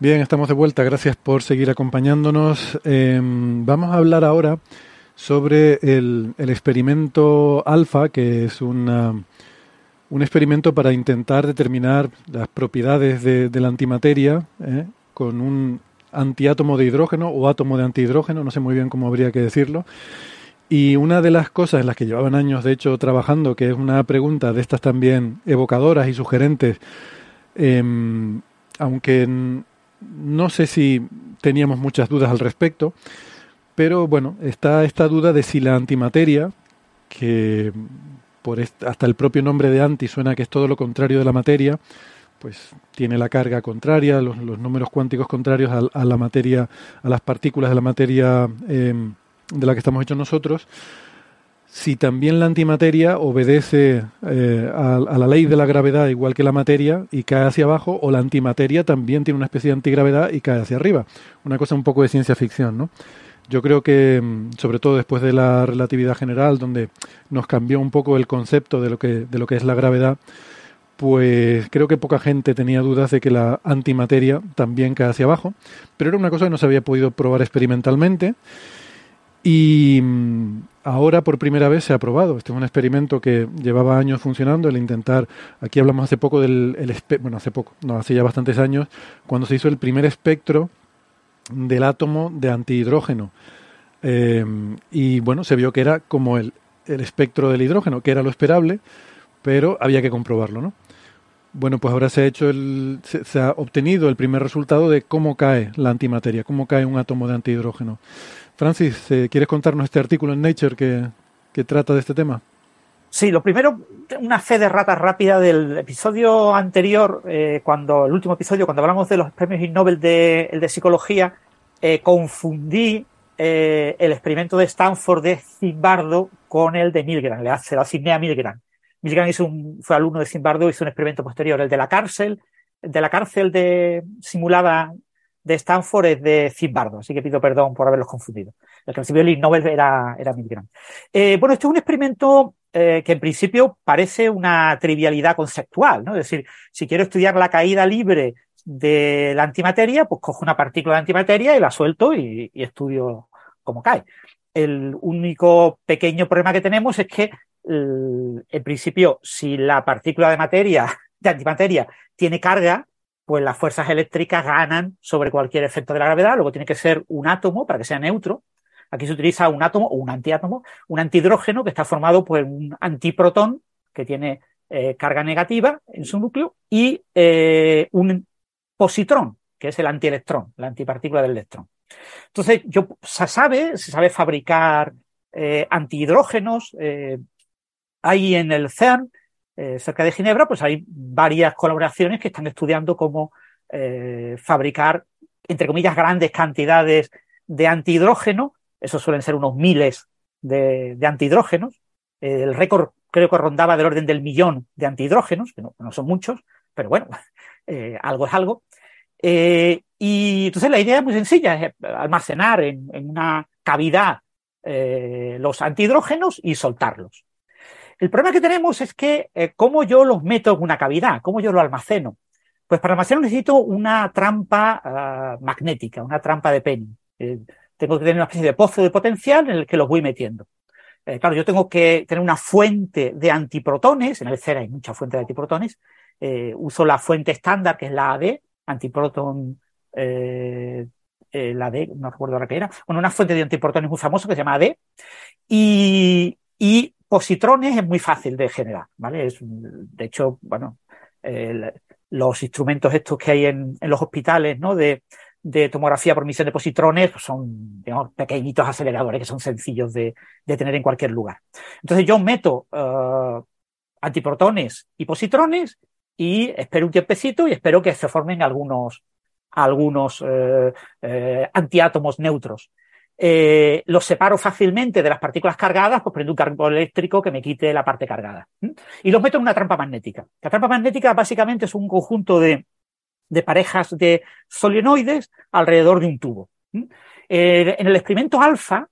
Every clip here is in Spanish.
Bien, estamos de vuelta. Gracias por seguir acompañándonos. Eh, vamos a hablar ahora sobre el, el experimento alfa, que es una, un experimento para intentar determinar las propiedades de, de la antimateria ¿eh? con un antiátomo de hidrógeno o átomo de antihidrógeno, no sé muy bien cómo habría que decirlo. Y una de las cosas en las que llevaban años, de hecho, trabajando, que es una pregunta de estas también evocadoras y sugerentes, eh, aunque no sé si teníamos muchas dudas al respecto, pero bueno, está esta duda de si la antimateria, que por hasta el propio nombre de anti suena que es todo lo contrario de la materia, pues tiene la carga contraria, los, números cuánticos contrarios a, a, la materia, a las partículas de la materia eh, de la que estamos hechos nosotros, si también la antimateria obedece eh, a, a, la ley de la gravedad igual que la materia y cae hacia abajo, o la antimateria también tiene una especie de antigravedad y cae hacia arriba. Una cosa un poco de ciencia ficción, ¿no? Yo creo que, mm, sobre todo después de la relatividad general, donde nos cambió un poco el concepto de lo que, de lo que es la gravedad, pues creo que poca gente tenía dudas de que la antimateria también cae hacia abajo, pero era una cosa que no se había podido probar experimentalmente. Y mm, ahora por primera vez se ha probado. Este es un experimento que llevaba años funcionando, el intentar, aquí hablamos hace poco del, el, bueno, hace poco, no, hace ya bastantes años, cuando se hizo el primer espectro del átomo de antihidrógeno. Eh, y bueno, se vio que era como el, el espectro del hidrógeno, que era lo esperable, pero había que comprobarlo, ¿no? Bueno, pues ahora se ha hecho el, se, ha obtenido el primer resultado de cómo cae la antimateria, cómo cae un átomo de antihidrógeno. Francis, eh, ¿quieres contarnos este artículo en Nature que, trata de este tema? Sí, lo primero, una fe de rata rápida del episodio anterior, eh, cuando el último episodio, cuando hablamos de los premios Nobel de, de psicología, eh, confundí el experimento de Stanford de Zimbardo con el de Milgram, le se lo asigné a Milgram. Milgram hizo un, fue alumno de Zimbardo, hizo un experimento posterior, el de la cárcel, de la cárcel de simulada de Stanford es de Zimbardo, así que pido perdón por haberlos confundido. El que recibió el Nobel era, era Milgram. Eh, bueno, esto es un experimento eh, que en principio parece una trivialidad conceptual, ¿no? Es decir, si quiero estudiar la caída libre de la antimateria, pues cojo una partícula de antimateria y la suelto y, y estudio cómo cae. El único pequeño problema que tenemos es que, en principio, si la partícula de materia, de antimateria, tiene carga, pues las fuerzas eléctricas ganan sobre cualquier efecto de la gravedad, luego tiene que ser un átomo para que sea neutro. Aquí se utiliza un átomo o un antiátomo, un antihidrógeno que está formado por un antiprotón que tiene eh, carga negativa en su núcleo y eh, un positrón, que es el antielectrón, la antipartícula del electrón. Entonces, yo, se sabe, se sabe fabricar eh, antihidrógenos. hay en el CERN eh, cerca de Ginebra, pues hay varias colaboraciones que están estudiando cómo eh, fabricar, entre comillas, grandes cantidades de antihidrógeno. Esos suelen ser unos miles de, antihidrógenos. El récord creo que rondaba del orden del millón de antihidrógenos, que no, son muchos, pero bueno, eh, algo es algo. Y entonces la idea es muy sencilla, es almacenar en, en una cavidad los antihidrógenos y soltarlos. El problema que tenemos es que, eh, ¿cómo yo los meto en una cavidad? ¿Cómo yo lo almaceno? Pues para almacenar necesito una trampa uh, magnética, una trampa de Penny. Eh, tengo que tener una especie de pozo de potencial en el que los voy metiendo. Eh, claro, yo tengo que tener una fuente de antiprotones, en el CERN hay muchas fuentes de antiprotones. Uso la fuente estándar, que es la AD, antiproton, la AD, no recuerdo ahora qué era. Bueno, una fuente de antiprotones muy famosa que se llama AD. Y, y positrones es muy fácil de generar, ¿vale? Es, de hecho, bueno, los instrumentos estos que hay en, los hospitales, ¿no? De, tomografía por emisión de positrones pues son pequeñitos aceleradores que son sencillos de, tener en cualquier lugar. Entonces yo meto uh, antiprotones y positrones y espero un tiempecito y espero que se formen algunos, algunos eh, eh, antiátomos neutros. Eh, los separo fácilmente de las partículas cargadas, pues prendo un campo eléctrico que me quite la parte cargada. Y los meto en una trampa magnética. La trampa magnética básicamente es un conjunto de, de parejas de solenoides alrededor de un tubo. Eh, en el experimento alfa,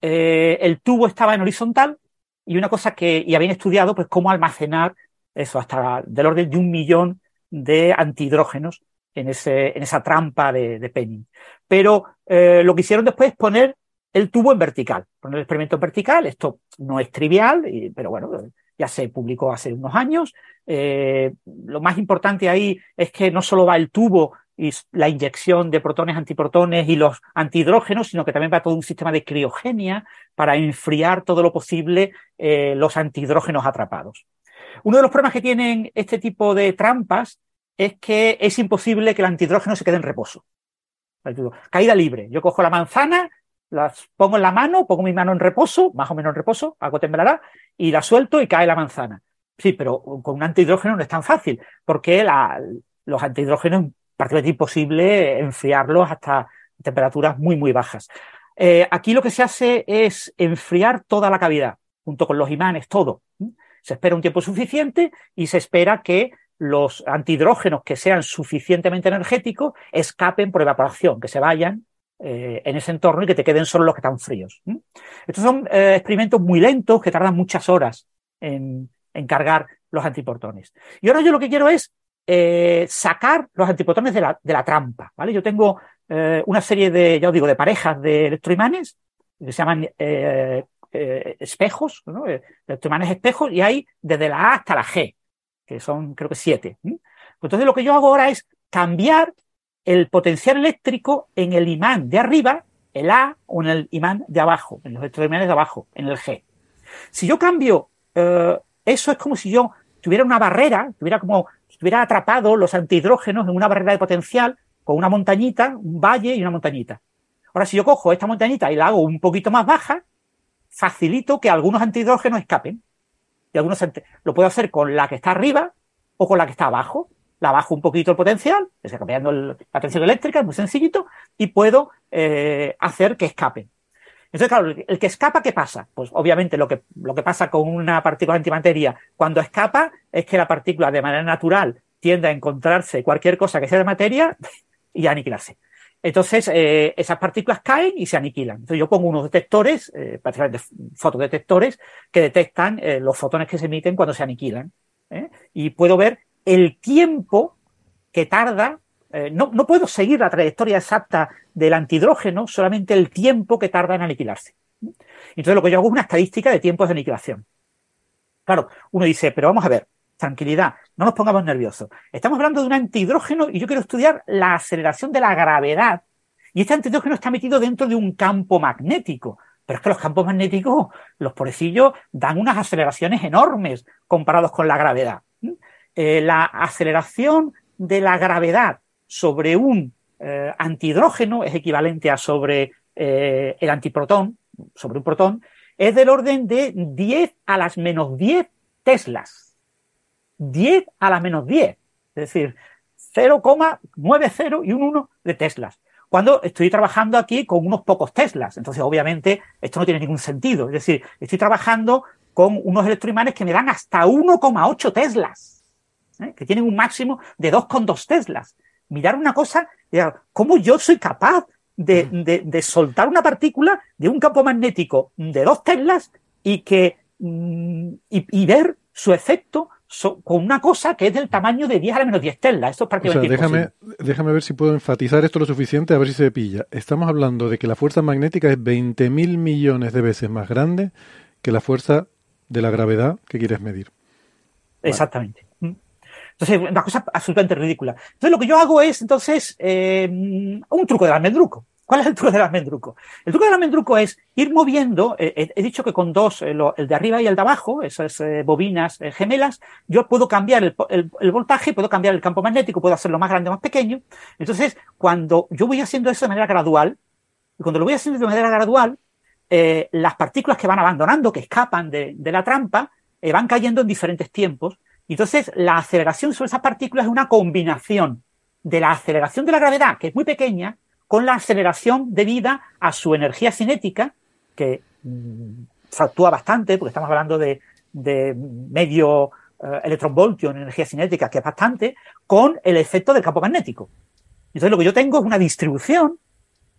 eh, el tubo estaba en horizontal y una cosa que, y habían estudiado, pues cómo almacenar eso, hasta del orden de un millón de antihidrógenos en, ese, en esa trampa de, de Penning. Pero eh, lo que hicieron después es poner el tubo en vertical, poner el experimento en vertical. Esto no es trivial, pero bueno, ya se publicó hace unos años. Eh, lo más importante ahí es que no solo va el tubo y la inyección de protones, antiprotones y los antihidrógenos, sino que también va todo un sistema de criogenia para enfriar todo lo posible eh, los antihidrógenos atrapados. Uno de los problemas que tienen este tipo de trampas es que es imposible que el antihidrógeno se quede en reposo. Caída libre. Yo cojo la manzana, las pongo en la mano, pongo mi mano en reposo, más o menos en reposo, algo temblará, y la suelto y cae la manzana. Sí, pero con un antihidrógeno no es tan fácil, porque los antihidrógenos prácticamente imposible enfriarlos hasta temperaturas muy, muy bajas. Eh, aquí lo que se hace es enfriar toda la cavidad, junto con los imanes, todo. Se espera un tiempo suficiente y se espera que los antihidrógenos que sean suficientemente energéticos escapen por evaporación, que se vayan eh, en ese entorno y que te queden solo los que están fríos. Estos son eh, experimentos muy lentos que tardan muchas horas en, cargar los antiprotones. Y ahora yo lo que quiero es eh, sacar los antiprotones de la, de la, trampa. ¿vale? Yo tengo una serie de, ya os digo, de parejas de electroimanes que se llaman espejos, electroimanes espejos, y hay desde la A hasta la G, que son creo que siete. Entonces lo que yo hago ahora es cambiar el potencial eléctrico en el imán de arriba, el A, o en el imán de abajo, en los electroimanes de abajo, en el G. Si yo cambio, eh, eso es como si yo tuviera una barrera, tuviera como si tuviera atrapado los antihidrógenos en una barrera de potencial con una montañita, un valle y una montañita. Ahora, si yo cojo esta montañita y la hago un poquito más baja, facilito que algunos antihidrógenos escapen. Y algunos lo puedo hacer con la que está arriba o con la que está abajo. La bajo un poquito el potencial, es cambiando el, la tensión eléctrica, es muy sencillito, y puedo eh, hacer que escapen. Entonces, claro, el que escapa, ¿qué pasa? Pues obviamente lo que, lo que pasa con una partícula antimateria cuando escapa es que la partícula de manera natural tiende a encontrarse cualquier cosa que sea de materia y a aniquilarse. Entonces, eh, esas partículas caen y se aniquilan. Entonces, yo pongo unos detectores, eh, fotodetectores, que detectan eh, los fotones que se emiten cuando se aniquilan. ¿eh? Y puedo ver el tiempo que tarda. No, no puedo seguir la trayectoria exacta del antihidrógeno, solamente el tiempo que tarda en aniquilarse. Entonces, lo que yo hago es una estadística de tiempos de aniquilación. Claro, uno dice, pero vamos a ver, tranquilidad, no nos pongamos nerviosos. Estamos hablando de un antihidrógeno y yo quiero estudiar la aceleración de la gravedad. Y este antihidrógeno está metido dentro de un campo magnético. Pero es que los campos magnéticos, los pobrecillos, dan unas aceleraciones enormes comparados con la gravedad. Eh, la aceleración de la gravedad sobre un eh, antihidrógeno es equivalente a sobre eh, el antiprotón, sobre un protón, es del orden de 10 a las menos 10 teslas. 10 a la menos 10, es decir, 0,90 y un 1 de Teslas. Cuando estoy trabajando aquí con unos pocos Teslas. Entonces, obviamente, esto no tiene ningún sentido. Es decir, estoy trabajando con unos electroimanes que me dan hasta 1,8 Teslas, ¿eh? que tienen un máximo de 2,2 Teslas. Mirar una cosa, ¿cómo yo soy capaz de, de, de, soltar una partícula de un campo magnético de 2 Teslas y que mm, y, y ver su efecto so, con una cosa que es del tamaño de 10 a la menos 10 Tesla. Esto es prácticamente o sea, déjame, déjame ver si puedo enfatizar esto lo suficiente, a ver si se pilla. Estamos hablando de que la fuerza magnética es 20 mil millones de veces más grande que la fuerza de la gravedad que quieres medir. Vale. Exactamente. Entonces, una cosa absolutamente ridícula. Entonces, lo que yo hago es, entonces, eh, un truco del almendruco. ¿Cuál es el truco del almendruco? El truco del almendruco es ir moviendo, eh, he dicho que con dos, eh, el de arriba y el de abajo, esas eh, bobinas gemelas, yo puedo cambiar el, voltaje, puedo cambiar el campo magnético, puedo hacerlo más grande o más pequeño. Entonces, cuando yo voy haciendo eso de manera gradual, y cuando lo voy haciendo de manera gradual, las partículas que van abandonando, que escapan de, la trampa, van cayendo en diferentes tiempos. Entonces, la aceleración sobre esas partículas es una combinación de la aceleración de la gravedad, que es muy pequeña, con la aceleración debida a su energía cinética, que mm, fluctúa bastante, porque estamos hablando de, medio eh, electronvoltio en energía cinética, que es bastante, con el efecto del campo magnético. Entonces lo que yo tengo es una distribución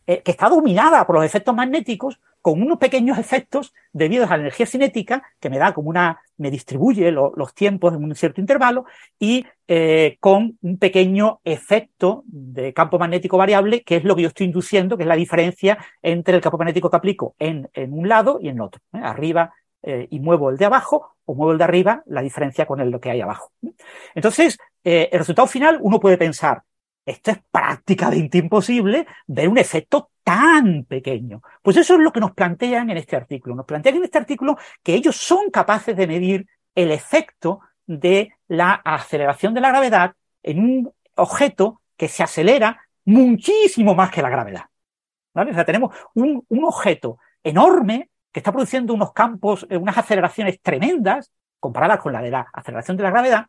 eh, que está dominada por los efectos magnéticos, con unos pequeños efectos debidos a la energía cinética, que me da como una, me distribuye los tiempos en un cierto intervalo, y eh, con un pequeño efecto de campo magnético variable, que es lo que yo estoy induciendo, que es la diferencia entre el campo magnético que aplico en, un lado y en otro. ¿eh? Arriba y muevo el de abajo, o muevo el de arriba, la diferencia con el lo que hay abajo. Entonces, el resultado final, uno puede pensar, esto es prácticamente imposible ver un efecto tan pequeño. Pues eso es lo que nos plantean en este artículo. Nos plantean en este artículo que ellos son capaces de medir el efecto de la aceleración de la gravedad en un objeto que se acelera muchísimo más que la gravedad. ¿Vale? O sea, tenemos un, objeto enorme que está produciendo unos campos, eh, unas aceleraciones tremendas, comparadas con la de la aceleración de la gravedad,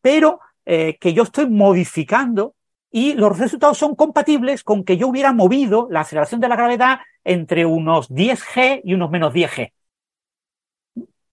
pero eh, que yo estoy modificando y los resultados son compatibles con que yo hubiera movido la aceleración de la gravedad entre unos 10G y unos menos 10G.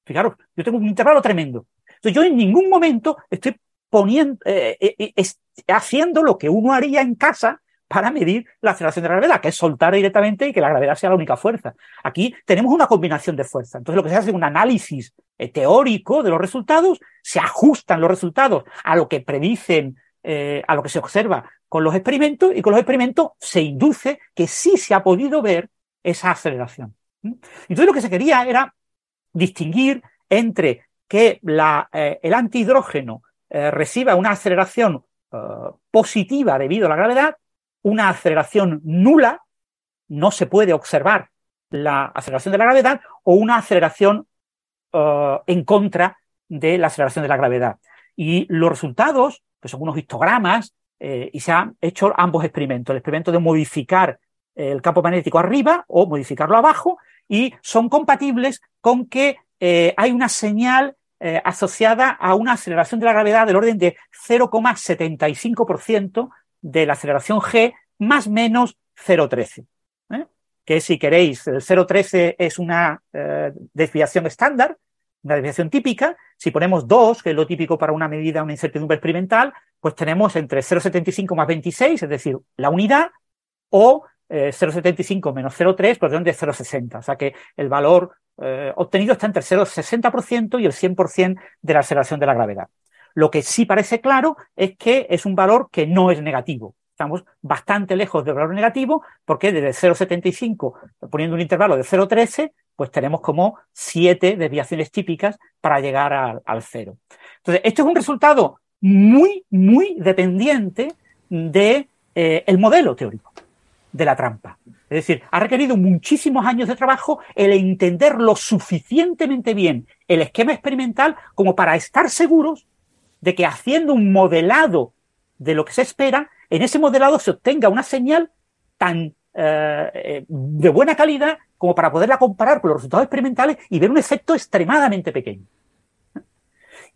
Fijaros, yo tengo un intervalo tremendo. Entonces yo en ningún momento estoy poniendo, eh, eh, eh, haciendo lo que uno haría en casa para medir la aceleración de la gravedad, que es soltar directamente y que la gravedad sea la única fuerza. Aquí tenemos una combinación de fuerzas. Entonces lo que se hace es un análisis teórico de los resultados, se ajustan los resultados a lo que predicen eh, a lo que se observa con los experimentos y con los experimentos se induce que sí se ha podido ver esa aceleración. Entonces lo que se quería era distinguir entre que eh, el antihidrógeno eh, reciba una aceleración positiva debido a la gravedad, una aceleración nula, no se puede observar la aceleración de la gravedad, o una aceleración en contra de la aceleración de la gravedad. Y los resultados que son unos histogramas, eh, y se han hecho ambos experimentos, el experimento de modificar el campo magnético arriba o modificarlo abajo, y son compatibles con que eh, hay una señal eh, asociada a una aceleración de la gravedad del orden de 0,75% de la aceleración G más menos 0,13. Que si queréis, el 0,13 es una desviación estándar, una desviación típica. Si ponemos 2, que es lo típico para una medida, una incertidumbre experimental, pues tenemos entre 0,75 más 26, es decir, la unidad, o 0,75 eh, menos 0,3, pues de 0,60. O sea que el valor eh, obtenido está entre 0,60% y el 100% de la aceleración de la gravedad. Lo que sí parece claro es que es un valor que no es negativo. Estamos bastante lejos del valor negativo porque desde 0,75, poniendo un intervalo de 0,13, pues tenemos como siete desviaciones típicas para llegar al, cero. Entonces, esto es un resultado muy, muy dependiente de eh, el modelo teórico de la trampa. Es decir, ha requerido muchísimos años de trabajo el entender lo suficientemente bien el esquema experimental como para estar seguros de que haciendo un modelado de lo que se espera, en ese modelado se obtenga una señal tan eh, eh, de buena calidad como para poderla comparar con los resultados experimentales y ver un efecto extremadamente pequeño.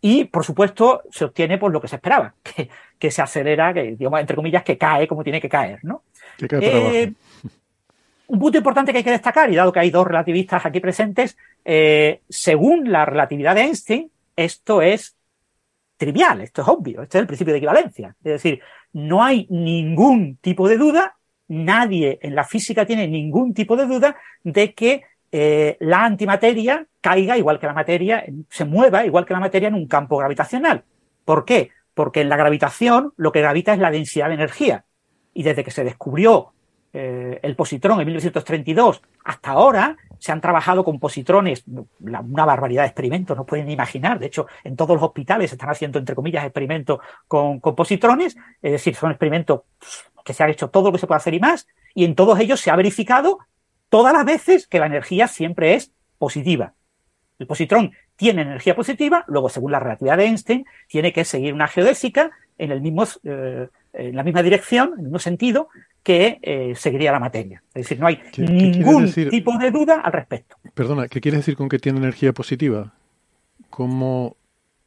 Y, por supuesto, se obtiene por lo que se esperaba, que, se acelera, que, digamos, entre comillas, que cae como tiene que caer, ¿no? Eh, un punto importante que hay que destacar, y dado que hay dos relativistas aquí presentes, según la relatividad de Einstein, esto es trivial, esto es obvio, este es el principio de equivalencia. Es decir, no hay ningún tipo de duda nadie en la física tiene ningún tipo de duda de que eh, la antimateria caiga igual que la materia, se mueva igual que la materia en un campo gravitacional. ¿Por qué? Porque en la gravitación lo que gravita es la densidad de energía. Y desde que se descubrió eh, el positrón en 1932 hasta ahora, se han trabajado con positrones, una barbaridad de experimentos, no pueden imaginar. De hecho, en todos los hospitales se están haciendo, entre comillas, experimentos con, con positrones, es decir, son experimentos que se ha hecho todo lo que se puede hacer y más, Y en todos ellos se ha verificado todas las veces que la energía siempre es positiva. El positrón tiene energía positiva, luego según la relatividad de Einstein, tiene que seguir una geodésica en, el mismo, eh, en la misma dirección, en el mismo sentido, que eh, seguiría la materia. Es decir, no hay ningún tipo de duda al respecto. Perdona, ¿qué quieres decir con que tiene energía positiva? ¿Cómo...?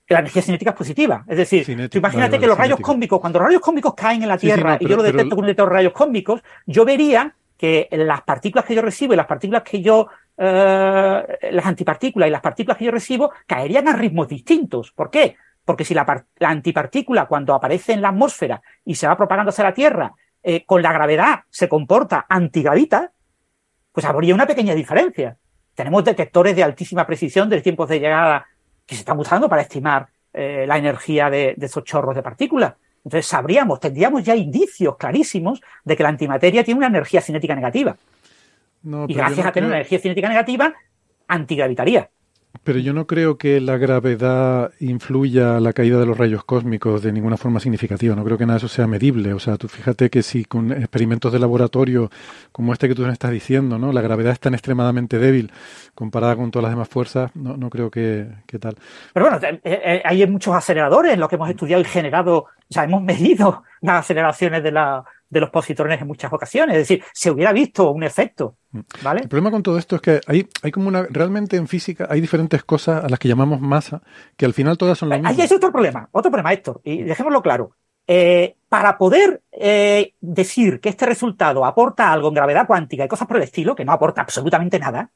La energía cinética es positiva. Es decir, imagínate que los rayos cósmicos, cuando los rayos cósmicos caen en la Tierra y yo lo detecto con un detector de rayos cósmicos, yo vería que las partículas que yo recibo y las partículas que yo, eh, las antipartículas y las partículas que yo recibo caerían a ritmos distintos. ¿Por qué? Porque si la, antipartícula cuando aparece en la atmósfera y se va propagando hacia la Tierra eh, con la gravedad se comporta antigravita, pues habría una pequeña diferencia. Tenemos detectores de altísima precisión de tiempos de llegada que se están usando para estimar eh, la energía de, esos chorros de partículas. Entonces sabríamos, tendríamos ya indicios clarísimos de que la antimateria tiene una energía cinética negativa. y gracias a tener una energía cinética negativa, antigravitaría. Pero yo no creo que la gravedad influya a la caída de los rayos cósmicos de ninguna forma significativa. No creo que nada de eso sea medible. O sea, tú fíjate que si con experimentos de laboratorio como este que tú me estás diciendo, ¿no? La gravedad es tan extremadamente débil comparada con todas las demás fuerzas, no, no creo que, tal. Pero bueno, eh, eh, hay muchos aceleradores en los que hemos estudiado y generado, o sea, hemos medido las aceleraciones de la, de los positrones en muchas ocasiones. Es decir, se hubiera visto un efecto. Mm. ¿vale? El problema con todo esto es que hay, hay como una. Realmente en física hay diferentes cosas a las que llamamos masa, que al final todas son lo mismo. Ahí hay otro problema, otro problema, Héctor, y dejémoslo claro. Eh, para poder eh, decir que este resultado aporta algo en gravedad cuántica y cosas por el estilo, que no aporta absolutamente nada,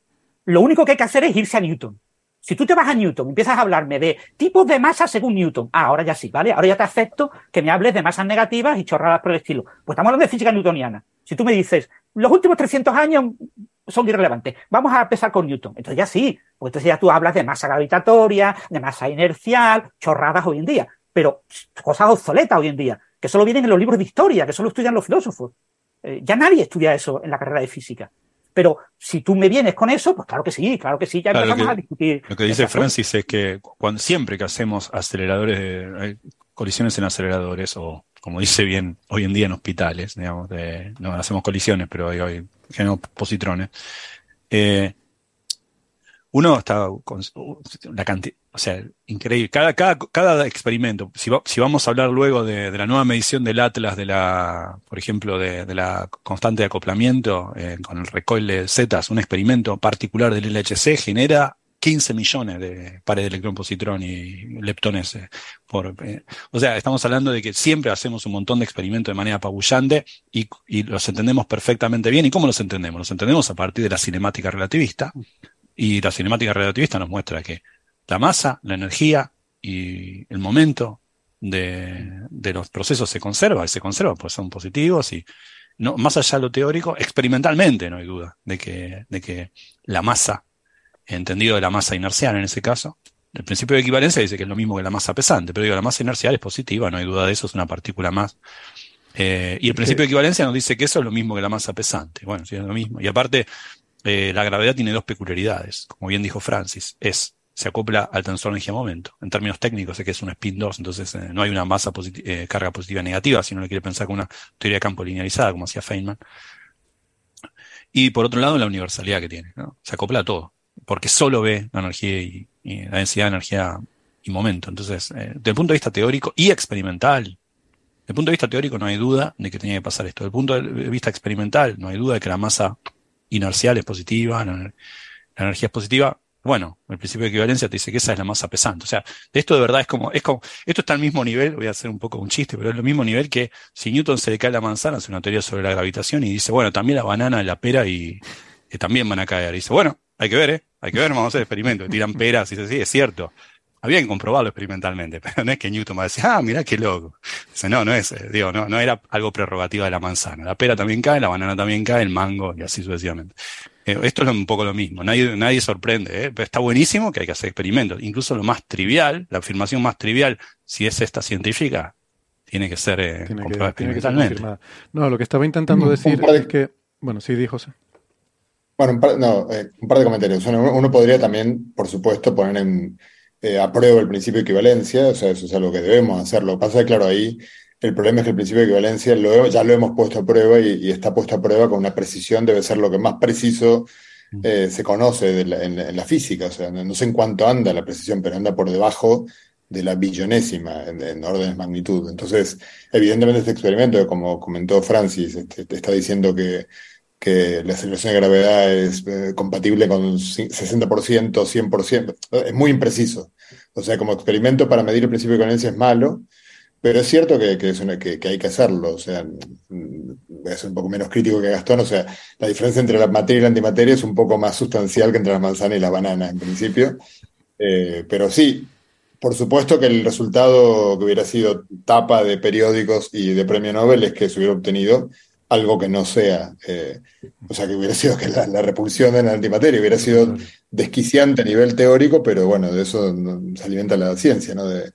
lo único que hay que hacer es irse a Newton. Si tú te vas a Newton y empiezas a hablarme de tipos de masa según Newton, ah, ahora ya sí, ¿vale? Ahora ya te acepto que me hables de masas negativas y chorradas por el estilo. Pues estamos hablando de física newtoniana. Si tú me dices, los últimos 300 años son irrelevantes, vamos a empezar con Newton. Entonces ya sí, pues entonces ya tú hablas de masa gravitatoria, de masa inercial, chorradas hoy en día, pero cosas obsoletas hoy en día, que solo vienen en los libros de historia, que solo estudian los filósofos. Eh, ya nadie estudia eso en la carrera de física. Pero si tú me vienes con eso, pues claro que sí, claro que sí, ya empezamos a discutir. Lo que dice Francis es que cuando, siempre que hacemos aceleradores, colisiones en aceleradores, o como dice bien hoy en día en hospitales, digamos, no hacemos colisiones, pero hoy, hoy generamos positrones, eh, uno está con la cantidad, o sea, increíble. Cada, cada, cada experimento, si, si, vamos a hablar luego de, de, la nueva medición del Atlas, de la, por ejemplo, de, de la constante de acoplamiento eh, con el recoil de zetas, un experimento particular del LHC genera 15 millones de pares de electrón-positrón y leptones. Eh, por, eh, o sea, estamos hablando de que siempre hacemos un montón de experimentos de manera apabullante y, y los entendemos perfectamente bien. ¿Y cómo los entendemos? Los entendemos a partir de la cinemática relativista y la cinemática relativista nos muestra que la masa, la energía y el momento de, de los procesos se conserva, y se conserva, pues son positivos y no, más allá de lo teórico, experimentalmente no hay duda de que, de que la masa, entendido de la masa inercial en ese caso, el principio de equivalencia dice que es lo mismo que la masa pesante, pero digo, la masa inercial es positiva, no hay duda de eso, es una partícula más. Eh, y el principio de equivalencia nos dice que eso es lo mismo que la masa pesante. Bueno, sí, es lo mismo. Y aparte, eh, la gravedad tiene dos peculiaridades, como bien dijo Francis, es se acopla al tensor energía-momento. En términos técnicos es que es un spin 2, entonces eh, no hay una masa eh, carga positiva negativa, si uno le quiere pensar con una teoría de campo linearizada, como hacía Feynman. Y por otro lado, la universalidad que tiene, se acopla a todo, porque solo ve la energía y, la densidad de energía y momento. Entonces, desde el punto de vista teórico y experimental, desde el punto de vista teórico no hay duda de que tenía que pasar esto. Desde el punto de vista experimental, no hay duda de que la masa inercial es positiva, la, energía es positiva. Bueno, el principio de equivalencia te dice que esa es la masa pesante. O sea, esto de verdad es como, es como, esto está al mismo nivel, voy a hacer un poco un chiste, pero es lo mismo nivel que si Newton se le cae la manzana, hace una teoría sobre la gravitación y dice, bueno, también la banana, la pera y que también van a caer. Dice, bueno, hay que ver, ¿eh? Hay que ver, vamos a hacer experimentos. Tiran peras y dice, sí, es cierto. Había que comprobarlo experimentalmente, pero no es que Newton va a decir, ah, mira qué loco. Dice, no, no es, eh, digo, no, no era algo prerrogativa de la manzana. La pera también cae, la banana también cae, el mango y así sucesivamente. Eh, esto es un poco lo mismo, nadie, nadie sorprende, ¿eh? pero está buenísimo que hay que hacer experimentos. Incluso lo más trivial, la afirmación más trivial, si es esta científica, tiene que ser eh, comprobada experimentalmente. no, lo que estaba intentando decir es que, bueno, sí, dijo José. Bueno, un par, no, un par de comentarios. uno podría también, por supuesto, poner en eh, apruebo el principio de equivalencia, o sea, eso es algo que debemos hacer. Lo que pasa es que, claro, ahí El problema es que el principio de equivalencia lo, ya lo hemos puesto a prueba y, está puesto a prueba con una precisión, debe ser lo que más preciso mm. eh, se conoce en, la, física. O sea, no, sé en cuánto anda la precisión, pero anda por debajo de la billonésima en, órdenes de magnitud. Entonces, evidentemente este experimento, como comentó Francis, este, te está diciendo que, que la aceleración de gravedad es eh, compatible con 60%, 100%, es muy impreciso. O sea, como experimento para medir el principio de equivalencia es malo, pero es cierto que, es que, hay que hacerlo, o sea, es un poco menos crítico que Gastón, o sea, la diferencia entre la materia y la antimateria es un poco más sustancial que entre la manzana y la banana, en principio. Eh, pero sí, por supuesto que el resultado que hubiera sido tapa de periódicos y de premio Nobel es que se hubiera obtenido algo que no sea, eh, o sea, que hubiera sido que la, repulsión de la antimateria hubiera sido desquiciante a nivel teórico, pero bueno, de eso se alimenta la ciencia, ¿no? De,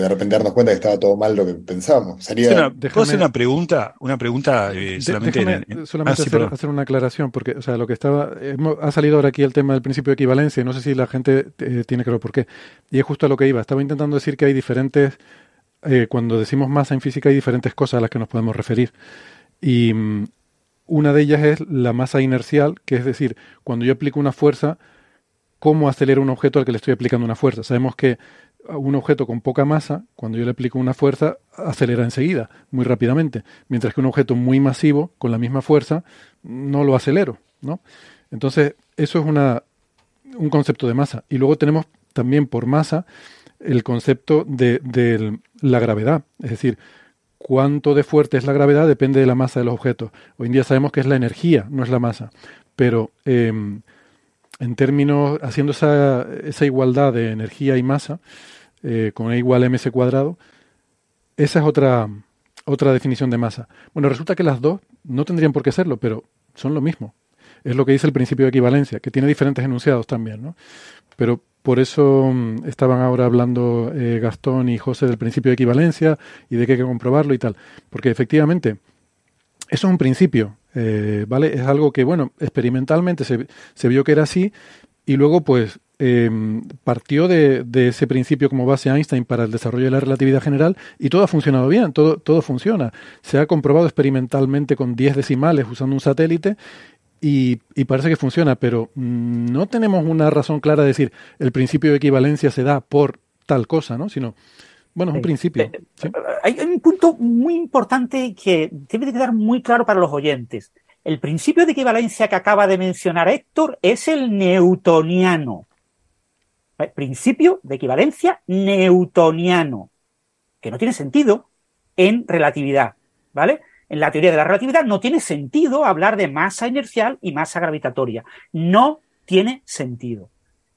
de repente darnos cuenta que estaba todo mal lo que pensábamos. Sería... ¿Puedo hacer una pregunta? Una pregunta eh, solamente, solamente ah, hacer, una aclaración, porque o sea, lo que estaba. ha salido ahora aquí el tema del principio de equivalencia, y no sé si la gente eh, tiene claro por qué. Y es justo a lo que iba. Estaba intentando decir que hay diferentes. Eh, cuando decimos masa en física, hay diferentes cosas a las que nos podemos referir. Y mm, una de ellas es la masa inercial, que es decir, cuando yo aplico una fuerza, cómo acelera un objeto al que le estoy aplicando una fuerza. Sabemos que un objeto con poca masa, cuando yo le aplico una fuerza, acelera enseguida, muy rápidamente, mientras que un objeto muy masivo, con la misma fuerza, no lo acelero, ¿no? Entonces, eso es una, un concepto de masa. Y luego tenemos también por masa el concepto de, la gravedad, es decir, cuánto de fuerte es la gravedad depende de la masa de los objetos. Hoy en día sabemos que es la energía, no es la masa, pero em, en términos, haciendo esa, esa, igualdad de energía y masa, eh, con E igual a mc cuadrado, esa es otra, otra definición de masa. Bueno, resulta que las dos no tendrían por qué serlo, pero son lo mismo. Es lo que dice el principio de equivalencia, que tiene diferentes enunciados también, ¿no? Pero por eso mm, estaban ahora hablando eh, Gastón y José del principio de equivalencia y de que hay que comprobarlo y tal. Porque efectivamente, eso es un principio, eh, ¿vale? Es algo que, bueno, experimentalmente se, se, vio que era así y luego, pues, em, partió de, de, ese principio como base Einstein para el desarrollo de la relatividad general y todo ha funcionado bien, todo, todo funciona. Se ha comprobado experimentalmente con 10 decimales usando un satélite y, y, parece que funciona, pero mm, no tenemos una razón clara de decir el principio de equivalencia se da por tal cosa, ¿no? Sino bueno, es un principio. Eh, hay un punto muy importante que debe de quedar muy claro para los oyentes. El principio de equivalencia que acaba de mencionar Héctor es el newtoniano. El principio de equivalencia newtoniano, que no tiene sentido en relatividad, ¿vale? En la teoría de la relatividad no tiene sentido hablar de masa inercial y masa gravitatoria. No tiene sentido.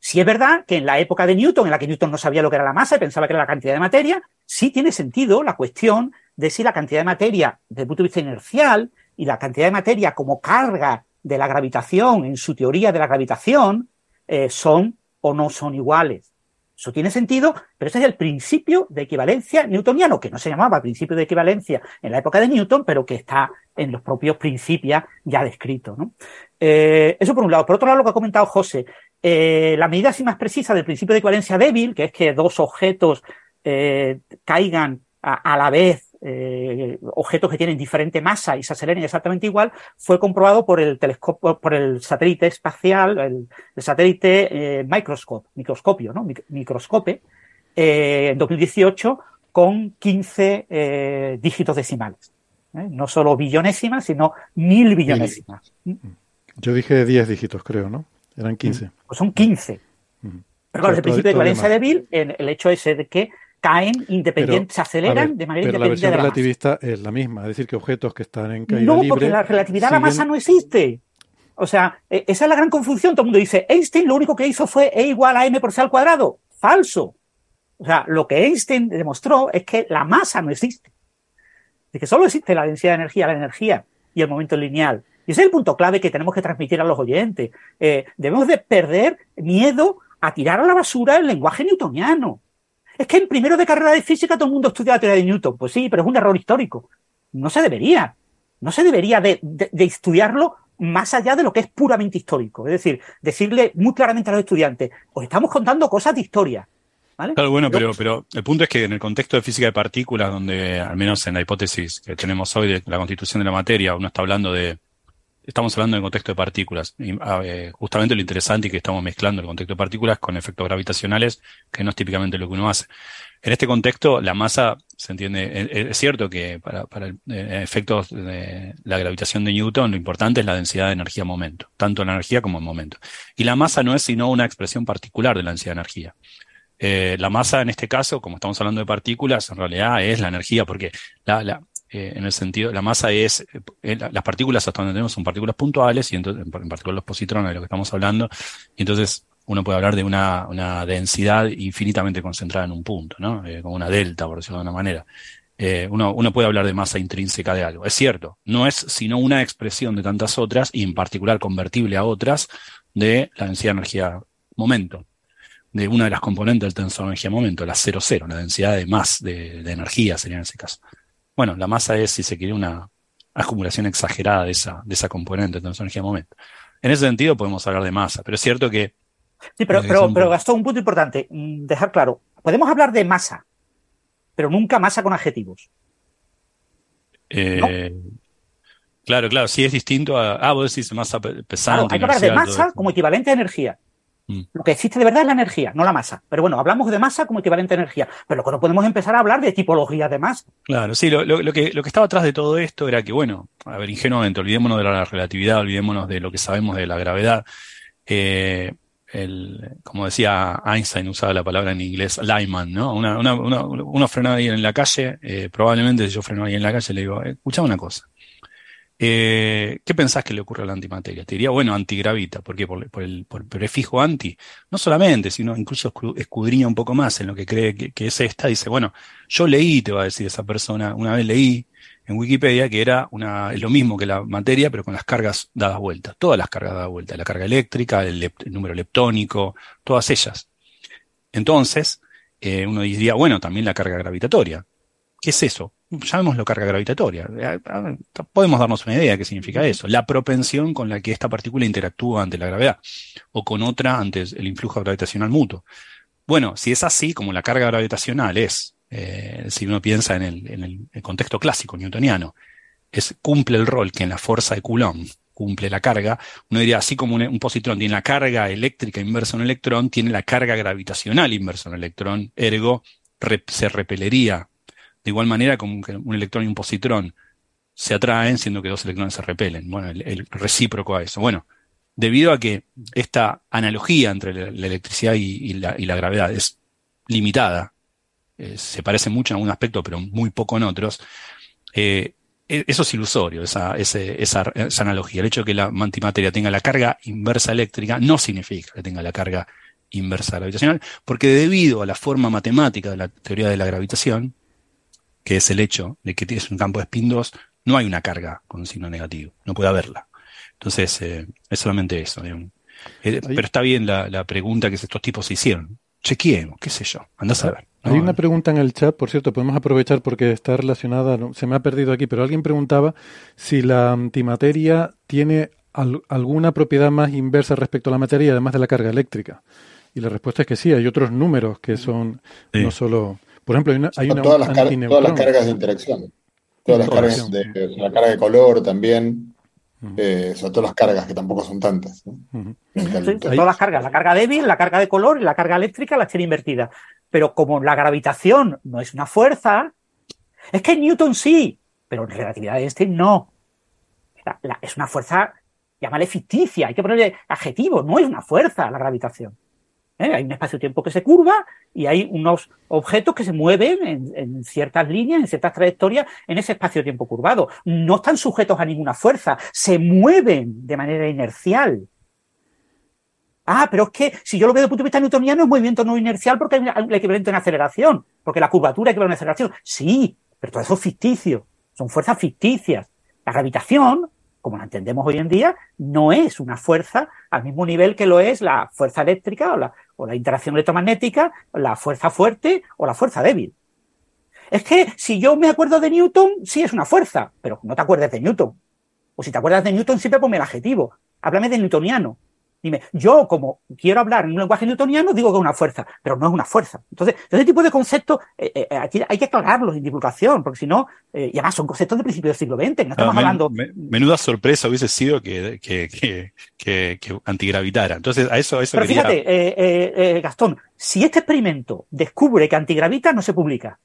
Si es verdad que en la época de Newton, en la que Newton no sabía lo que era la masa y pensaba que era la cantidad de materia, sí tiene sentido la cuestión de si la cantidad de materia desde el punto de vista inercial y la cantidad de materia como carga de la gravitación en su teoría de la gravitación eh, son o no son iguales. Eso tiene sentido, pero ese es el principio de equivalencia newtoniano, que no se llamaba principio de equivalencia en la época de Newton, pero que está en los propios principios ya descritos. Eh, eso por un lado. Por otro lado, lo que ha comentado José, eh, la medida así más precisa del principio de equivalencia débil, que es que dos objetos eh, caigan a, la vez, eh, objetos que tienen diferente masa y se aceleren exactamente igual, fue comprobado por el telescopio, por el satélite espacial, el, satélite microscope, microscopio, ¿no? Microscope, en 2018 con 15 dígitos decimales. No solo billonésimas, sino mil billonésimas. Yo dije 10 dígitos, creo, ¿no? Eran 15. Pues son 15. Pero claro, el principio de equivalencia débil, el hecho ese de que caen independientes, se aceleran de manera pero independiente. la versión relativista es la misma, es decir, que objetos que están en caída no, libre... No, porque la relatividad a la masa no existe. O sea, e, esa es la gran confusión. Todo el mundo dice, Einstein lo único que hizo fue E igual a m por c al cuadrado. Falso. O sea, lo que Einstein demostró es que la masa no existe. Es que solo existe la densidad de energía, la energía y el momento lineal. Y ese es el punto clave que tenemos que transmitir a los oyentes. Eh, debemos de perder miedo a tirar a la basura el lenguaje newtoniano. Es que en primero de carrera de física todo el mundo estudia la teoría de Newton. Pues sí, pero es un error histórico. No se debería. No se debería de, estudiarlo más allá de lo que es puramente histórico. Es decir, decirle muy claramente a los estudiantes, os estamos contando cosas de historia. Claro, bueno, pero, pero el punto es que en el contexto de física de partículas, donde al menos en la hipótesis que tenemos hoy de la constitución de la materia, uno está hablando de, estamos hablando en contexto de partículas. Y, justamente lo interesante es que estamos mezclando el contexto de partículas con efectos gravitacionales, que no es típicamente lo que uno hace. En este contexto, la masa, se entiende, es, cierto que para, para efectos de la gravitación de Newton, lo importante es la densidad de energía-momento, tanto la energía como el momento. Y la masa no es sino una expresión particular de la densidad de energía. Eh, la masa en este caso, como estamos hablando de partículas, en realidad es la energía, porque la, la, eh, en el sentido, la masa es, eh, las partículas hasta donde tenemos son partículas puntuales, y entonces, en particular los positrones de lo que estamos hablando, y entonces uno puede hablar de una, una densidad infinitamente concentrada en un punto, ¿no? como una delta, por decirlo de una manera. uno, uno puede hablar de masa intrínseca de algo. Es cierto, no es sino una expresión de tantas otras, y en particular convertible a otras, de la densidad de energía momento de una de las componentes del tensor energía-momento, la 0,0, la densidad de más de, energía sería en ese caso. Bueno, la masa es, si se quiere, una acumulación exagerada de esa, de esa componente del tensor energía-momento. En ese sentido podemos hablar de masa, pero es cierto que... Sí, pero, pero, pero gastó un punto importante, mm, dejar claro, podemos hablar de masa, pero nunca masa con adjetivos. Eh, claro, claro, sí es distinto a... Ah, vos decís masa pesante. hay que hablar de masa como equivalente a energía. Mm. Lo que existe de verdad es la energía, no la masa. Pero bueno, hablamos de masa como equivalente a energía. Pero lo que no podemos empezar a hablar de tipología de masa. Claro, sí, lo, que, lo que estaba atrás de todo esto era que, bueno, a ver, ingenuamente, olvidémonos de la relatividad, olvidémonos de lo que sabemos de la gravedad. Eh, el, como decía Einstein, usaba la palabra en inglés, Lyman, ¿no? Una, una, uno frenaba ahí en la calle, eh, probablemente si yo freno ahí en la calle le digo, escucha una cosa. Eh, ¿Qué pensás que le ocurre a la antimateria? Te diría, bueno, antigravita. ¿Por qué? Por, el, prefijo anti. No solamente, sino incluso escudriña un poco más en lo que cree que, es esta. Dice, bueno, yo leí, te va a decir esa persona, una vez leí en Wikipedia que era una, lo mismo que la materia, pero con las cargas dadas vueltas. Todas las cargas dadas vueltas. La carga eléctrica, el, número leptónico, todas ellas. Entonces, eh, uno diría, bueno, también la carga gravitatoria. ¿Qué es eso? Llamémoslo carga gravitatoria. Eh, podemos darnos una idea de qué significa eso. La propensión con la que esta partícula interactúa ante la gravedad o con otra ante el influjo gravitacional mutuo. Bueno, si es así, como la carga gravitacional es, eh, si uno piensa en el, contexto clásico newtoniano, es, cumple el rol que en la fuerza de Coulomb cumple la carga, uno diría, así como un, positrón tiene la carga eléctrica inversa en un electrón, tiene la carga gravitacional inversa en un electrón, ergo se repelería de igual manera como que un electrón y un positrón se atraen, siendo que dos electrones se repelen. Bueno, el, recíproco a eso. Bueno, debido a que esta analogía entre la, electricidad y, la, gravedad es limitada, eh, se parece mucho en algún aspecto, pero muy poco en otros, eh, e, eso es ilusorio, esa, esa, analogía. El hecho de que la antimateria tenga la carga inversa eléctrica no significa que tenga la carga inversa gravitacional, porque debido a la forma matemática de la teoría de la gravitación, que es el hecho de que tienes un campo de spin 2, no hay una carga con un signo negativo, no puede haberla. Entonces, eh, es solamente eso. Eh, pero está bien la, pregunta que estos tipos se hicieron. Chequeemos, qué sé yo, andás a ver. Hay una pregunta en el chat, por cierto, podemos aprovechar porque está relacionada, se me ha perdido aquí, pero alguien preguntaba si la antimateria tiene alguna propiedad más inversa respecto a la materia, además de la carga eléctrica. Y la respuesta es que sí, hay otros números que son no solo por ejemplo, hay una, hay todas, las todas, las cargas de interacción. Todas las cargas de la carga de color también. Eh, son todas las cargas que tampoco son tantas. todas las cargas, la carga débil, la carga de color y la carga eléctrica la tiene invertida. Pero como la gravitación no es una fuerza, es que Newton sí, pero en relatividad de Einstein no. es una fuerza, llámale ficticia, hay que ponerle adjetivo, no es una fuerza la gravitación. ¿Eh? Hay un espacio-tiempo que se curva y hay unos objetos que se mueven en, ciertas líneas, en ciertas trayectorias, en ese espacio-tiempo curvado. No están sujetos a ninguna fuerza, se mueven de manera inercial. Ah, pero es que si yo lo veo desde el punto de vista newtoniano es movimiento no inercial porque hay un equivalente en aceleración, porque la curvatura equivale a una aceleración. Sí, pero todo eso es ficticio, son fuerzas ficticias. La gravitación como la entendemos hoy en día, no es una fuerza al mismo nivel que lo es la fuerza eléctrica o la, o la interacción electromagnética, la fuerza fuerte o la fuerza débil. Es que si yo me acuerdo de Newton, sí es una fuerza, pero no te acuerdes de Newton. O si te acuerdas de Newton, siempre ponme el adjetivo. Háblame de newtoniano. Dime, yo como quiero hablar en un lenguaje newtoniano, digo que es una fuerza, pero no es una fuerza. Entonces, ese tipo de conceptos eh, eh, aquí hay que aclararlos en divulgación, porque si no, eh, y además son conceptos de principio del siglo XX, no estamos Ah, men- hablando... me- menuda sorpresa hubiese sido que, que, que, antigravitara. Entonces, a eso, a eso Pero quería- fíjate, eh, eh, eh, Gastón, si este experimento descubre que antigravita, no se publica.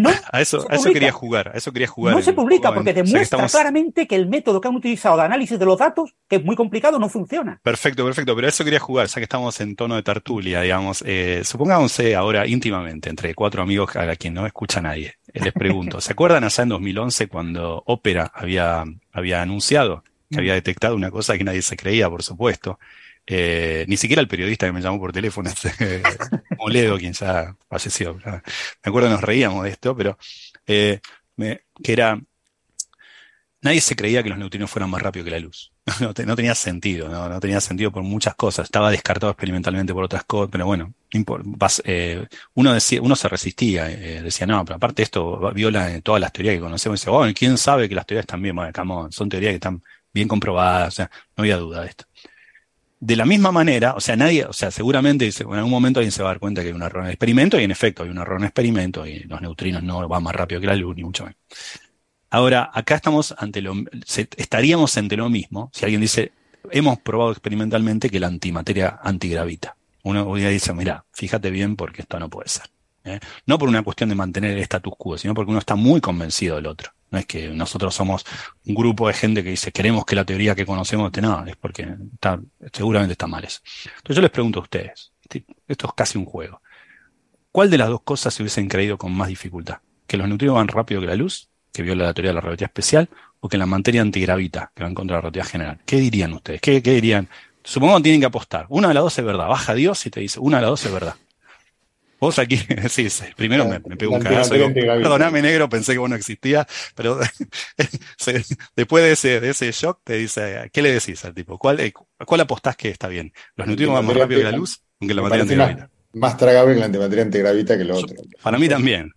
No a eso, a eso quería jugar, a eso quería jugar. No en- se publica en- porque o sea que demuestra estamos- claramente que el método que han utilizado de análisis de los datos, que es muy complicado, no funciona. Perfecto, perfecto, pero a eso quería jugar, ya que estamos en tono de tertulia, digamos. Eh, supongamos ahora íntimamente, entre cuatro amigos a quien no escucha nadie, eh, les pregunto, ¿se acuerdan allá en 2011 cuando Opera había, había anunciado que había detectado una cosa que nadie se creía, por supuesto? Eh, ni siquiera el periodista que me llamó por teléfono, este, Moledo, quien ya falleció. Me acuerdo que nos reíamos de esto, pero eh, que era Nadie se creía que los neutrinos fueran más rápidos que la luz. No, te- no tenía sentido, ¿no? Tenía sentido por muchas cosas. Estaba descartado experimentalmente por otras cosas, pero bueno, eh, uno decía, uno se resistía, decía, no, pero aparte esto viola todas las teorías que conocemos. Y dice, bueno, ¿quién sabe que las teorías están bien? Bueno, come on, son teorías que están bien comprobadas, o sea, no había duda de esto. De la misma manera, o sea, nadie, o sea, seguramente en algún momento alguien se va a dar cuenta que hay un error en el experimento, y en efecto hay un error en el experimento, y los neutrinos no van más rápido que la luz, ni mucho menos. Ahora, acá estamos ante lo, estaríamos ante lo mismo si alguien dice, hemos probado experimentalmente que la antimateria antigravita. Uno dice, mira, fíjate bien porque esto no puede ser. ¿eh? No por una cuestión de mantener el status quo, sino porque uno está muy convencido del otro. No es que nosotros somos un grupo de gente que dice, queremos que la teoría que conocemos esté, no, es porque está, seguramente está mal eso. Entonces yo les pregunto a ustedes, esto es casi un juego. ¿Cuál de las dos cosas se hubiesen creído con más dificultad? ¿Que los neutrinos van rápido que la luz? que viola la teoría de la relatividad especial, o que la materia antigravita, que va en contra de la relatividad general. ¿Qué dirían ustedes? ¿Qué, qué dirían? Supongamos que tienen que apostar. Una de las dos es verdad. Baja Dios y te dice, una de las dos es verdad. Vos aquí, sí, sí, primero me, me pego un cagazo. Perdoname, negro, pensé que vos no existías, pero se- después de ese, de ese shock te dice, ¿qué le decís al tipo? ¿Cuál, eh, cuál apostás que está bien? ¿Los neutrinos van más rápido que la luz? o que la materia antigravita. más tragable que la antimateria antigravita que lo otro. Para mí también.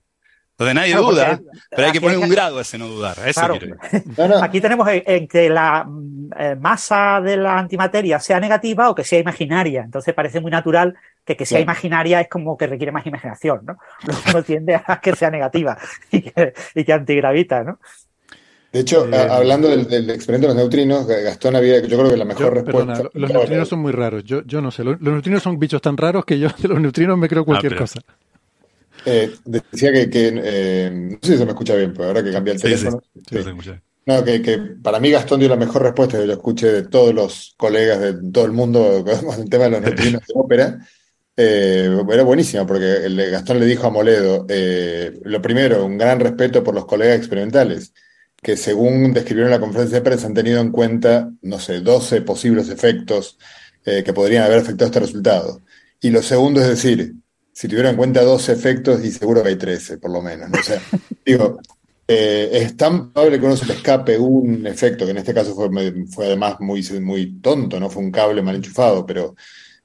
Entonces nadie Claro, duda, pero hay que poner un grado a ese no dudar. A eso Claro. quiero ir. No, no, Aquí tenemos en, en que la eh, masa de la antimateria sea negativa o que sea imaginaria. Entonces parece muy natural que que sea imaginaria es como que requiere más imaginación, ¿no? Uno tiende a que sea negativa y que, y que antigravita, ¿no? De hecho, Eh, hablando del, del experimento de los neutrinos, Gastón había, yo creo que la mejor Yo- respuesta. perdona, los neutrinos son muy raros. Yo, yo no sé. Los, los neutrinos son bichos tan raros que yo de los neutrinos me creo cualquier pero- cosa. Eh, decía que, que, eh, no sé si se me escucha bien, pero ahora que cambié el Sí, sí. teléfono. Sí, sí. No, que, que para mí Gastón dio la mejor respuesta que yo escuché de todos los colegas de todo el mundo con el tema de los neutrinos de ópera. Eh, era buenísima porque el- Gastón le dijo a Moledo, eh, lo primero, un gran respeto por los colegas experimentales, que según describieron en la conferencia de prensa han tenido en cuenta, no sé, 12 posibles efectos eh, que podrían haber afectado este resultado. Y lo segundo es decir, si tuvieran en cuenta 12 efectos, y seguro que hay 13, por lo menos. ¿no? O sea, digo, eh, es tan probable que uno se le escape un efecto, que en este caso fue, fue además muy, muy tonto, no fue un cable mal enchufado, pero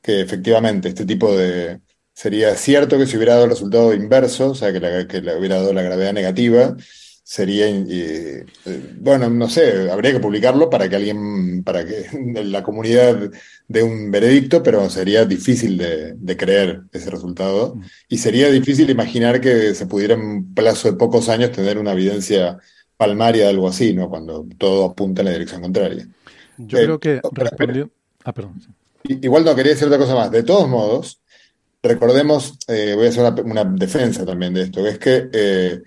que efectivamente este tipo de... Sería cierto que si hubiera dado el resultado inverso, o sea, que, la- que le hubiera dado la gravedad negativa, sería, eh, eh, bueno, no sé, habría que publicarlo para que alguien, para que la comunidad dé un veredicto, pero sería difícil de, de creer ese resultado. Y sería difícil imaginar que se pudiera en un plazo de pocos años tener una evidencia palmaria de algo así, ¿no? Cuando todo apunta en la dirección contraria. Yo Eh, creo que espera, respondiendo. Ah, perdón. Igual no quería decir otra cosa más. De todos modos, recordemos, eh, voy a hacer una, defensa también de esto, que es que eh,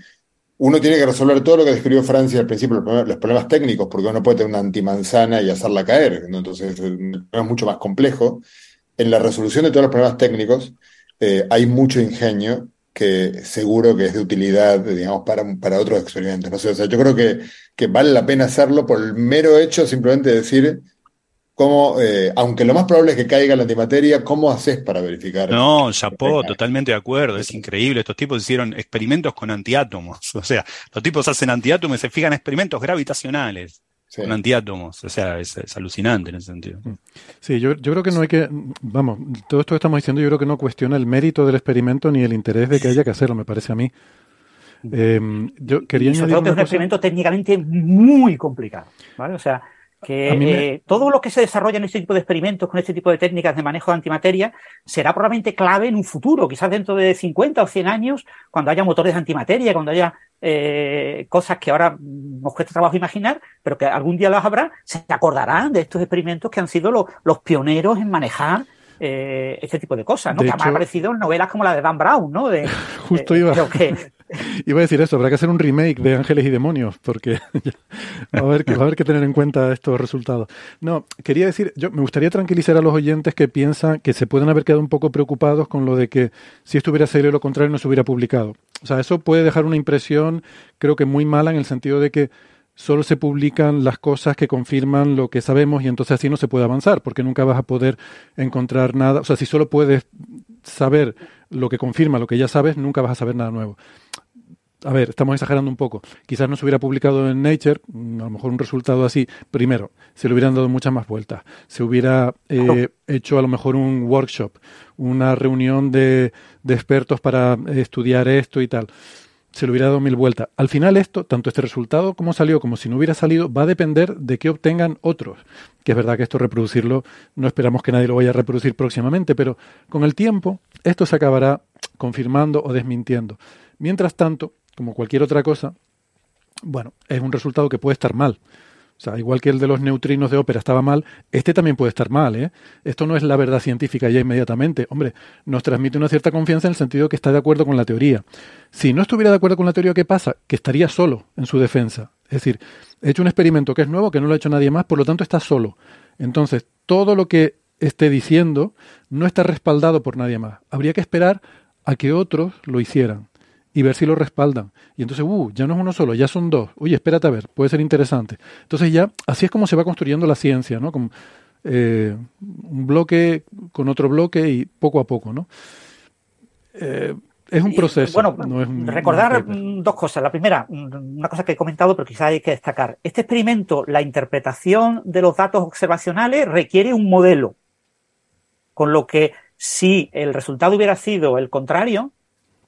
uno tiene que resolver todo lo que describió Francia al principio, los problemas, técnicos, porque uno puede tener una antimanzana y hacerla caer, ¿no? Entonces, es mucho más complejo. En la resolución de todos los problemas técnicos eh, hay mucho ingenio que seguro que es de utilidad, digamos, para, para otros experimentos. No sé, o sea, yo creo que, que vale la pena hacerlo por el mero hecho simplemente de decir cómo, eh, aunque lo más probable es que caiga la antimateria, ¿cómo haces para verificar? No, Chapó, totalmente de acuerdo, es increíble. Estos tipos hicieron experimentos con antiátomos. O sea, los tipos hacen antiátomos y se fijan en experimentos gravitacionales Sí. con antiátomos. O sea, es, es alucinante en ese sentido. Sí, yo, yo creo que no hay que, vamos, todo esto que estamos diciendo yo creo que no cuestiona el mérito del experimento ni el interés de que haya que hacerlo, me parece a mí. Eh, yo quería Y sobre añadir todo que es un cosa. experimento técnicamente muy complicado, ¿vale? O sea, que eh, todo lo que se desarrolla en este tipo de experimentos, con este tipo de técnicas de manejo de antimateria, será probablemente clave en un futuro, quizás dentro de 50 o 100 años, cuando haya motores de antimateria, cuando haya eh, cosas que ahora nos cuesta trabajo imaginar, pero que algún día las habrá, se acordarán de estos experimentos que han sido los pioneros en manejar eh, este tipo de cosas, ¿no? que han aparecido en novelas como la de Dan Brown, ¿no? De, Justo iba, iba a decir eso, habrá que hacer un remake de Ángeles y Demonios, porque va, a haber, que tener en cuenta estos resultados. No, quería decir, yo me gustaría tranquilizar a los oyentes que piensan que se pueden haber quedado un poco preocupados con lo de que si esto hubiera sido lo contrario no se hubiera publicado. O sea, eso puede dejar una impresión, creo que muy mala en el sentido de que solo se publican las cosas que confirman lo que sabemos y entonces así no se puede avanzar, porque nunca vas a poder encontrar nada. O sea, si solo puedes saber lo que confirma lo que ya sabes, nunca vas a saber nada nuevo. A ver, estamos exagerando un poco. Quizás no se hubiera publicado en Nature, mm, a lo mejor un resultado así. Primero, se le hubieran dado muchas más vueltas. Se hubiera eh, hecho a lo mejor un workshop, una reunión de, de expertos para estudiar esto y tal se le hubiera dado mil vueltas. Al final esto, tanto este resultado como salió, como si no hubiera salido, va a depender de qué obtengan otros. Que es verdad que esto reproducirlo, no esperamos que nadie lo vaya a reproducir próximamente, pero con el tiempo esto se acabará confirmando o desmintiendo. Mientras tanto, como cualquier otra cosa, bueno, es un resultado que puede estar mal. O sea, igual que el de los neutrinos de ópera estaba mal, este también puede estar mal. ¿eh? Esto no es la verdad científica ya inmediatamente. Hombre, nos transmite una cierta confianza en el sentido que está de acuerdo con la teoría. Si no estuviera de acuerdo con la teoría, ¿qué pasa? Que estaría solo en su defensa. Es decir, he hecho un experimento que es nuevo, que no lo ha hecho nadie más, por lo tanto está solo. Entonces, todo lo que esté diciendo no está respaldado por nadie más. Habría que esperar a que otros lo hicieran y ver si lo respaldan. Y entonces, uh, ya no es uno solo, ya son dos. Oye, espérate a ver, puede ser interesante. Entonces ya, así es como se va construyendo la ciencia, ¿no? Con, eh, un bloque con otro bloque y poco a poco, ¿no? Eh, es un proceso. bueno, recordar dos cosas. La primera, una cosa que he comentado, pero quizás hay que destacar. Este experimento, la interpretación de los datos observacionales requiere un modelo. Con lo que si el resultado hubiera sido el contrario,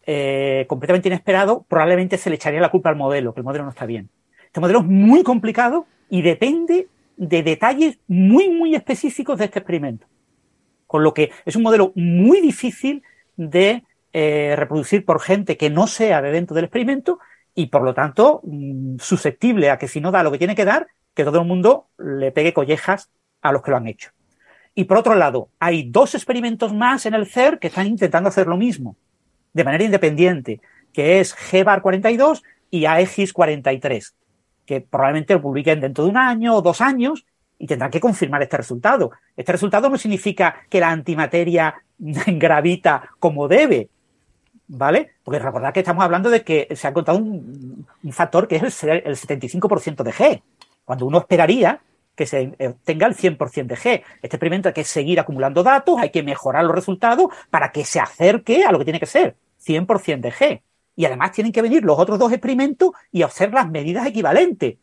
eh, completamente inesperado, probablemente se le echaría la culpa al modelo, que el modelo no está bien. Este modelo es muy complicado y depende de detalles muy, muy específicos de este experimento. Con lo que es un modelo muy difícil de eh, reproducir por gente que no sea de dentro del experimento y por lo tanto mm, susceptible a que si no da lo que tiene que dar, que todo el mundo le pegue collejas a los que lo han hecho. Y por otro lado, hay dos experimentos más en el CER que están intentando hacer lo mismo de manera independiente, que es GBAR 42 y AEGIS 43, que probablemente lo publiquen dentro de un año o dos años y tendrán que confirmar este resultado. Este resultado no significa que la antimateria gravita como debe, ¿vale? Porque recordad que estamos hablando de que se ha encontrado un, factor que es el, el 75% de G, cuando uno esperaría que se eh, tenga el 100% de G. Este experimento hay que seguir acumulando datos, hay que mejorar los resultados para que se acerque a lo que tiene que ser. 100% de G. Y además tienen que venir los otros dos experimentos y hacer las medidas equivalentes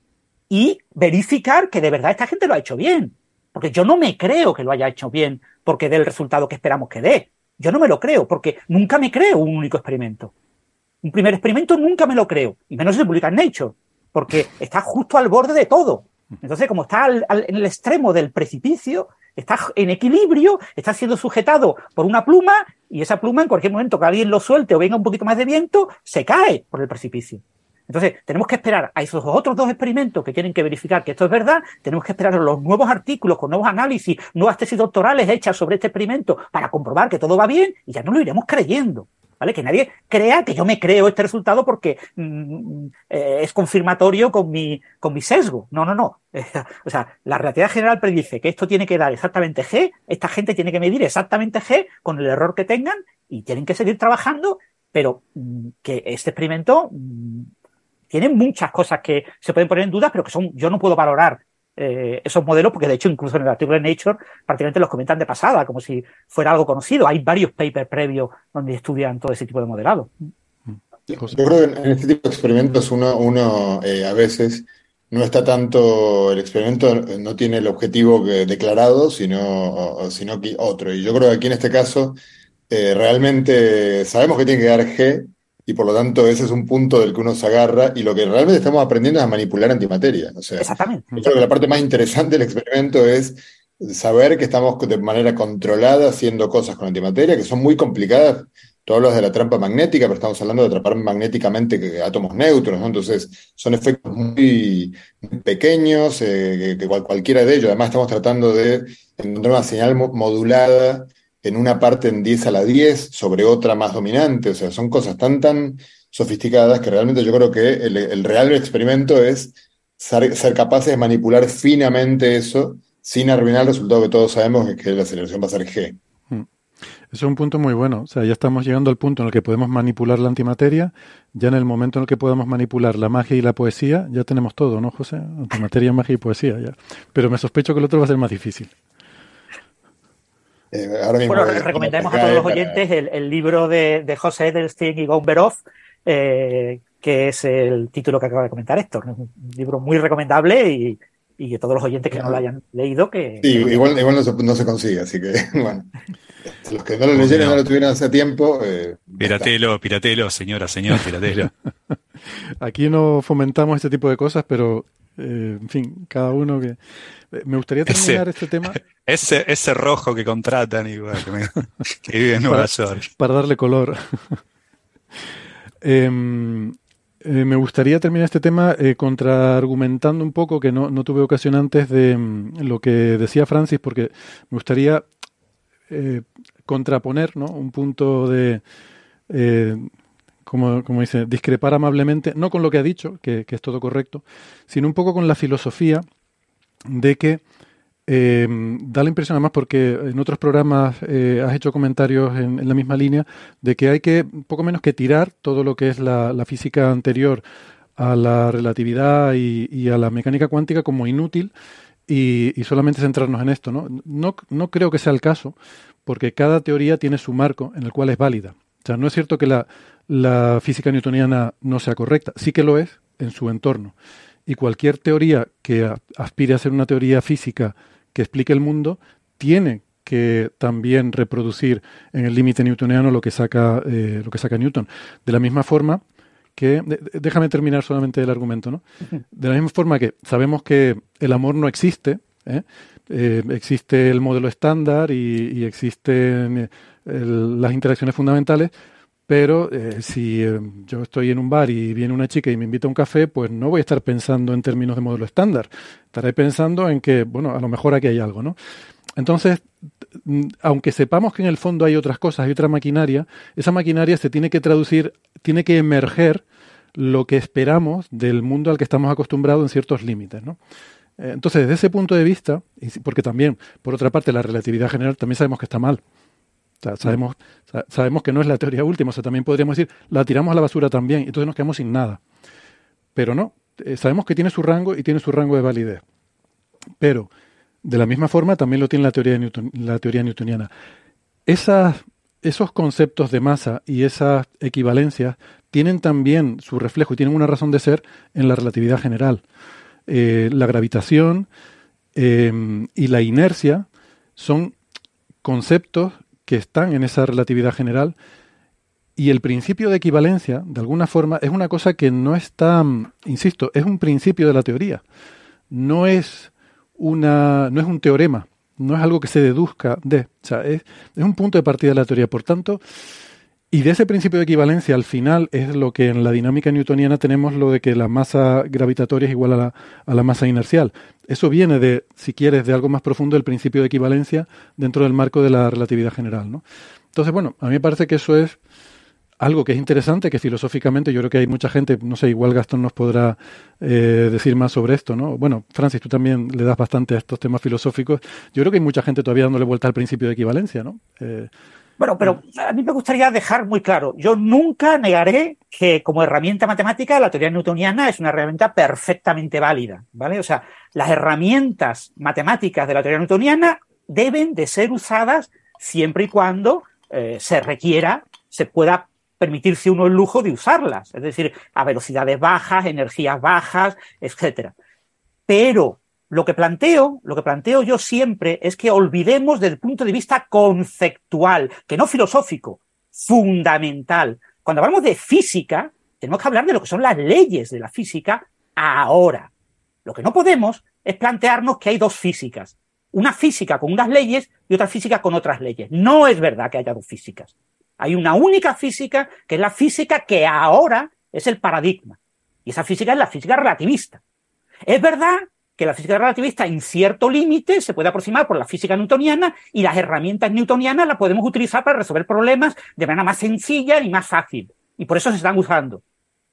y verificar que de verdad esta gente lo ha hecho bien. Porque yo no me creo que lo haya hecho bien porque dé el resultado que esperamos que dé. Yo no me lo creo porque nunca me creo un único experimento. Un primer experimento nunca me lo creo. Y menos si se publica en Nature. Porque está justo al borde de todo. Entonces, como está en el extremo del precipicio, está en equilibrio, está siendo sujetado por una pluma y esa pluma en cualquier momento que alguien lo suelte o venga un poquito más de viento, se cae por el precipicio. Entonces, tenemos que esperar a esos otros dos experimentos que tienen que verificar que esto es verdad, tenemos que esperar a los nuevos artículos con nuevos análisis, nuevas tesis doctorales hechas sobre este experimento para comprobar que todo va bien y ya no lo iremos creyendo. ¿Vale? Que nadie crea que yo me creo este resultado porque mm, eh, es confirmatorio con mi, con mi sesgo. No, no, no. o sea, la realidad general predice que esto tiene que dar exactamente G, esta gente tiene que medir exactamente G con el error que tengan y tienen que seguir trabajando, pero mm, que este experimento mm, tiene muchas cosas que se pueden poner en duda, pero que son, yo no puedo valorar eh, esos modelos, porque de hecho incluso en el artículo de Nature prácticamente los comentan de pasada, como si fuera algo conocido. Hay varios papers previos donde estudian todo ese tipo de modelado. Yo creo que en este tipo de experimentos uno, uno eh, a veces no está tanto, el experimento no tiene el objetivo declarado, sino, sino que otro. Y yo creo que aquí en este caso eh, realmente sabemos que tiene que dar G, y por lo tanto ese es un punto del que uno se agarra y lo que realmente estamos aprendiendo es a manipular antimateria. O sea, Exactamente. Yo creo que la parte más interesante del experimento es saber que estamos de manera controlada haciendo cosas con antimateria que son muy complicadas. Tú hablas de la trampa magnética, pero estamos hablando de atrapar magnéticamente átomos neutros, ¿no? Entonces son efectos muy, pequeños, eh, que, que cualquiera de ellos. Además estamos tratando de encontrar una señal modulada en una parte en 10 a la 10 sobre otra más dominante. O sea, son cosas tan, tan sofisticadas que realmente yo creo que el, real experimento es ser, ser, capaces de manipular finamente eso sin arruinar el resultado que todos sabemos que, que la aceleración va a ser G. Hmm. Eso es un punto muy bueno. O sea, ya estamos llegando al punto en el que podemos manipular la antimateria. Ya en el momento en el que podamos manipular la magia y la poesía, ya tenemos todo, ¿no, José? Antimateria, magia y poesía. Ya. Pero me sospecho que el otro va a ser más difícil. Eh, bueno, recomendamos a todos los oyentes el, el libro de, de, José Edelstein y Gomberov, eh, que es el título que acaba de comentar Héctor. Es un libro muy recomendable y, y que todos los oyentes que no lo hayan leído que... Sí, igual, igual no, se, no, se, consigue, así que bueno. Los que no lo leyeron no lo tuvieron hace tiempo... Eh, piratelo, piratelo, señora, señor, piratelo. Aquí no fomentamos este tipo de cosas, pero eh, en fin, cada uno que... Me gustaría terminar ese, este tema. Ese, ese rojo que contratan igual, que, me, que vive en Nueva para, York. Para darle color. eh, eh, me gustaría terminar este tema eh, contraargumentando un poco, que no, no, tuve ocasión antes de mm, lo que decía Francis, porque me gustaría eh, contraponer ¿no? un punto de, como, como, dice, discrepar amablemente, no con lo que ha dicho, que, que, es todo correcto, sino un poco con la filosofía de que eh, da la impresión además porque en otros programas eh, has hecho comentarios en, en, la misma línea de que hay que poco menos que tirar todo lo que es la, física anterior a la relatividad y, y, a la mecánica cuántica como inútil y, y, solamente centrarnos en esto. ¿no? No, no creo que sea el caso porque cada teoría tiene su marco en el cual es válida. O sea, no es cierto que la, la física newtoniana no sea correcta, sí que lo es en su entorno. Y cualquier teoría que aspire a ser una teoría física que explique el mundo tiene que también reproducir en el límite newtoniano lo que saca eh, lo que saca Newton. De la misma forma que déjame terminar solamente el argumento, ¿no? De la misma forma que sabemos que el amor no existe, ¿eh? Eh, existe el modelo estándar y, y existen el, las interacciones fundamentales, pero eh, si eh, yo estoy en un bar y viene una chica y me invita a un café, pues no voy a estar pensando en términos de modelo estándar. Estaré pensando en que, bueno, a lo mejor aquí hay algo, ¿no? Entonces, aunque sepamos que en el fondo hay otras cosas, hay otra maquinaria, esa maquinaria se tiene que traducir, tiene que emerger lo que esperamos del mundo al que estamos acostumbrados en ciertos límites, ¿no? Entonces, desde ese punto de vista, porque también, por otra parte, la relatividad general también sabemos que está mal. Sabemos, sabemos que no es la teoría última, o sea, también podríamos decir, la tiramos a la basura también, entonces nos quedamos sin nada. Pero no, eh, sabemos que tiene su rango y tiene su rango de validez. Pero, de la misma forma, también lo tiene la teoría, Newton, la teoría newtoniana. Esas, esos conceptos de masa y esas equivalencias tienen también su reflejo y tienen una razón de ser en la relatividad general. Eh, la gravitación eh, y la inercia son conceptos que están en esa relatividad general y el principio de equivalencia, de alguna forma, es una cosa que no está, insisto, es un principio de la teoría. No es, una, no es un teorema, no es algo que se deduzca de. O sea, es, es un punto de partida de la teoría. Por tanto, y de ese principio de equivalencia al final es lo que en la dinámica newtoniana tenemos lo de que la masa gravitatoria es igual a la, a la, masa inercial. Eso viene de, si quieres, de algo más profundo del principio de equivalencia dentro del marco de la relatividad general. ¿no? Entonces, bueno, a mí me parece que eso es algo que es interesante, que filosóficamente yo creo que hay mucha gente, no sé, igual Gastón nos podrá eh, decir más sobre esto, ¿no? Bueno, Francis, tú también le das bastante a estos temas filosóficos. Yo creo que hay mucha gente todavía dándole vuelta al principio de equivalencia, ¿no? Eh, bueno, pero a mí me gustaría dejar muy claro, yo nunca negaré que como herramienta matemática la teoría newtoniana es una herramienta perfectamente válida, ¿vale? O sea, las herramientas matemáticas de la teoría newtoniana deben de ser usadas siempre y cuando eh, se requiera, se pueda permitirse uno el lujo de usarlas, es decir, a velocidades bajas, energías bajas, etcétera. Pero lo que planteo, lo que planteo yo siempre es que olvidemos desde el punto de vista conceptual, que no filosófico, fundamental, cuando hablamos de física, tenemos que hablar de lo que son las leyes de la física ahora. Lo que no podemos es plantearnos que hay dos físicas. Una física con unas leyes y otra física con otras leyes. No es verdad que haya dos físicas. Hay una única física, que es la física que ahora es el paradigma. Y esa física es la física relativista. Es verdad que la física relativista en cierto límite se puede aproximar por la física newtoniana y las herramientas newtonianas las podemos utilizar para resolver problemas de manera más sencilla y más fácil. Y por eso se están usando.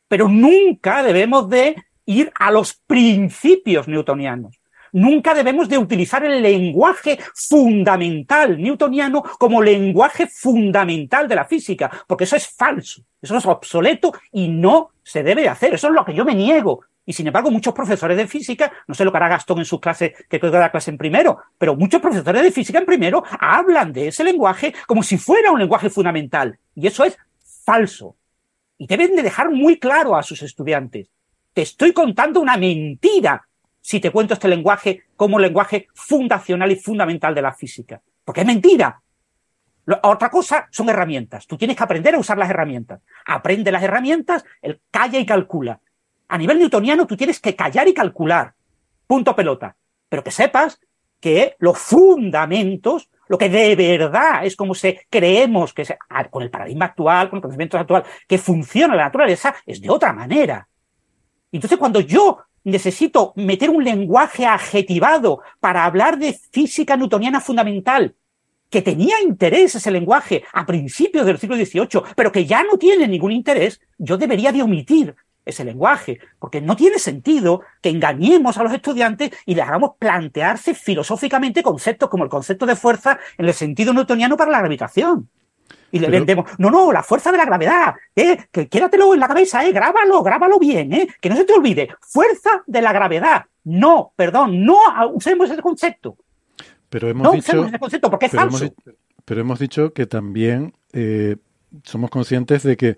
Pero nunca debemos de ir a los principios newtonianos. Nunca debemos de utilizar el lenguaje fundamental newtoniano como lenguaje fundamental de la física, porque eso es falso, eso es obsoleto y no se debe de hacer. Eso es lo que yo me niego. Y sin embargo, muchos profesores de física, no sé lo que hará Gastón en sus clases, que creo que da clase en primero, pero muchos profesores de física en primero hablan de ese lenguaje como si fuera un lenguaje fundamental. Y eso es falso. Y deben de dejar muy claro a sus estudiantes. Te estoy contando una mentira si te cuento este lenguaje como lenguaje fundacional y fundamental de la física. Porque es mentira. Otra cosa son herramientas. Tú tienes que aprender a usar las herramientas. Aprende las herramientas, el calla y calcula. A nivel newtoniano tú tienes que callar y calcular. Punto pelota. Pero que sepas que los fundamentos, lo que de verdad es como se creemos que con el paradigma actual, con el conocimiento actual, que funciona la naturaleza, es de otra manera. Entonces, cuando yo necesito meter un lenguaje adjetivado para hablar de física newtoniana fundamental, que tenía interés ese lenguaje a principios del siglo XVIII, pero que ya no tiene ningún interés, yo debería de omitir ese lenguaje, porque no tiene sentido que engañemos a los estudiantes y les hagamos plantearse filosóficamente conceptos como el concepto de fuerza en el sentido newtoniano para la gravitación. Y le vendemos, no, no, la fuerza de la gravedad, eh, que quédatelo en la cabeza, eh, grábalo, grábalo bien, eh, que no se te olvide, fuerza de la gravedad. No, perdón, no usemos ese concepto. Pero hemos no dicho, usemos ese concepto porque es pero falso. Hemos, pero hemos dicho que también eh, somos conscientes de que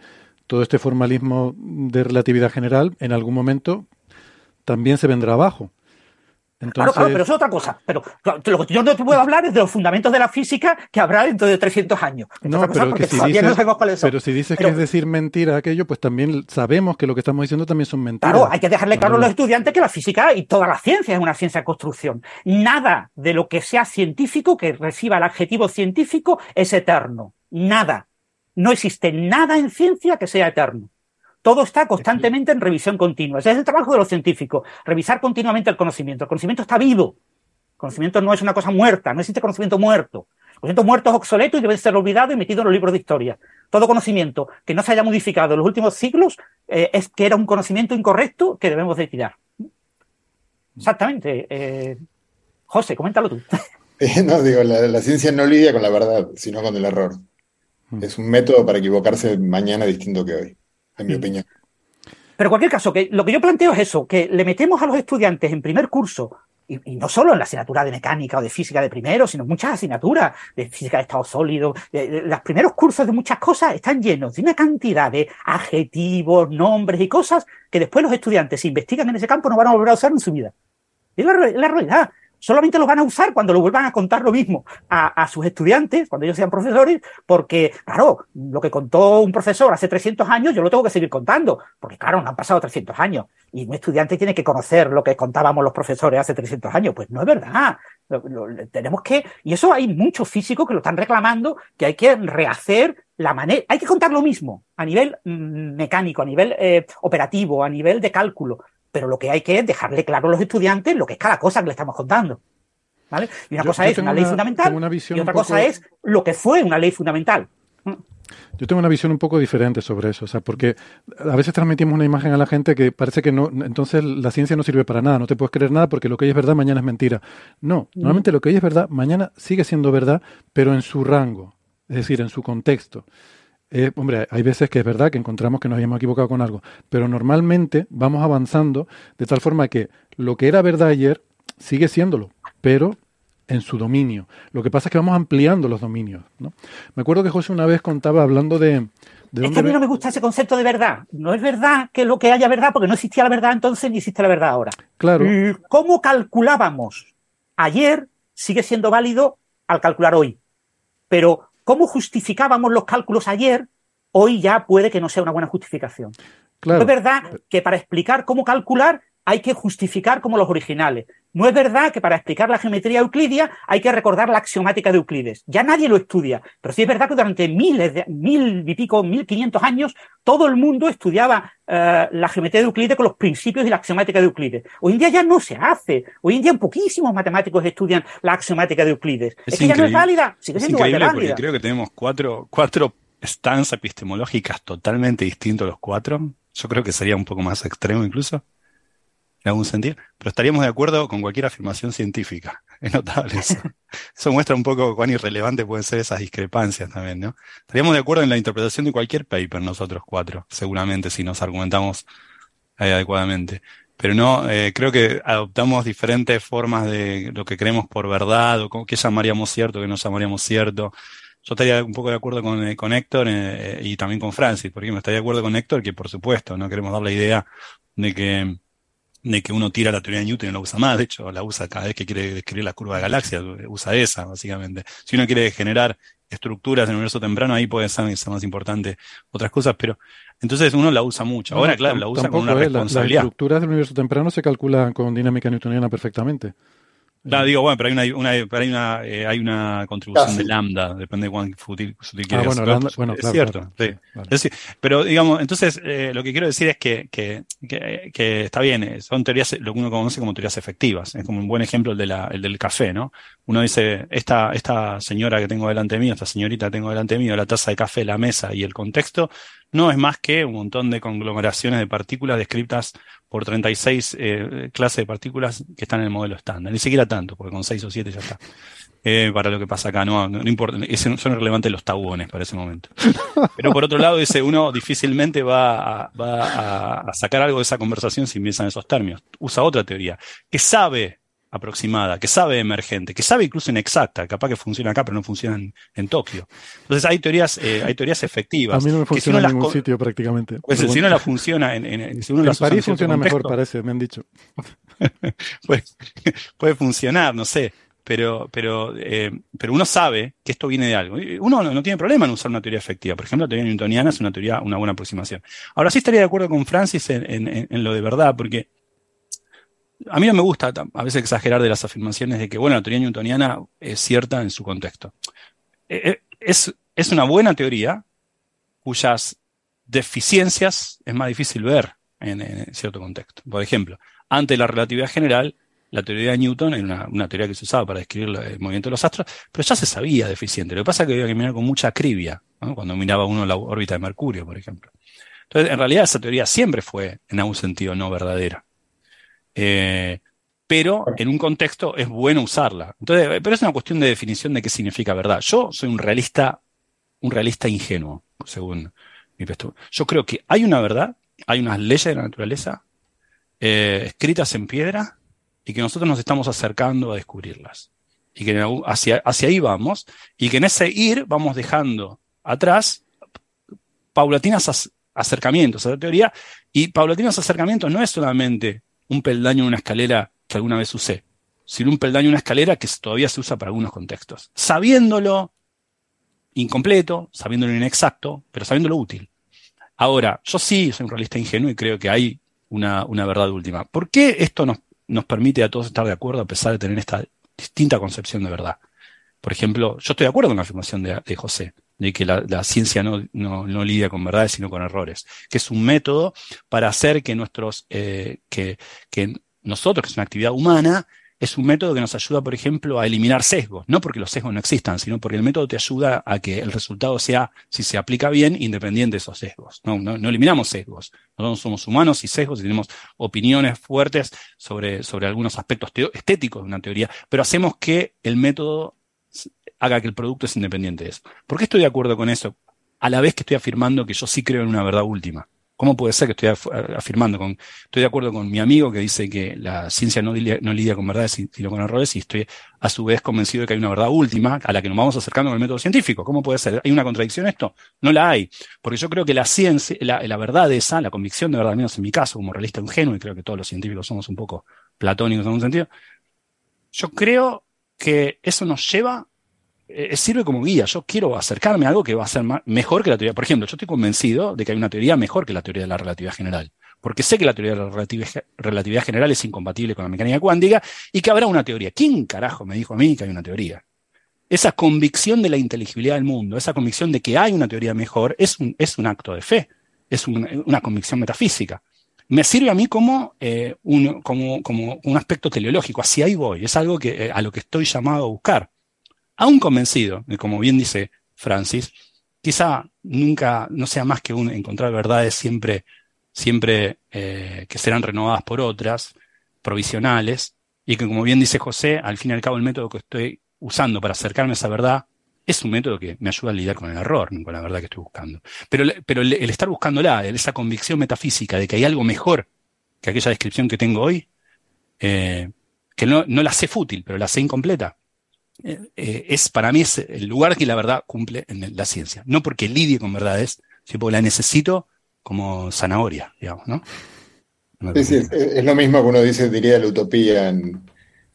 todo este formalismo de relatividad general en algún momento también se vendrá abajo. Entonces... Claro, claro, pero eso es otra cosa. Pero lo que yo no te puedo hablar es de los fundamentos de la física que habrá dentro de 300 años. No, pero, que si dices, no pero si dices pero, que es decir mentira aquello, pues también sabemos que lo que estamos diciendo también son mentiras. Claro, hay que dejarle claro a los estudiantes que la física y toda la ciencia es una ciencia de construcción. Nada de lo que sea científico, que reciba el adjetivo científico, es eterno. Nada. No existe nada en ciencia que sea eterno. Todo está constantemente en revisión continua. Ese es el trabajo de los científicos, revisar continuamente el conocimiento. El conocimiento está vivo. El conocimiento no es una cosa muerta, no existe conocimiento muerto. El conocimiento muerto es obsoleto y debe ser olvidado y metido en los libros de historia. Todo conocimiento que no se haya modificado en los últimos siglos eh, es que era un conocimiento incorrecto que debemos de tirar. Exactamente. Eh, José, coméntalo tú. no, digo, la, la ciencia no lidia con la verdad, sino con el error. Es un método para equivocarse mañana distinto que hoy, en mi opinión. Pero en cualquier caso, que lo que yo planteo es eso, que le metemos a los estudiantes en primer curso, y, y no solo en la asignatura de mecánica o de física de primero, sino en muchas asignaturas de física de estado sólido, de, de, los primeros cursos de muchas cosas están llenos de una cantidad de adjetivos, nombres y cosas que después los estudiantes, si investigan en ese campo, no van a volver a usar en su vida. Es la, la realidad solamente los van a usar cuando lo vuelvan a contar lo mismo a, sus estudiantes, cuando ellos sean profesores, porque, claro, lo que contó un profesor hace 300 años, yo lo tengo que seguir contando, porque, claro, no han pasado 300 años, y un estudiante tiene que conocer lo que contábamos los profesores hace 300 años. Pues no es verdad. Tenemos que, y eso hay muchos físicos que lo están reclamando, que hay que rehacer la manera, hay que contar lo mismo a nivel mmm, mecánico, a nivel eh, operativo, a nivel de cálculo, pero lo que hay que es dejarle claro a los estudiantes lo que es cada cosa que le estamos contando. ¿Vale? Y una yo, cosa yo es una ley una, fundamental una y otra poco... cosa es lo que fue una ley fundamental. Yo tengo una visión un poco diferente sobre eso, o sea, porque a veces transmitimos una imagen a la gente que parece que no, entonces la ciencia no sirve para nada, no te puedes creer nada porque lo que hoy es verdad mañana es mentira. No, normalmente lo que hoy es verdad mañana sigue siendo verdad, pero en su rango, es decir, en su contexto. Eh, hombre, hay veces que es verdad que encontramos que nos habíamos equivocado con algo, pero normalmente vamos avanzando de tal forma que lo que era verdad ayer sigue siéndolo, pero en su dominio. Lo que pasa es que vamos ampliando los dominios. ¿no? Me acuerdo que José una vez contaba hablando de... de es que a mí no me gusta ese concepto de verdad. No es verdad que lo que haya verdad, porque no existía la verdad entonces ni existe la verdad ahora. Claro. ¿Cómo calculábamos ayer sigue siendo válido al calcular hoy? Pero ¿cómo justificábamos los cálculos ayer hoy ya puede que no sea una buena justificación. No es verdad que para explicar cómo calcular hay que justificar como los originales. No es verdad que para explicar la geometría euclidia hay que recordar la axiomática de Euclides. Ya nadie lo estudia, pero sí es verdad que durante miles de mil y pico, mil quinientos años, todo el mundo estudiaba eh, la geometría de Euclides con los principios y la axiomática de Euclides. Hoy en día ya no se hace. Hoy en día poquísimos matemáticos estudian la axiomática de Euclides. Es, que ya no es válida, sigue siendo es increíble Porque creo que tenemos cuatro, cuatro stands epistemológicas totalmente distintos los cuatro. Yo creo que sería un poco más extremo incluso en algún sentido, pero estaríamos de acuerdo con cualquier afirmación científica. Es notable eso. Eso muestra un poco cuán irrelevante pueden ser esas discrepancias también, ¿no? Estaríamos de acuerdo en la interpretación de cualquier paper nosotros cuatro, seguramente, si nos argumentamos adecuadamente. Pero no, eh, creo que adoptamos diferentes formas de lo que creemos por verdad, o qué llamaríamos cierto, qué no llamaríamos cierto. Yo estaría un poco de acuerdo con, eh, con Héctor eh, y también con Francis, porque me estaría de acuerdo con Héctor que, por supuesto, no queremos dar la idea de que de que uno tira la teoría de Newton y no la usa más, de hecho la usa cada vez que quiere describir la curva de galaxias, usa esa básicamente. Si uno quiere generar estructuras en el universo temprano, ahí puede ser, más importante otras cosas, pero entonces uno la usa mucho. Ahora, claro, la usa con una responsabilidad. las estructuras del universo temprano se calculan con dinámica newtoniana perfectamente. Claro, digo, bueno, pero hay una, una, pero hay una, eh, hay una contribución de lambda, depende de cuán fútil ah, bueno, lambda, bueno, es cierto, sí. pero digamos, entonces, eh, lo que quiero decir es que, que, que, está bien, eh, son teorías, lo que uno conoce como teorías efectivas. Es como un buen ejemplo el, de la, el del café, ¿no? Uno dice, esta, esta señora que tengo delante mío, esta señorita que tengo delante mío, la taza de café, la mesa y el contexto, no es más que un montón de conglomeraciones de partículas descritas por 36 eh, clases de partículas que están en el modelo estándar. Ni siquiera tanto, porque con 6 o 7 ya está. Eh, para lo que pasa acá, no, no, importa, son relevantes los tabuones para ese momento. Pero por otro lado, dice, uno difícilmente va, a, va a, sacar algo de esa conversación si empiezan esos términos. Usa otra teoría, que sabe aproximada, que sabe emergente, que sabe incluso inexacta, capaz que funciona acá pero no funciona en, Tokio. Entonces hay teorías, eh, hay teorías efectivas. A mí no me funciona en ningún sitio prácticamente. Pues si uno la funciona en, en, si uno en París funciona mejor, parece, me han dicho. puede, puede funcionar, no sé. Pero, pero, eh, pero uno sabe que esto viene de algo. Uno no, tiene problema en usar una teoría efectiva. Por ejemplo, la teoría newtoniana es una teoría, una buena aproximación. Ahora sí estaría de acuerdo con Francis en, en lo de verdad, porque a mí no me gusta a veces exagerar de las afirmaciones de que, bueno, la teoría newtoniana es cierta en su contexto. Eh, eh, es, es una buena teoría cuyas deficiencias es más difícil ver en, cierto contexto. Por ejemplo, ante la relatividad general, la teoría de Newton era una, teoría que se usaba para describir el movimiento de los astros, pero ya se sabía deficiente. Lo que pasa es que había que mirar con mucha acribia, cuando miraba uno la órbita de Mercurio, por ejemplo. Entonces, en realidad esa teoría siempre fue, en algún sentido, no verdadera. Eh, pero en un contexto es bueno usarla. Entonces, eh, pero es una cuestión de definición de qué significa verdad. Yo soy un realista, un realista ingenuo, según mi postura. Yo creo que hay una verdad, hay unas leyes de la naturaleza eh, escritas en piedra y que nosotros nos estamos acercando a descubrirlas. Y que hacia, hacia ahí vamos, y que en ese ir vamos dejando atrás paulatinas acercamientos a la teoría, y paulatinos acercamientos no es solamente un peldaño en una escalera que alguna vez usé, sino un peldaño en una escalera que todavía se usa para algunos contextos. Sabiéndolo incompleto, sabiéndolo inexacto, pero sabiéndolo útil. Ahora, yo sí soy un realista ingenuo y creo que hay una, una verdad última. ¿Por qué esto nos, nos permite a todos estar de acuerdo a pesar de tener esta distinta concepción de verdad? Por ejemplo, yo estoy de acuerdo con la afirmación de, de José de que la, ciencia no, no, no, lidia con verdades, sino con errores, que es un método para hacer que nuestros, eh, que, que nosotros, que es una actividad humana, es un método que nos ayuda, por ejemplo, a eliminar sesgos, no porque los sesgos no existan, sino porque el método te ayuda a que el resultado sea, si se aplica bien, independiente de esos sesgos. No, no, no eliminamos sesgos. Nosotros somos humanos y sesgos y tenemos opiniones fuertes sobre, sobre algunos aspectos estéticos de una teoría, pero hacemos que el método haga que el producto es independiente de eso. ¿Por qué estoy de acuerdo con eso? A la vez que estoy afirmando que yo sí creo en una verdad última. ¿Cómo puede ser que estoy afirmando con, estoy de acuerdo con mi amigo que dice que la ciencia no lidia, con verdades sino con errores y estoy a su vez convencido de que hay una verdad última a la que nos vamos acercando con el método científico? ¿Cómo puede ser? ¿Hay una contradicción en esto? No la hay. Porque yo creo que la ciencia, la, verdad esa, la convicción de verdad, al menos en mi caso, como realista ingenuo, y creo que todos los científicos somos un poco platónicos en un sentido, yo creo que eso nos lleva eh, sirve como guía. Yo quiero acercarme a algo que va a ser mejor que la teoría. Por ejemplo, yo estoy convencido de que hay una teoría mejor que la teoría de la relatividad general. Porque sé que la teoría de la relatividad, general es incompatible con la mecánica cuántica y que habrá una teoría. ¿Quién carajo me dijo a mí que hay una teoría? Esa convicción de la inteligibilidad del mundo, esa convicción de que hay una teoría mejor, es un, acto de fe, es una convicción metafísica me sirve a mí como, eh, un, como, un aspecto teleológico. Así ahí voy. Es algo que, eh, a lo que estoy llamado a buscar. Aún convencido, como bien dice Francis, quizá nunca no sea más que un encontrar verdades siempre, siempre eh, que serán renovadas por otras, provisionales, y que como bien dice José, al fin y al cabo el método que estoy usando para acercarme a esa verdad es un método que me ayuda a lidiar con el error, con la verdad que estoy buscando. Pero, pero el, estar buscándola, esa convicción metafísica de que hay algo mejor que aquella descripción que tengo hoy, eh, que no, no, la sé fútil, pero la sé incompleta, eh, eh, es para mí es el lugar que la verdad cumple en la ciencia. No porque lidie con verdades, sino porque la necesito como zanahoria, digamos, ¿no? es, lo mismo que uno dice, diría la utopía en,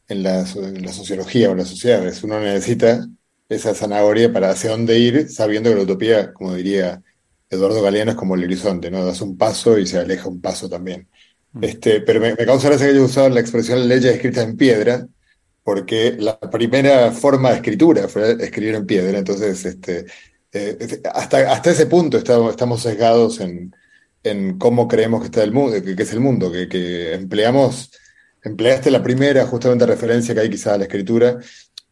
en, la, en la sociología o en las sociedades. Uno necesita esa zanahoria para hacia dónde ir, sabiendo que la utopía, como diría Eduardo Galeano, es como el horizonte, ¿no? Das un paso y se aleja un paso también. Mm. Este, pero me, causa gracia que haya usado la expresión leyes escritas en piedra, porque la primera forma de escritura fue escribir en piedra, entonces este, eh, hasta, hasta ese punto estamos, estamos sesgados en, en cómo creemos que está el mundo, que, es el mundo, que, que empleamos, empleaste la primera justamente referencia que hay quizá a la escritura,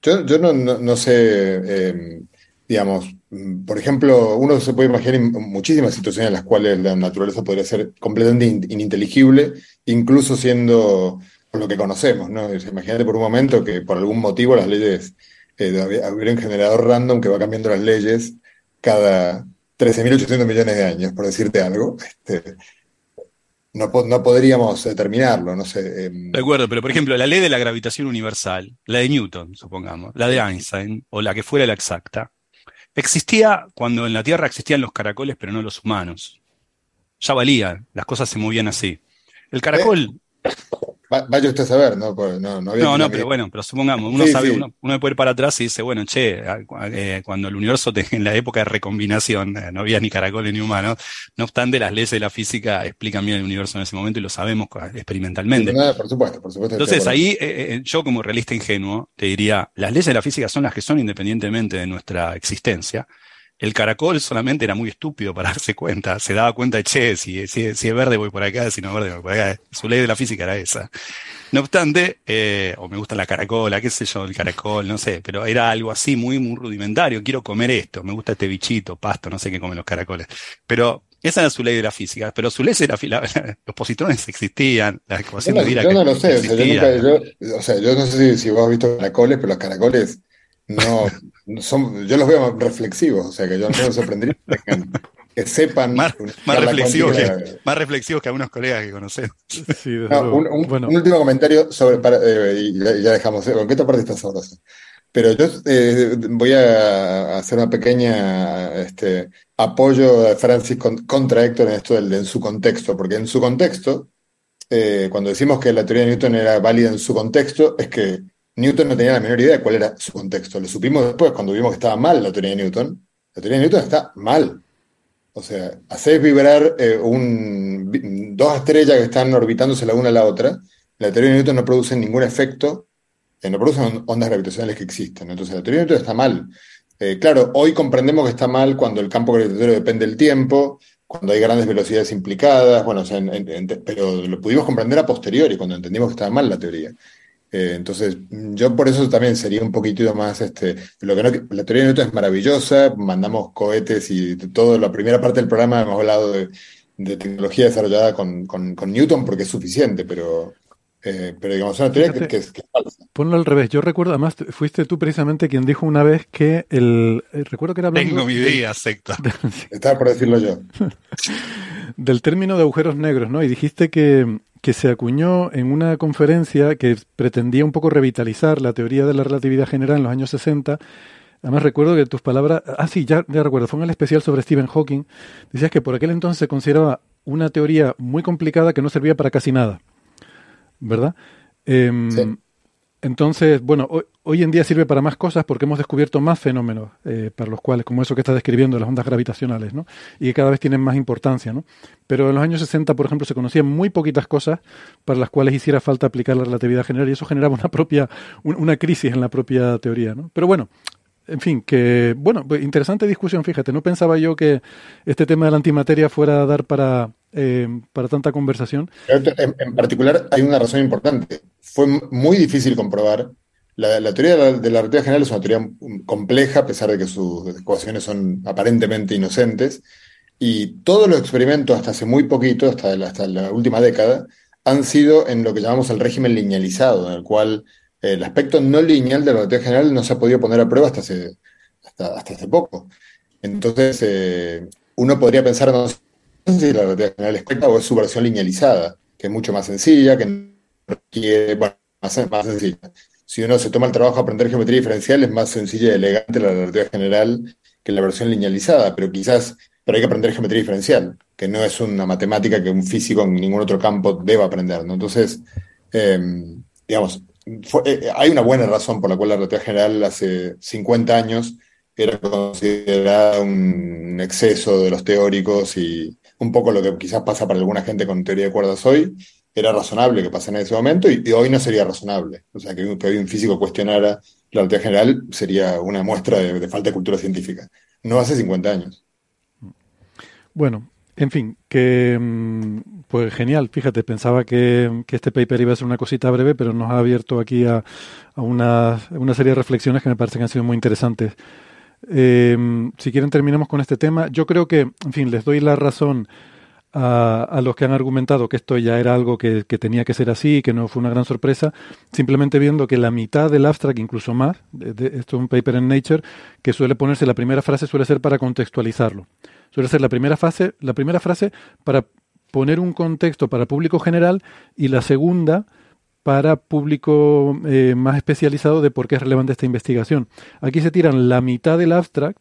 yo, yo no, no, sé, em, digamos, por ejemplo, uno se puede imaginar muchísimas situaciones en las cuales la naturaleza podría ser completamente ininteligible, incluso siendo lo que conocemos, ¿no? Imagínate por un momento que por algún motivo las leyes, eh, un generador random que va cambiando las leyes cada 13.800 millones de años, por decirte algo. Este, no, no podríamos determinarlo, no sé. Em, de acuerdo, pero por ejemplo, la ley de la gravitación universal, la de Newton, supongamos, la de Einstein, o la que fuera la exacta, existía cuando en la Tierra existían los caracoles, pero no los humanos. Ya valía, las cosas se movían así. El caracol Vaya usted a saber, ¿no? no, no, no, pero bueno, pero supongamos, uno sabe, Uno, uno, puede ir para atrás y dice, bueno, che, eh, cuando el universo en la época de recombinación eh, no había ni caracoles ni humanos, no obstante, las leyes de la física explican bien el universo en ese momento y lo sabemos experimentalmente. por supuesto, por supuesto. Entonces ahí eh, yo como realista ingenuo te diría, las leyes de la física son las que son independientemente de nuestra existencia. El caracol solamente era muy estúpido para darse cuenta. Se daba cuenta de, che, si, si, es verde voy por acá, si no es verde voy por acá. Su ley de la física era esa. No obstante, eh, o me gusta la caracola, qué sé yo, el caracol, no sé, pero era algo así muy, muy rudimentario. Quiero comer esto, me gusta este bichito, pasto, no sé qué comen los caracoles. Pero esa era su ley de la física, pero su ley era los positrones existían, la ecuación de Yo no lo sé, o sea, yo, o sea, yo no sé si, si, vos has visto caracoles, pero los caracoles no, son, yo los veo reflexivos, o sea que yo no me sorprendería que, sepan. Más, reflexivos que, más reflexivos que algunos colegas que conocemos. un, último comentario sobre, eh, y ya, dejamos, ¿con qué otra parte estás ahora? Pero yo eh, voy a hacer una pequeña este, apoyo de Francis contra Héctor en esto del, en su contexto, porque en su contexto, eh, cuando decimos que la teoría de Newton era válida en su contexto, es que Newton no tenía la menor idea de cuál era su contexto. Lo supimos después cuando vimos que estaba mal la teoría de Newton. La teoría de Newton está mal. O sea, hacer vibrar eh, dos estrellas que están orbitándose la una a la otra. La teoría de Newton no produce ningún efecto, eh, no produce ondas gravitacionales que existen. Entonces, la teoría de Newton está mal. Eh, claro, hoy comprendemos que está mal cuando el campo gravitatorio depende del tiempo, cuando hay grandes velocidades implicadas, bueno, pero lo pudimos comprender a posteriori, cuando entendimos que estaba mal la teoría. Eh, entonces, yo por eso también sería un poquitito más, este, lo que no, la teoría de Newton es maravillosa, mandamos cohetes y todo, la primera parte del programa hemos hablado de, tecnología desarrollada con, Newton porque es suficiente, pero, eh, pero digamos, es una teoría que, es, falsa. Ponlo al revés, yo recuerdo, además fuiste tú precisamente quien dijo una vez que el, eh, recuerdo que era hablando... Tengo mi idea, secta. Estaba por decirlo yo. del término de agujeros negros, ¿no? Y dijiste que que se acuñó en una conferencia que pretendía un poco revitalizar la teoría de la relatividad general en los años 60. Además recuerdo que tus palabras, ah sí, ya, ya recuerdo, fue en el especial sobre Stephen Hawking, decías que por aquel entonces se consideraba una teoría muy complicada que no servía para casi nada, ¿verdad? Em, entonces, bueno, hoy en día sirve para más cosas porque hemos descubierto más fenómenos eh, para los cuales, como eso que está describiendo, las ondas gravitacionales, ¿no? Y que cada vez tienen más importancia, ¿no? Pero en los años 60, por ejemplo, se conocían muy poquitas cosas para las cuales hiciera falta aplicar la relatividad general y eso generaba una propia, una crisis en la propia teoría. Pero bueno, en fin, que, bueno, pues, interesante discusión, fíjate, no pensaba yo que este tema de la antimateria fuera a dar para, eh, para tanta conversación. En, particular, hay una razón importante. Fue muy difícil comprobar. La, teoría de la, de la, relatividad general es una teoría compleja, a pesar de que sus ecuaciones son aparentemente inocentes. Y todos los experimentos, hasta hace muy poquito, hasta la, hasta la última década, han sido en lo que llamamos el régimen linealizado, en el cual el aspecto no lineal de la relatividad general no se ha podido poner a prueba hasta hace, hasta, hace poco. Entonces, eh, uno podría pensar, no sé si la relatividad general es correcta o es su versión linealizada, que es mucho más sencilla, que requiere, bueno, más, más sencilla. Si uno se toma el trabajo de aprender geometría diferencial, es más sencilla y elegante la relatividad general que la versión linealizada, pero quizás, hay que aprender geometría diferencial, que no es una matemática que un físico en ningún otro campo deba aprender, ¿no? Entonces, eh, digamos, eh, hay una buena razón por la cual la relatividad general hace 50 años era considerada un exceso de los teóricos y un poco lo que quizás pasa para alguna gente con teoría de cuerdas hoy, era razonable que pasara en ese momento y, hoy no sería razonable. O sea, que, hoy un físico cuestionara la relatividad general sería una muestra de, falta de cultura científica. No hace 50 años. Bueno, en fin, que mm, pues genial, fíjate, pensaba que, este paper iba a ser una cosita breve, pero nos ha abierto aquí a, una, serie de reflexiones que me parecen que han sido muy interesantes. Eh, si quieren terminamos con este tema. Yo creo que, en fin, les doy la razón a, los que han argumentado que esto ya era algo que, tenía que ser así, que no fue una gran sorpresa, simplemente viendo que la mitad del abstract, incluso más, esto es un paper en Nature, que suele ponerse la primera frase suele ser para contextualizarlo. Suele ser la primera fase, la primera frase para poner un contexto para público general y la segunda para público eh, más especializado de por qué es relevante esta investigación. Aquí se tiran la mitad del abstract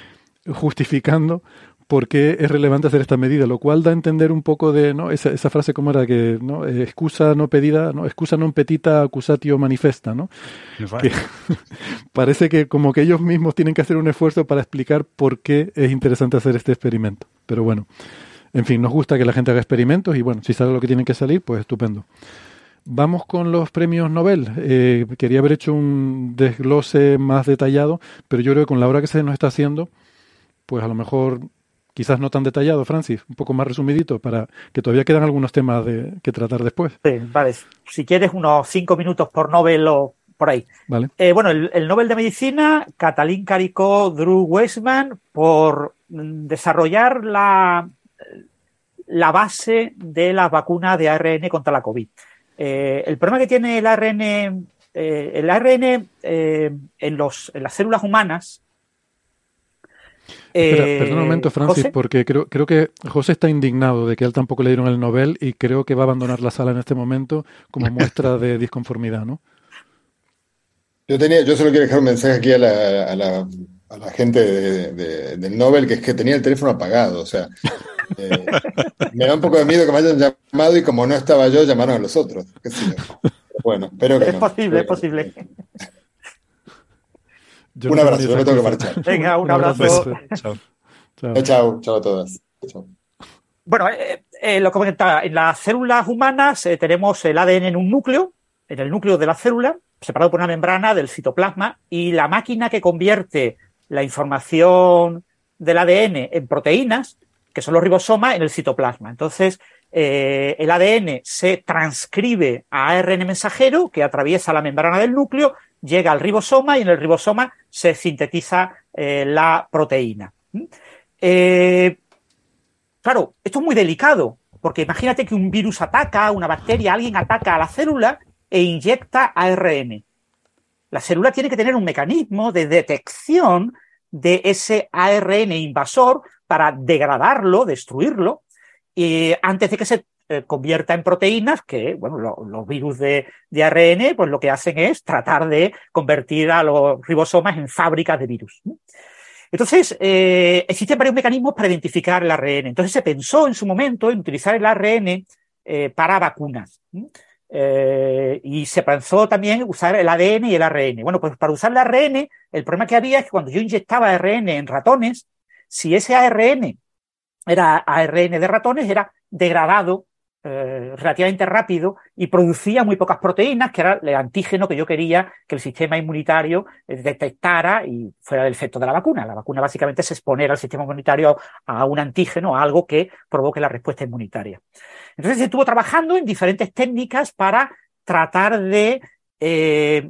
justificando por qué es relevante hacer esta medida, lo cual da a entender un poco de ¿no? esa, esa frase como era que no eh, excusa no pedida, no excusa non petita accusatio manifesta, ¿no? parece que como que ellos mismos tienen que hacer un esfuerzo para explicar por qué es interesante hacer este experimento. Pero bueno, en fin, nos gusta que la gente haga experimentos y bueno, si sale lo que tienen que salir, pues estupendo. Vamos con los premios Nobel. Eh, quería haber hecho un desglose más detallado, pero yo creo que con la hora que se nos está haciendo, pues a lo mejor quizás no tan detallado, Francis, un poco más resumidito, para que todavía quedan algunos temas de, que tratar después. Sí, vale. Si quieres, unos cinco minutos por Nobel o por ahí. Vale. Eh, bueno, el, Nobel de Medicina, Catalín Caricó, Drew Weissman, por desarrollar la, la base de la vacuna de ARN contra la COVID. Eh, el problema que tiene el ARN, eh, el ARN en, los, en las células humanas eh, perdón un momento, Francis, porque creo, creo que José está indignado de que él tampoco le dieron el Nobel y creo que va a abandonar la sala en este momento como muestra de disconformidad, ¿no? Yo, tenía, yo solo quiero dejar un mensaje aquí a la, a la, a la gente del Nobel, que es que tenía el teléfono apagado, o sea, eh, me da un poco de miedo que me hayan llamado y como no estaba yo, llamaron a los otros. Bueno, pero que Es posible, es posible un abrazo, yo me tengo que marchar. Venga, un, abrazo. Chao. Chao. chao. a todas. Bueno, eh, eh, lo comentaba, en las células humanas eh, tenemos el ADN en un núcleo, en el núcleo de la célula, separado por una membrana del citoplasma, y la máquina que convierte la información del ADN en proteínas, que son los ribosomas, en el citoplasma. Entonces, el ADN se transcribe a ARN mensajero que atraviesa la membrana del núcleo llega al ribosoma y en el ribosoma se sintetiza eh, la proteína. ¿Mm? Eh, claro, esto es muy delicado, porque imagínate que un virus ataca, una bacteria, alguien ataca a la célula e inyecta ARN. La célula tiene que tener un mecanismo de detección de ese ARN invasor para degradarlo, destruirlo, y antes de que se eh, convierta en proteínas que, bueno, los virus de, ARN, pues lo que hacen es tratar de convertir a los ribosomas en fábricas de virus. Entonces, eh, existen varios mecanismos para identificar el ARN. Entonces se pensó en su momento en utilizar el ARN eh, para vacunas. Y se pensó también usar el ADN y el ARN. Bueno, pues para usar el ARN, el problema que había es que cuando yo inyectaba ARN en ratones, si ese ARN era ARN de ratones, era degradado eh, relativamente rápido y producía muy pocas proteínas, que era el antígeno que yo quería que el sistema inmunitario eh, detectara y fuera del efecto de la vacuna. La vacuna básicamente es exponer al sistema inmunitario a un antígeno, a algo que provoque la respuesta inmunitaria. Entonces se estuvo trabajando en diferentes técnicas para tratar de eh,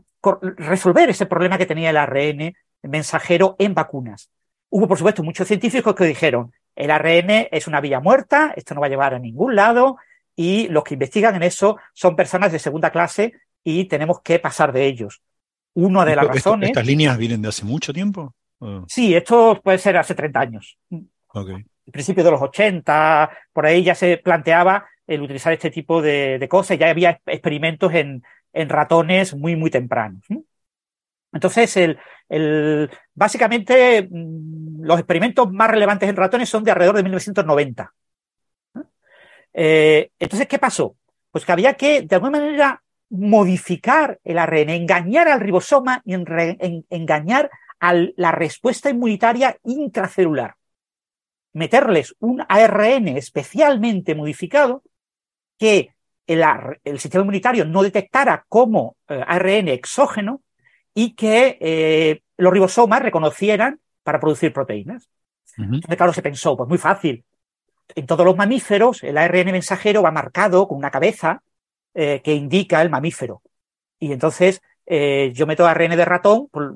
resolver ese problema que tenía el ARN mensajero en vacunas. Hubo, por supuesto, muchos científicos que dijeron, el ARN es una vía muerta, esto no va a llevar a ningún lado, y los que investigan en eso son personas de segunda clase y tenemos que pasar de ellos. Una de las razones. ¿Estas líneas vienen de hace mucho tiempo? Sí, esto puede ser hace 30 años. Okay. En principio de los 80, por ahí ya se planteaba el utilizar este tipo de, cosas, ya había experimentos en, en, ratones muy, muy tempranos. Entonces, el, el, básicamente, mm, los experimentos más relevantes en ratones son de alrededor de 1990. Eh, entonces, ¿qué pasó? Pues que había que, de alguna manera, modificar el ARN, engañar al ribosoma y engañar a la respuesta inmunitaria intracelular. Meterles un ARN especialmente modificado que el, sistema inmunitario no detectara como eh, ARN exógeno y que eh, los ribosomas reconocieran para producir proteínas. Entonces, claro, se pensó, pues muy fácil, en todos los mamíferos el ARN mensajero va marcado con una cabeza eh, que indica el mamífero. Y entonces eh, yo meto ARN de ratón, pues,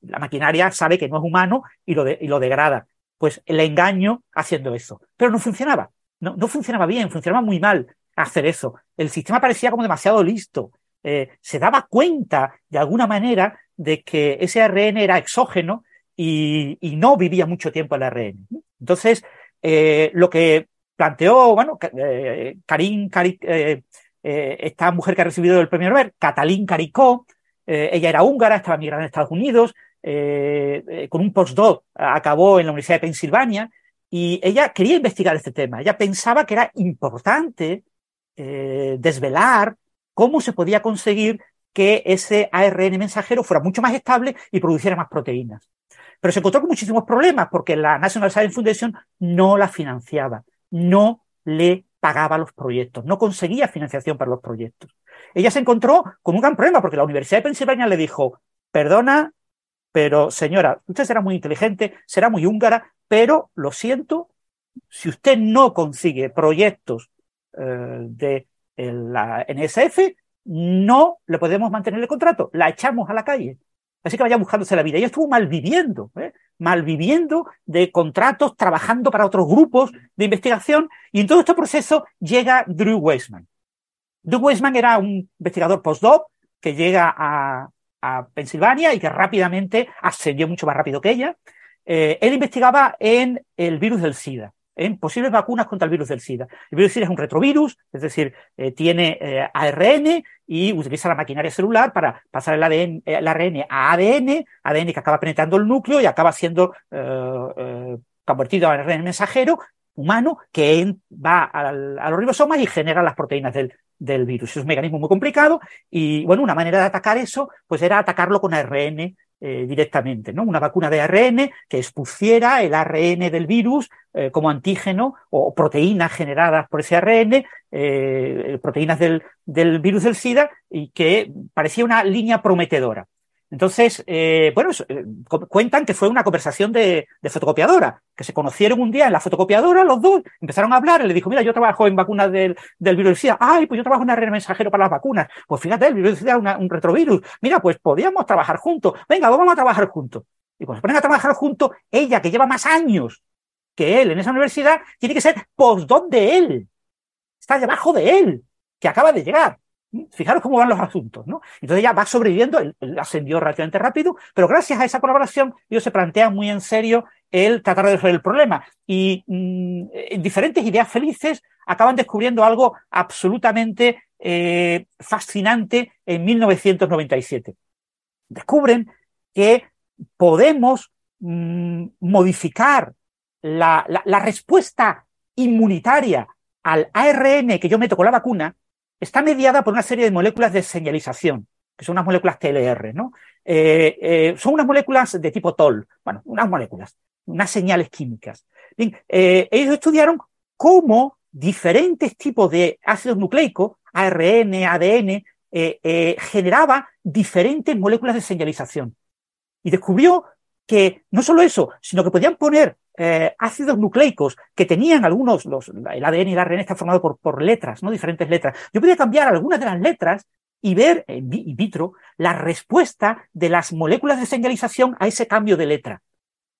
la maquinaria sabe que no es humano y lo, y lo degrada. Pues le engaño haciendo eso. Pero no funcionaba. No, no funcionaba bien, funcionaba muy mal hacer eso. El sistema parecía como demasiado listo. Eh, se daba cuenta de alguna manera de que ese ARN era exógeno y, y no vivía mucho tiempo el ARN. Entonces, eh, lo que planteó, bueno, eh, Karim, eh, esta mujer que ha recibido el premio Nobel, Catalín Caricó, ella era húngara, estaba migrando en Estados Unidos, con un postdoc acabó en la Universidad de Pensilvania y ella quería investigar este tema. Ella pensaba que era importante desvelar cómo se podía conseguir que ese ARN mensajero fuera mucho más estable y produciera más proteínas. Pero se encontró con muchísimos problemas porque la National Science Foundation no la financiaba, no le pagaba los proyectos, no conseguía financiación para los proyectos. Ella se encontró con un gran problema porque la Universidad de Pensilvania le dijo, perdona, pero señora, usted será muy inteligente, será muy húngara, pero lo siento, si usted no consigue proyectos eh, de la NSF, no le podemos mantener el contrato, la echamos a la calle. Así que vaya buscándose la vida. Ella estuvo malviviendo, ¿eh? malviviendo de contratos, trabajando para otros grupos de investigación. Y en todo este proceso llega Drew Weissman. Drew Weissman era un investigador postdoc que llega a, Pensilvania y que rápidamente ascendió mucho más rápido que ella. Eh, él investigaba en el virus del SIDA en posibles vacunas contra el virus del SIDA. El virus del SIDA es un retrovirus, es decir, eh, tiene eh, ARN y utiliza la maquinaria celular para pasar el, ADN, el ARN a ADN, ADN que acaba penetrando el núcleo y acaba siendo eh, convertido a ARN mensajero humano que va a, los ribosomas y genera las proteínas del, del virus. Es un mecanismo muy complicado y, bueno, una manera de atacar eso, pues era atacarlo con ARN eh, directamente, ¿no? Una vacuna de ARN que expusiera el ARN del virus eh, como antígeno o proteínas generadas por ese ARN, eh, proteínas del, del virus del SIDA, y que parecía una línea prometedora. Entonces, eh, bueno, eh, cuentan que fue una conversación de, fotocopiadora, que se conocieron un día en la fotocopiadora los dos, empezaron a hablar, y le dijo, mira, yo trabajo en vacunas del, del virus SIDA, ay, pues yo trabajo en red mensajero para las vacunas, pues fíjate, el virus SIDA es un retrovirus, mira, pues podíamos trabajar juntos, venga, vamos a trabajar juntos. Y cuando se ponen a trabajar juntos, ella, que lleva más años que él en esa universidad, tiene que ser postdoc de él, está debajo de él, que acaba de llegar. Fijaros cómo van los asuntos, ¿no? Entonces ya va sobreviviendo, él, ascendió relativamente rápido, pero gracias a esa colaboración ellos se plantean muy en serio el tratar de resolver el problema. Y mm, en diferentes ideas felices acaban descubriendo algo absolutamente eh, fascinante en 1997. Descubren que podemos mm, modificar la, la respuesta inmunitaria al ARN que yo meto con la vacuna está mediada por una serie de moléculas de señalización, que son unas moléculas TLR, ¿no? Eh, eh, son unas moléculas de tipo TOL, bueno, unas moléculas, unas señales químicas. Bien, eh, ellos estudiaron cómo diferentes tipos de ácidos nucleicos, ARN, ADN, generaba diferentes moléculas de señalización. Y descubrió que no solo eso, sino que podían poner eh, ácidos nucleicos que tenían algunos, los, el ADN y el ARN está formado por, por letras, ¿no? Diferentes letras. Yo podía cambiar algunas de las letras y ver in vitro la respuesta de las moléculas de señalización a ese cambio de letra.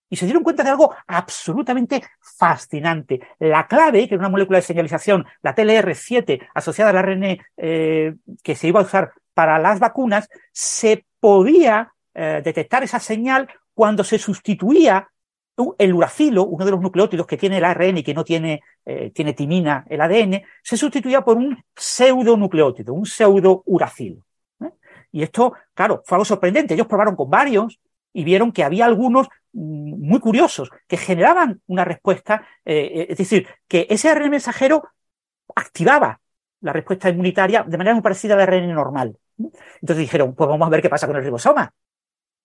Y se dieron cuenta de algo absolutamente fascinante. La clave, que era una molécula de señalización, la TLR7, asociada al ARN eh, que se iba a usar para las vacunas, se podía eh, detectar esa señal cuando se sustituía el uracilo, uno de los nucleótidos que tiene el ARN y que no tiene, eh, tiene timina, el ADN, se sustituía por un pseudonucleótido, un pseudouracilo. ¿eh? Y esto, claro, fue algo sorprendente. Ellos probaron con varios y vieron que había algunos mm, muy curiosos que generaban una respuesta, eh, es decir, que ese ARN mensajero activaba la respuesta inmunitaria de manera muy parecida al ARN normal. Entonces dijeron, pues vamos a ver qué pasa con el ribosoma.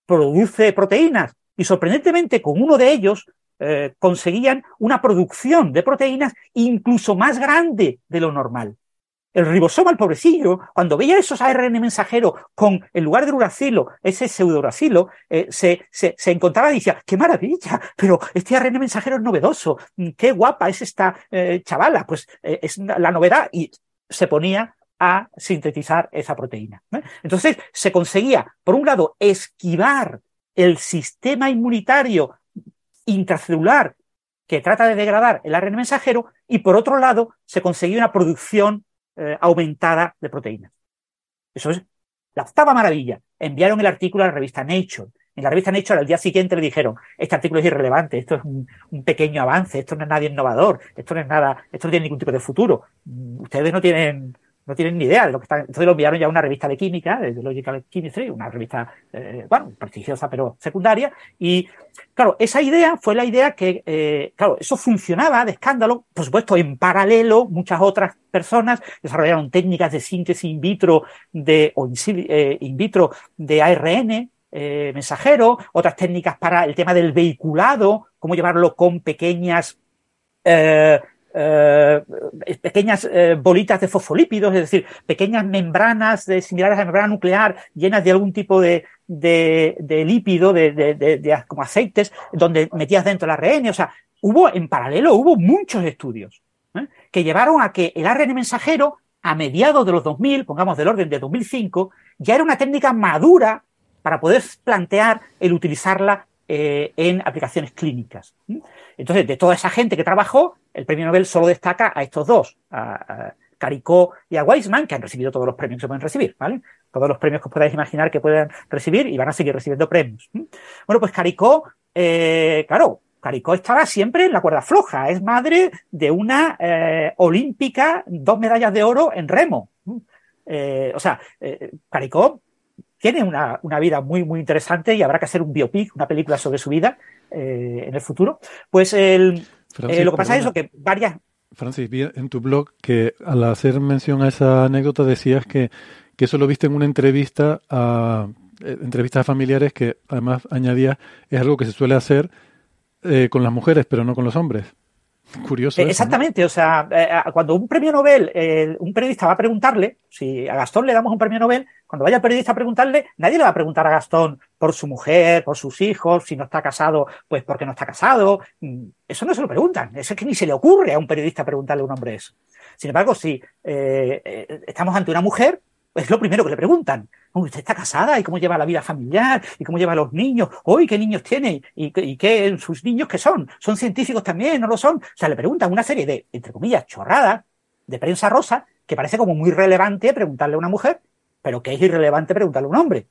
Produce proteínas, y sorprendentemente, con uno de ellos eh, conseguían una producción de proteínas incluso más grande de lo normal. El ribosoma, el pobrecillo, cuando veía esos ARN mensajeros con, en lugar del uracilo, ese pseudouracilo, eh, se, se, encontraba y decía, qué maravilla, pero este ARN mensajero es novedoso, mm, qué guapa es esta eh, chavala, pues es la novedad y se ponía a sintetizar esa proteína. Entonces se conseguía, por un lado, esquivar el sistema inmunitario intracelular que trata de degradar el ARN mensajero y por otro lado se conseguía una producción eh, aumentada de proteínas. Eso es la octava maravilla. Enviaron el artículo a la revista Nature. En la revista Nature al día siguiente le dijeron, este artículo es irrelevante, esto es un, un, pequeño avance, esto no es nada innovador, esto no es nada, esto no tiene ningún tipo de futuro. Ustedes no tienen no tienen ni idea de lo que están. Entonces lo enviaron ya a una revista de química, de Logical Chemistry, una revista, eh, bueno, prestigiosa pero secundaria. Y claro, esa idea fue la idea que, eh, claro, eso funcionaba de escándalo. Por supuesto, en paralelo, muchas otras personas desarrollaron técnicas de síntesis in vitro de, o in, eh, vitro de ARN, mensajero, otras técnicas para el tema del vehiculado, cómo llevarlo con pequeñas eh, pequeñas eh, bolitas de fosfolípidos, es decir, pequeñas membranas de, similares a la membrana nuclear llenas de algún tipo de, de, lípido, de, de, como aceites, donde metías dentro el ARN. O sea, hubo en paralelo, hubo muchos estudios ¿eh? que llevaron a que el ARN mensajero, a mediados de los 2000, pongamos del orden de 2005, ya era una técnica madura para poder plantear el utilizarla eh, en aplicaciones clínicas. Entonces, de toda esa gente que trabajó, el premio Nobel solo destaca a estos dos, a, Caricó y a Weizmann, que han recibido todos los premios que pueden recibir, ¿vale? Todos los premios que os podáis imaginar que pueden recibir y van a seguir recibiendo premios. Bueno, pues Caricó, eh, claro, Caricó estaba siempre en la cuerda floja, es madre de una eh, olímpica, dos medallas de oro en remo. O sea, Caricó tiene una, una, vida muy, muy interesante y habrá que hacer un biopic, una película sobre su vida eh, en el futuro. Pues el, Francis, eh, lo que pasa perdona. es eso, que varias... Francis, vi en tu blog que al hacer mención a esa anécdota decías que, que eso lo viste en una entrevista a eh, entrevistas a familiares que además añadía es algo que se suele hacer eh, con las mujeres, pero no con los hombres. Curioso. Eh, exactamente, ¿no? o sea, eh, cuando un premio Nobel, eh, un periodista va a preguntarle, si a Gastón le damos un premio Nobel, cuando vaya el periodista a preguntarle, nadie le va a preguntar a Gastón por su mujer, por sus hijos, si no está casado, pues porque no está casado. Mm, eso no se lo preguntan, eso es que ni se le ocurre a un periodista preguntarle a un hombre eso. Sin embargo, si eh, estamos ante una mujer, es lo primero que le preguntan. ¿Usted está casada? ¿Y cómo lleva la vida familiar? ¿Y cómo lleva los niños? ¿Hoy qué niños tiene? ¿Y, y qué sus niños qué son? ¿Son científicos también? ¿No lo son? O sea, le preguntan una serie de, entre comillas, chorradas de prensa rosa que parece como muy relevante preguntarle a una mujer, pero que es irrelevante preguntarle a un hombre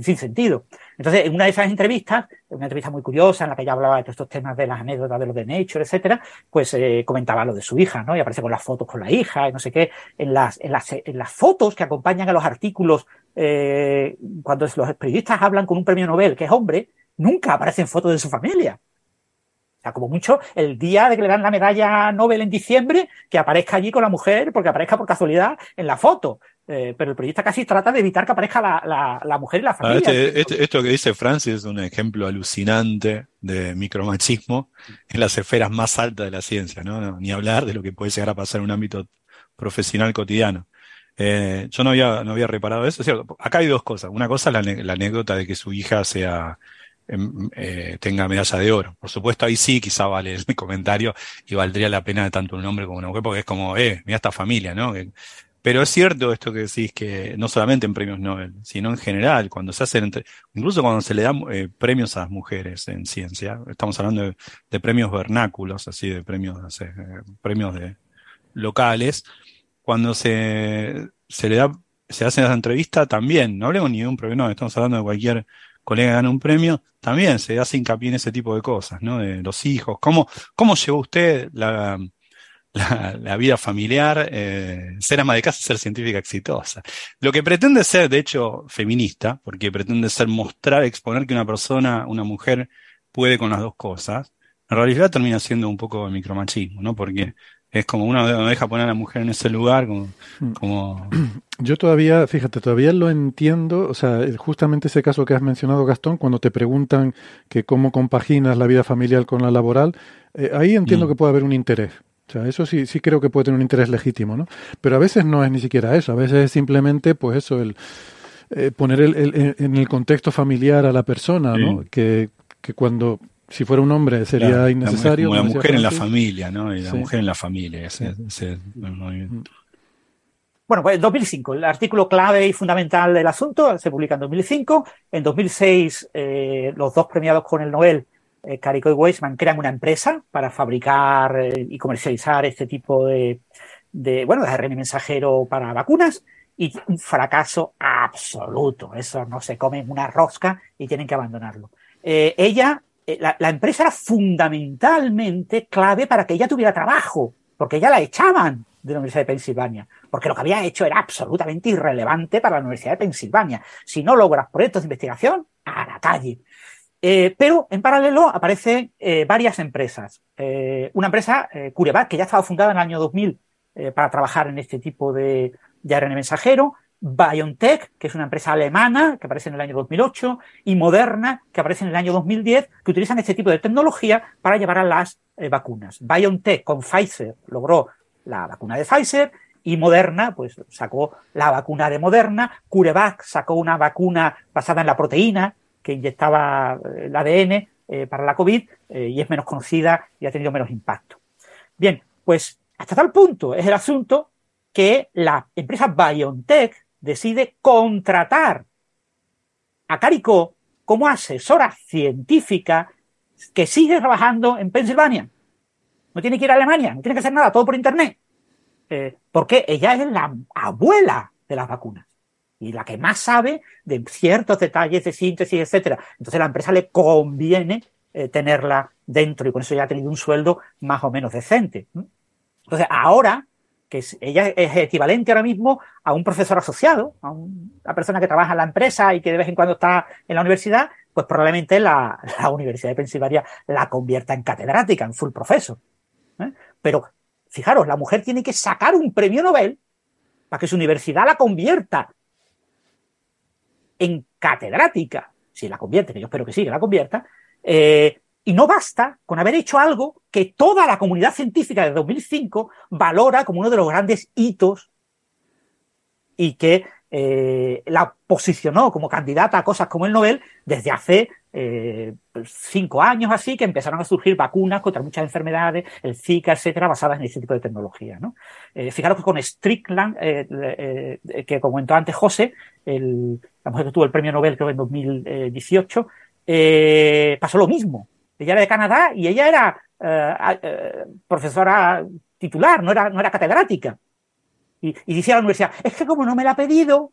sin sentido. Entonces, en una de esas entrevistas, una entrevista muy curiosa en la que ella hablaba de todos estos temas de las anécdotas de los de Nature, etcétera, pues eh, comentaba lo de su hija, ¿no? Y aparece con las fotos con la hija y no sé qué. En las, en las, en las fotos que acompañan a los artículos, eh, cuando los periodistas hablan con un premio Nobel que es hombre, nunca aparecen fotos de su familia. O sea, como mucho, el día de que le dan la medalla Nobel en diciembre, que aparezca allí con la mujer, porque aparezca por casualidad en la foto. Eh, pero el periodista casi trata de evitar que aparezca la, la, la mujer y la Ah, familia. este- este- esto que dice Francis es un ejemplo alucinante de micromachismo en las esferas más altas de la ciencia, ¿no? No, Ni hablar de lo que puede llegar a pasar en un ámbito profesional cotidiano. Eh, yo no había, no había reparado eso. Es cierto, acá hay dos cosas. Una cosa es la, anécdota de que su hija sea, em, eh, tenga medalla de oro. Por supuesto, ahí sí quizá vale el comentario y valdría la pena tanto un hombre como una mujer, porque es como, eh, mira esta familia, ¿no? Que- pero es cierto esto que decís que no solamente en premios Nobel, sino en general, cuando se hacen, entre- incluso cuando se le dan eh, premios a las mujeres en ciencia, estamos hablando de, premios vernáculos, así de premios, eh, premios de locales, cuando se, se le da, se hace esa entrevista también, no hablemos ni de un premio Nobel, estamos hablando de cualquier colega que gana un premio, también se hace hincapié en ese tipo de cosas, ¿no? De los hijos, cómo, cómo llevó usted la, la, la vida familiar, eh, ser ama de casa ser científica exitosa. Lo que pretende ser, de hecho, feminista, porque pretende ser mostrar, exponer que una persona, una mujer, puede con las dos cosas, en realidad termina siendo un poco de micromachismo, ¿no? Porque es como uno no deja poner a la mujer en ese lugar, como, como Yo todavía, fíjate, todavía lo entiendo, o sea, justamente ese caso que has mencionado, Gastón, cuando te preguntan que cómo compaginas la vida familiar con la laboral, eh, ahí entiendo Mm. que puede haber un interés. O sea, eso sí, sí creo que puede tener un interés legítimo, ¿no? Pero a veces no es ni siquiera eso, a veces es simplemente, pues eso, el eh, poner el, el- en- en el contexto familiar a la persona, ¿no? Sí. Que, que cuando, si fuera un hombre, sería Claro, la- innecesario. como la mujer en la familia, ¿no? Y la Sí. mujer en la familia, ese, ese movimiento. Bueno, pues 2005, el artículo clave y fundamental del asunto se publica en 2005. En 2006, eh, los dos premiados con el Nobel, Carico y Weissman, crean una empresa para fabricar eh, y comercializar este tipo de, de, bueno, de mensajero para vacunas. Y un fracaso absoluto. Eso no se comen una rosca y tienen que abandonarlo. Eh, ella, eh, la, la empresa era fundamentalmente clave para que ella tuviera trabajo, porque ella la echaban de la Universidad de Pensilvania, porque lo que había hecho era absolutamente irrelevante para la Universidad de Pensilvania. Si no logras proyectos de investigación, a la calle. Eh, pero en paralelo aparecen eh, varias empresas. Eh, una empresa, CureVac, que ya estaba fundada en el año 2000 eh, para trabajar en este tipo de, de ARN mensajero, BioNTech, que es una empresa alemana que aparece en el año 2008, y Moderna, que aparece en el año 2010, que utilizan este tipo de tecnología para llevar a las vacunas. BioNTech con Pfizer logró la vacuna de Pfizer y Moderna, pues sacó la vacuna de Moderna, CureVac sacó una vacuna basada en la proteína que inyectaba eh, el ADN eh, para la COVID eh, y es menos conocida y ha tenido menos impacto. Bien, pues hasta tal punto es el asunto que la empresa BioNTech decide contratar a Carico como asesora científica que sigue trabajando en Pensilvania. No tiene que ir a Alemania, no tiene que hacer nada, todo por Internet. Eh, porque ella es la abuela de las vacunas y la que más sabe de ciertos detalles de síntesis, etcétera. Entonces a la empresa le conviene eh, tenerla dentro y con eso ya ha tenido un sueldo más o menos decente. Entonces ahora que ella es equivalente ahora mismo a un profesor asociado, a un- una persona que trabaja en la empresa y que de vez en cuando está en la universidad, pues probablemente la, Universidad de Pensilvania la convierta en catedrática, en full professor. ¿eh? Pero fijaros, la mujer tiene que sacar un premio Nobel para que su universidad la convierta en catedrática, si la convierte, que yo espero que sí, que la convierta, eh, y no basta con haber hecho algo que toda la comunidad científica de 2005 valora como uno de los grandes hitos y que eh, la posicionó como candidata a cosas como el Nobel desde hace eh, cinco años así, que empezaron a surgir vacunas contra muchas enfermedades, el Zika, etcétera, basadas en este tipo de tecnología. ¿no? Eh, fijaros que con Strickland, eh, eh, que comentó antes José, la mujer que tuvo el premio Nobel creo en 2018, eh, pasó lo mismo. Ella era de Canadá y ella era eh, eh, profesora titular, no era, no era catedrática. Y, y decía a la universidad, es que como no me la ha pedido,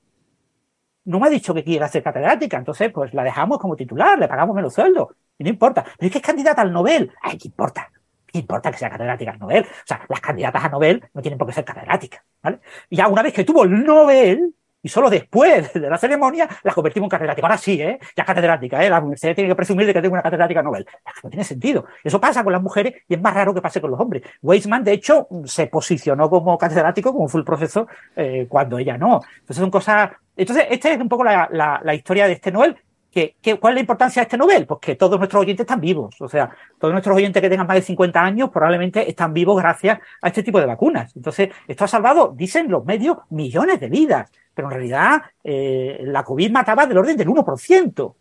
no me ha dicho que quiera ser catedrática, entonces pues la dejamos como titular, le pagamos menos sueldo, y no importa. Pero es que es candidata al Nobel. Ay, ¿qué importa? ¿Qué importa que sea catedrática al Nobel? O sea, las candidatas a Nobel no tienen por qué ser catedráticas, ¿vale? Y ya una vez que tuvo el Nobel, y solo después de la ceremonia la convertimos en catedrática. Ahora sí, ¿eh? ya catedrática, ¿eh? la universidad tiene que presumir de que tengo una catedrática Nobel. No tiene sentido. Eso pasa con las mujeres y es más raro que pase con los hombres. Weizmann, de hecho, se posicionó como catedrático, como full profesor, eh, cuando ella no. Entonces son cosas... Entonces, esta es un poco la, la, la historia de este Nobel. ¿Qué, cuál es la importancia de este Nobel? Pues que todos nuestros oyentes están vivos. O sea, todos nuestros oyentes que tengan más de 50 años probablemente están vivos gracias a este tipo de vacunas. Entonces, esto ha salvado, dicen los medios, millones de vidas pero en realidad eh, la COVID mataba del orden del 1%.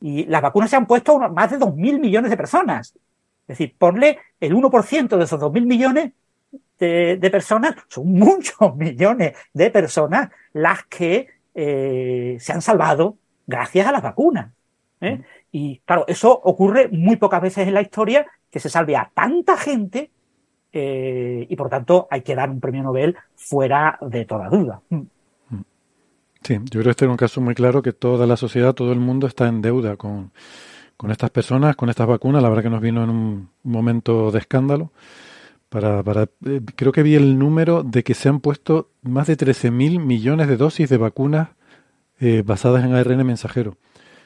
Y las vacunas se han puesto a más de 2.000 millones de personas. Es decir, ponle el 1% de esos 2.000 millones de, personas, son muchos millones de personas las que eh, se han salvado gracias a las vacunas. ¿eh? Y claro, eso ocurre muy pocas veces en la historia, que se salve a tanta gente y por tanto hay que dar un premio Nobel fuera de toda duda. Sí, yo creo que este es un caso muy claro que toda la sociedad, todo el mundo está en deuda con, estas personas, con estas vacunas. La verdad que nos vino en un momento de escándalo. Para, para, eh, creo que vi el número de que se han puesto más de 13.000 millones de dosis de vacunas eh, basadas en ARN mensajero.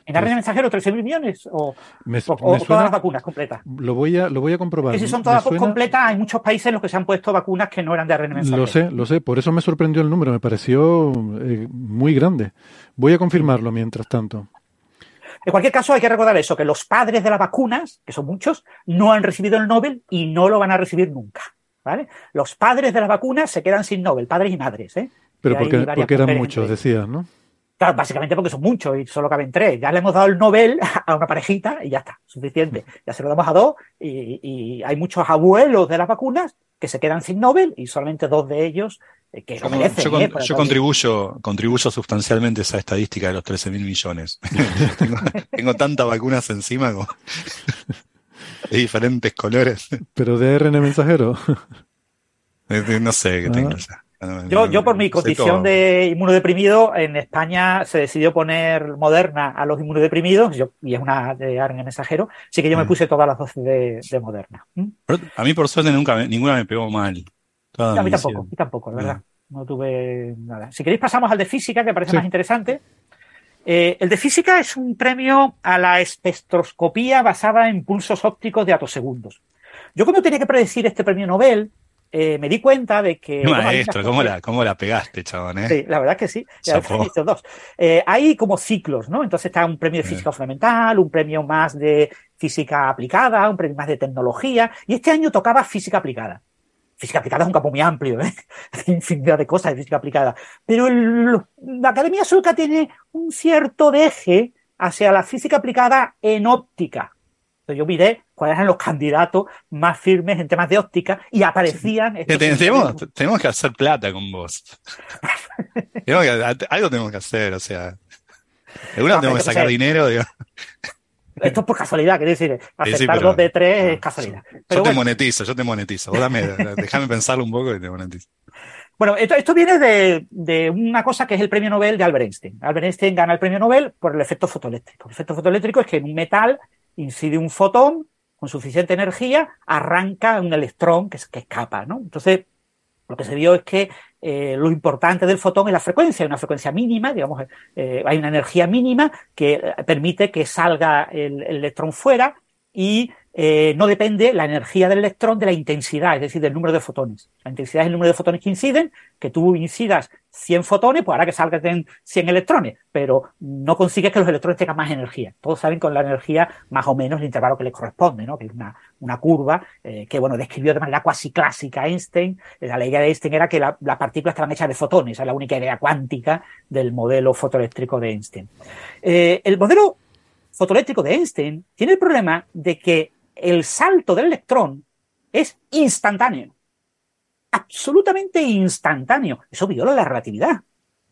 ¿En ARN mensajero 13.000 millones? ¿O, todas las vacunas completas? Lo voy a, lo voy a comprobar. si son todas completas, hay muchos países en los que se han puesto vacunas que no eran de ARN mensajero. Lo sé, lo sé. Por eso me sorprendió el número. Me pareció eh, muy grande. Voy a confirmarlo mientras tanto. En cualquier caso, hay que recordar eso, que los padres de las vacunas, que son muchos, no han recibido el Nobel y no lo van a recibir nunca. ¿vale? Los padres de las vacunas se quedan sin Nobel, padres y madres. ¿eh? Pero porque, porque eran muchos, decías, ¿no? Claro, básicamente porque son muchos y solo caben tres. Ya le hemos dado el Nobel a una parejita y ya está, suficiente. Ya se lo damos a dos y, hay muchos abuelos de las vacunas que se quedan sin Nobel y solamente dos de ellos que yo, merecen, yo, ¿eh? yo contribuyo, contribuyo sustancialmente a esa estadística de los 13 mil millones. tengo, tantas vacunas encima como de diferentes colores. Pero de ARN mensajero. no sé qué tengo ya. Yo, yo por mi condición de inmunodeprimido, en España se decidió poner Moderna a los inmunodeprimidos, yo, y es una de ARN mensajero, así que yo me mm. puse todas las dosis de, Moderna. a mí por suerte nunca ninguna me pegó mal. A mí tampoco, tampoco, la verdad. No tuve nada. Si queréis pasamos al de física, que parece más interesante. Eh, el de física es un premio a la espectroscopía basada en pulsos ópticos de atosegundos. Yo como tenía que predecir este premio Nobel, eh, me di cuenta de que... Maestro, ¿cómo la, ¿cómo la pegaste, chabón? Eh? Sí, la verdad que sí. Dos. Hay como ciclos, ¿no? Entonces está un premio de física fundamental, un premio más de física aplicada, un premio más de tecnología, y este año tocaba física aplicada. Física aplicada es un campo muy amplio, ¿eh? infinidad de cosas de física aplicada. Pero la Academia Sueca tiene un cierto deje hacia la física aplicada en óptica yo miré cuáles eran los candidatos más firmes en temas de óptica y aparecían. Tenemos, que hacer plata con vos. algo tenemos que hacer, o sea. Alguna tenemos que sacar dinero. Esto es por casualidad, quiero decir, aceptar dos de tres es casualidad. yo te monetizo, yo te monetizo. Dame, déjame pensarlo un poco y te monetizo. Bueno, esto, esto viene de, de, una cosa que es el premio Nobel de Albert Einstein. Albert Einstein gana el premio Nobel por el efecto fotoeléctrico. El efecto fotoeléctrico es que en un metal incide un fotón con suficiente energía, arranca un electrón que, que escapa, ¿no? Entonces, lo que se vio es que eh, lo importante del fotón es la frecuencia, hay una frecuencia mínima, digamos, eh, hay una energía mínima que permite que salga el, el electrón fuera y eh, no depende la energía del electrón de la intensidad, es decir, del número de fotones. La intensidad es el número de fotones que inciden, que tú incidas 100 fotones, pues hará que salgan 100 electrones, pero no consigues que los electrones tengan más energía. Todos saben con la energía más o menos el intervalo que les corresponde, ¿no? que es una, curva eh, que, bueno, describió de manera cuasi clásica Einstein. La ley de Einstein era que las partículas estaban hechas de fotones, es la única idea cuántica del modelo fotoeléctrico de Einstein. Eh, el modelo fotoeléctrico de Einstein tiene el problema de que el salto del electrón es instantáneo. Absolutamente instantáneo. Eso viola la relatividad.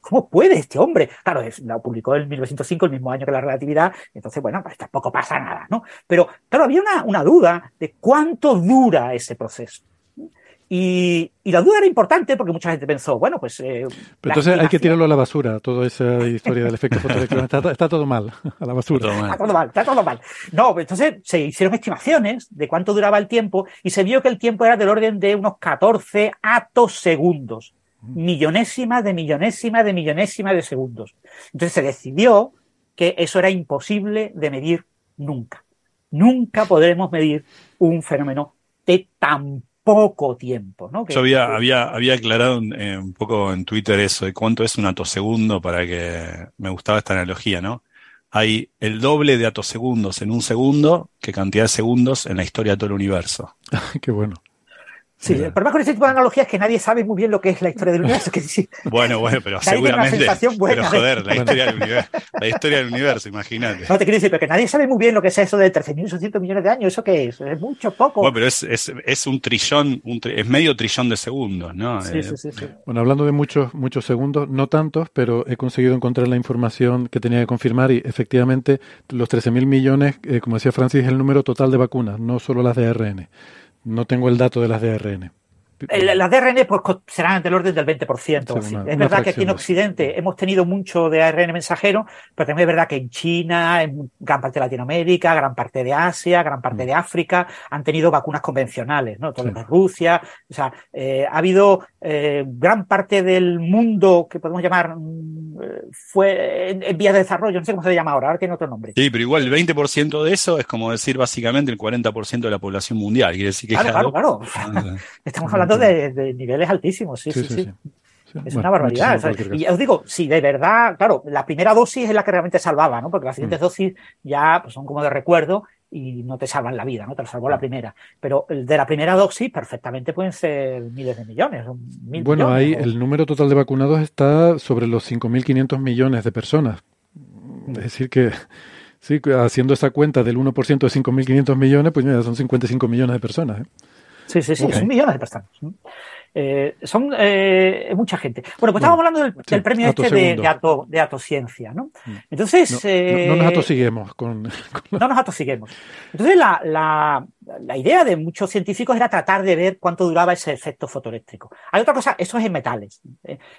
¿Cómo puede este hombre? Claro, lo publicó en 1905, el mismo año que la relatividad, entonces, bueno, pues tampoco pasa nada, ¿no? Pero, claro, había una, una duda de cuánto dura ese proceso. Y, la duda era importante porque mucha gente pensó, bueno, pues... Eh, Pero entonces hay que tirarlo a la basura, toda esa historia del efecto fotoeléctrico. Está, está, todo mal, a la basura. Está todo mal, está todo mal. No, entonces se hicieron estimaciones de cuánto duraba el tiempo y se vio que el tiempo era del orden de unos 14 segundos millonésima de millonésima de millonésima de segundos. Entonces se decidió que eso era imposible de medir nunca. Nunca podremos medir un fenómeno de tan poco tiempo. ¿no? Yo había, había, había aclarado un, un, poco en Twitter eso de cuánto es un atosegundo para que me gustaba esta analogía, ¿no? Hay el doble de atosegundos en un segundo que cantidad de segundos en la historia de todo el universo. Qué bueno. Sí, el problema con este tipo de analogías es que nadie sabe muy bien lo que es la historia del universo. Que sí, bueno, bueno, pero seguramente. Pero joder, la historia, del universo, la historia del universo, imagínate. No te quiero decir, pero que nadie sabe muy bien lo que es eso de 13.800 millones de años. ¿Eso qué es? Es mucho, poco. Bueno, pero es, es, es un trillón, un tri, es medio trillón de segundos, ¿no? Sí, eh, sí, sí, sí, Bueno, hablando de muchos, muchos segundos, no tantos, pero he conseguido encontrar la información que tenía que confirmar y efectivamente los 13.000 millones, eh, como decía Francis, es el número total de vacunas, no solo las de ARN. No tengo el dato de las de ARN. Las DRN pues, serán del orden del 20%. Sí, una, es verdad que aquí en Occidente hemos tenido mucho de ARN mensajero, pero también es verdad que en China, en gran parte de Latinoamérica, gran parte de Asia, gran parte mm. de África, han tenido vacunas convencionales, ¿no? Todo sí. Rusia. O sea, eh, ha habido eh, gran parte del mundo que podemos llamar fue en, en vías de desarrollo, no sé cómo se le llama ahora, ahora tiene otro nombre. Sí, pero igual el 20% de eso es como decir básicamente el 40% de la población mundial. Quiere decir que claro, claro, claro. Estamos hablando de, de, niveles altísimos, sí, sí, sí. sí. sí. Es bueno, una barbaridad. Y os digo, si de verdad, claro, la primera dosis es la que realmente salvaba, ¿no? Porque las siguientes mm. dosis ya pues, son como de recuerdo y no te salvan la vida, ¿no? Te lo salvó la primera. Pero de la primera dosis perfectamente pueden ser miles de millones. Mil bueno, millones, ahí o... el número total de vacunados está sobre los 5.500 millones de personas. Es decir que, sí, haciendo esa cuenta del 1% de 5.500 millones, pues mira, son 55 millones de personas. ¿eh? Sí, sí, sí, okay. son millones de personas. Eh, son eh, mucha gente. Bueno, pues estábamos hablando del, sí, del premio este de, de, ato, de atociencia, ¿no? Entonces. No, eh, no, no nos atosiguemos con. con No nos atosiguemos. Entonces, la, la, la, idea de muchos científicos era tratar de ver cuánto duraba ese efecto fotoeléctrico. Hay otra cosa, eso es en metales.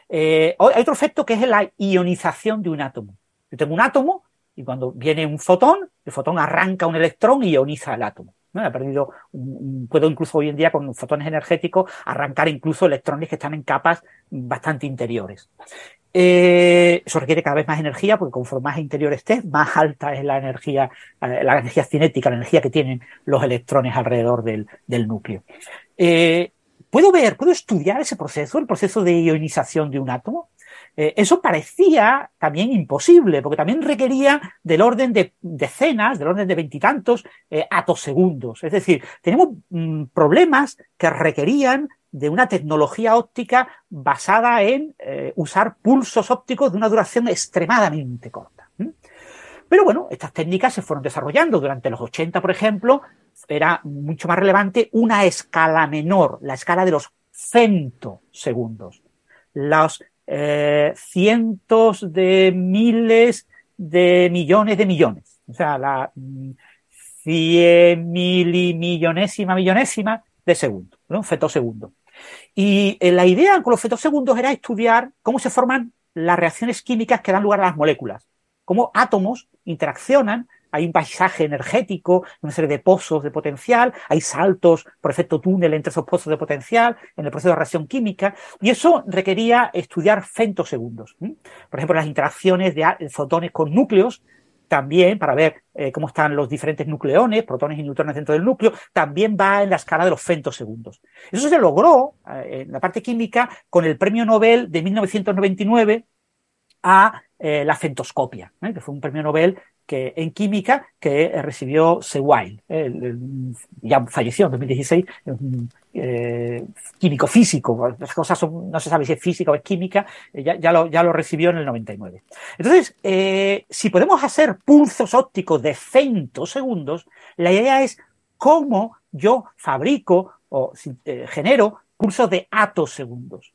Eh, hay otro efecto que es la ionización de un átomo. Yo tengo un átomo y cuando viene un fotón, el fotón arranca un electrón y ioniza el átomo. ¿No? Ha perdido, un, puedo incluso hoy en día con fotones energéticos arrancar incluso electrones que están en capas bastante interiores. Eh, eso requiere cada vez más energía porque conforme más interior estés, más alta es la energía, eh, la energía cinética, la energía que tienen los electrones alrededor del, del núcleo. Eh, ¿Puedo ver, puedo estudiar ese proceso, el proceso de ionización de un átomo? Eh, eso parecía también imposible, porque también requería del orden de decenas, del orden de veintitantos eh, atosegundos. Es decir, tenemos mmm, problemas que requerían de una tecnología óptica basada en eh, usar pulsos ópticos de una duración extremadamente corta. ¿Mm? Pero bueno, estas técnicas se fueron desarrollando. Durante los 80, por ejemplo, era mucho más relevante una escala menor, la escala de los femtosegundos. Los eh, cientos de miles de millones de millones. O sea, la cien mil y millonésima de segundo, ¿no? Un fetosegundo. Y eh, la idea con los fetosegundos era estudiar cómo se forman las reacciones químicas que dan lugar a las moléculas, cómo átomos interaccionan hay un paisaje energético, una serie de pozos de potencial, hay saltos por efecto túnel entre esos pozos de potencial en el proceso de reacción química, y eso requería estudiar femtosegundos. Por ejemplo, las interacciones de fotones con núcleos, también para ver eh, cómo están los diferentes nucleones, protones y neutrones dentro del núcleo, también va en la escala de los femtosegundos. Eso se logró eh, en la parte química con el premio Nobel de 1999 a eh, la fentoscopia, que fue un premio Nobel que, en química que recibió Sewell, ¿eh? ya falleció en 2016, un eh, químico físico, las cosas son, no se sabe si es física o es química, ya, ya, lo, ya lo recibió en el 99. Entonces, si podemos hacer pulsos ópticos de femtosegundos, la idea es cómo yo fabrico o genero pulsos de atosegundos.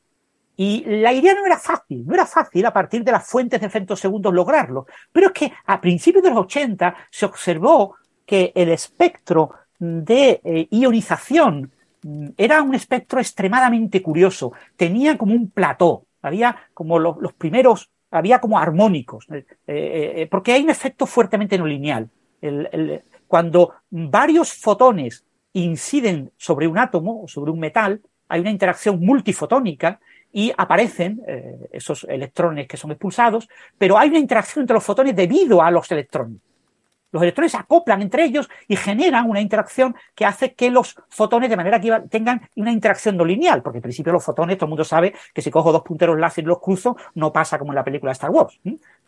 Y la idea no era fácil, no era fácil a partir de las fuentes de femtosegundos lograrlo, pero es que a principios de los 80 se observó que el espectro de eh, ionización era un espectro extremadamente curioso, tenía como un plató, había como los, primeros, había como armónicos, eh, eh, porque hay un efecto fuertemente no lineal. Cuando varios fotones inciden sobre un átomo o sobre un metal, hay una interacción multifotónica y aparecen eh, esos electrones que son expulsados, pero hay una interacción entre los fotones debido a los electrones. Los electrones se acoplan entre ellos y generan una interacción que hace que los fotones de manera que tengan una interacción no lineal, porque en principio los fotones, todo el mundo sabe que si cojo dos punteros láser y los cruzo, no pasa como en la película de Star Wars,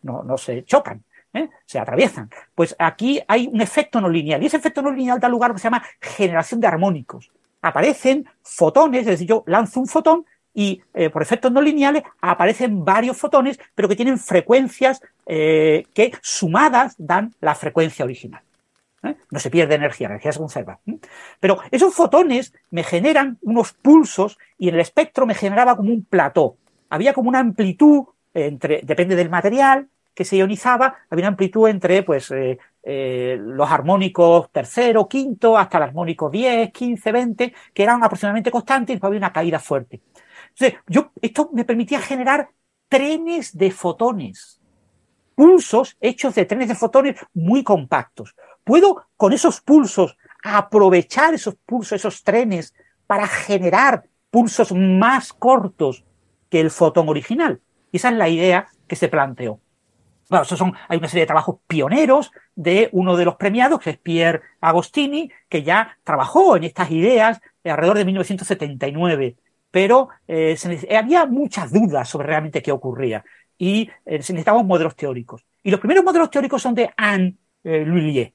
no, no se chocan. ¿eh? se atraviesan. Pues aquí hay un efecto no lineal y ese efecto no lineal da lugar a lo que se llama generación de armónicos. Aparecen fotones, es decir, yo lanzo un fotón y eh, por efectos no lineales aparecen varios fotones, pero que tienen frecuencias eh, que sumadas dan la frecuencia original. ¿eh? No se pierde energía, la energía se conserva. Pero esos fotones me generan unos pulsos y en el espectro me generaba como un plató. Había como una amplitud entre, depende del material que se ionizaba, había una amplitud entre pues los armónicos tercero, quinto, hasta el armónico 10, 15, 20, que eran aproximadamente constantes y después había una caída fuerte. Yo, esto me permitía generar trenes de fotones, pulsos hechos de trenes de fotones muy compactos. Puedo, con esos pulsos, aprovechar esos pulsos, esos trenes, para generar pulsos más cortos que el fotón original. Y esa es la idea que se planteó. Bueno, son, hay una serie de trabajos pioneros de uno de los premiados, que es Pierre Agostini, que ya trabajó en estas ideas alrededor de 1979 pero eh, había muchas dudas sobre realmente qué ocurría y eh, se necesitaban modelos teóricos. Y los primeros modelos teóricos son de Anne eh, Lhuillier.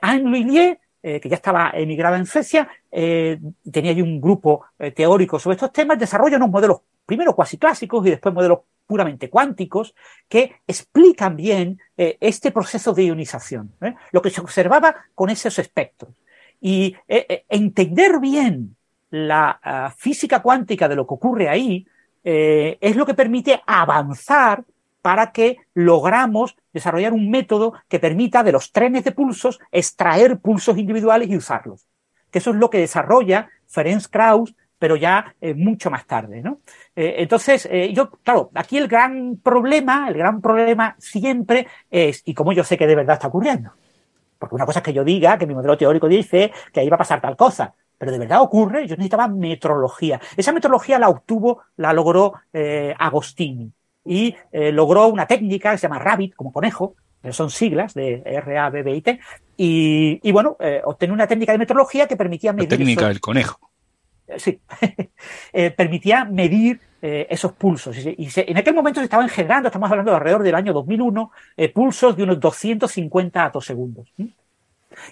Anne Lhuillier, que ya estaba emigrada en Suecia, tenía allí un grupo teórico sobre estos temas, desarrolla unos modelos primero cuasi clásicos y después modelos puramente cuánticos que explican bien este proceso de ionización, lo que se observaba con esos espectros. Y entender bien la ah, física cuántica de lo que ocurre ahí eh, es lo que permite avanzar para que logramos desarrollar un método que permita de los trenes de pulsos extraer pulsos individuales y usarlos. Que eso es lo que desarrolla Ferenc Krauss, pero ya eh, mucho más tarde, ¿no? Eh, entonces, yo, claro, aquí el gran problema, el gran problema siempre es, y como yo sé que de verdad está ocurriendo, porque una cosa es que yo diga, que mi modelo teórico dice que ahí va a pasar tal cosa, pero de verdad ocurre, yo necesitaba metrología. Esa metrología la obtuvo, la logró eh, Agostini y eh, logró una técnica que se llama Rabbit, como conejo, son siglas de R-A-B-B-I-T, y, y bueno, eh, obtenía una técnica de metrología que permitía medir. La técnica del conejo. Sí, permitía medir esos pulsos. Y, en aquel momento se estaban generando, estamos hablando de alrededor del año 2001, pulsos de unos 250 atosegundos.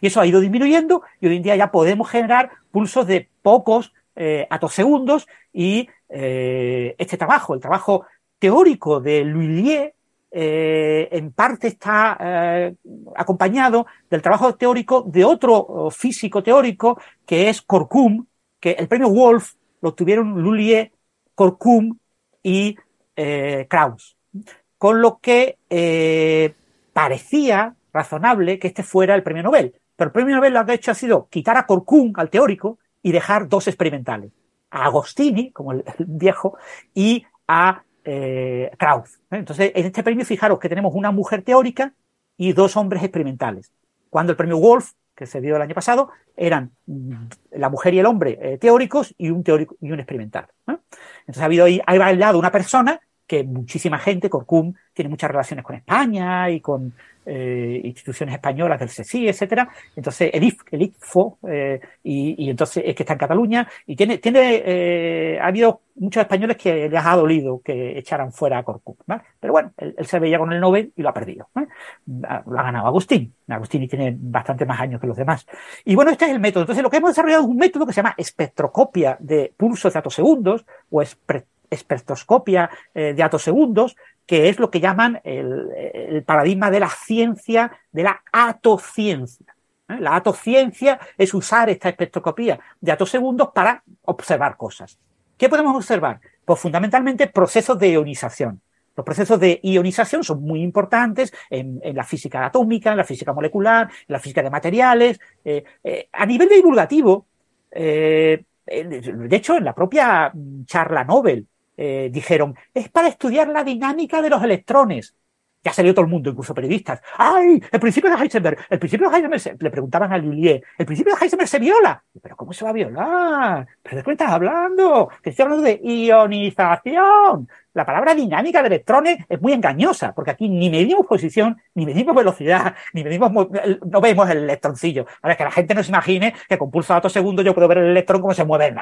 Y eso ha ido disminuyendo y hoy en día ya podemos generar pulsos de pocos eh, atosegundos y eh, este trabajo, el trabajo teórico de Lhuillier, eh, en parte está eh, acompañado del trabajo teórico de otro físico teórico que es Corcum, que el premio Wolf lo tuvieron Lhuillier, Corcum y Krauss. Con lo que parecía razonable que este fuera el premio Nobel. Pero el premio Nobel lo que ha hecho ha sido quitar a Corcún, al teórico, y dejar dos experimentales. A Agostini, como el, viejo, y a eh, Krauss. ¿eh? Entonces, en este premio, fijaros que tenemos una mujer teórica y dos hombres experimentales. Cuando el premio Wolf, que se dio el año pasado, eran la mujer y el hombre eh, teóricos y un teórico y un experimental. Entonces ha habido ahí, ha bailado una persona que muchísima gente, Corcum, tiene muchas relaciones con España y con eh, instituciones españolas del CSI, etcétera. Entonces, el, IF, el IFO, eh, y, entonces es que está en Cataluña, y tiene, tiene, eh, ha habido muchos españoles que les ha dolido que echaran fuera a Corcum, ¿vale? Pero bueno, él, se veía con el Nobel y lo ha perdido. Lo ha ganado Agustín. Agustín tiene bastante más años que los demás. Y bueno, este es el método. Entonces, lo que hemos desarrollado es un método que se llama espectroscopia de pulsos de segundos o espectroscopia de atosegundos, que es lo que llaman el, paradigma de la ciencia, de la atociencia. ¿eh? La atociencia es usar esta espectroscopía de atosegundos para observar cosas. ¿Qué podemos observar? Pues fundamentalmente procesos de ionización. Los procesos de ionización son muy importantes en, la física atómica, en la física molecular, en la física de materiales. Eh, eh, a nivel divulgativo, de hecho, en la propia charla Nobel eh, dijeron, es para estudiar la dinámica de los electrones. ya salió todo el mundo, incluso periodistas. ¡Ay! El principio de Heisenberg, el principio de Heisenberg, le preguntaban a Lullier, el principio de Heisenberg se viola. ¿Pero cómo se va a violar? ¿Pero de qué estás hablando? Que estoy hablando de ionización. La palabra dinámica de electrones es muy engañosa, porque aquí ni medimos posición, ni medimos velocidad, ni medimos, no vemos el electroncillo. Para que la gente no se imagine que con pulso de segundo yo puedo ver el electrón cómo se mueve el.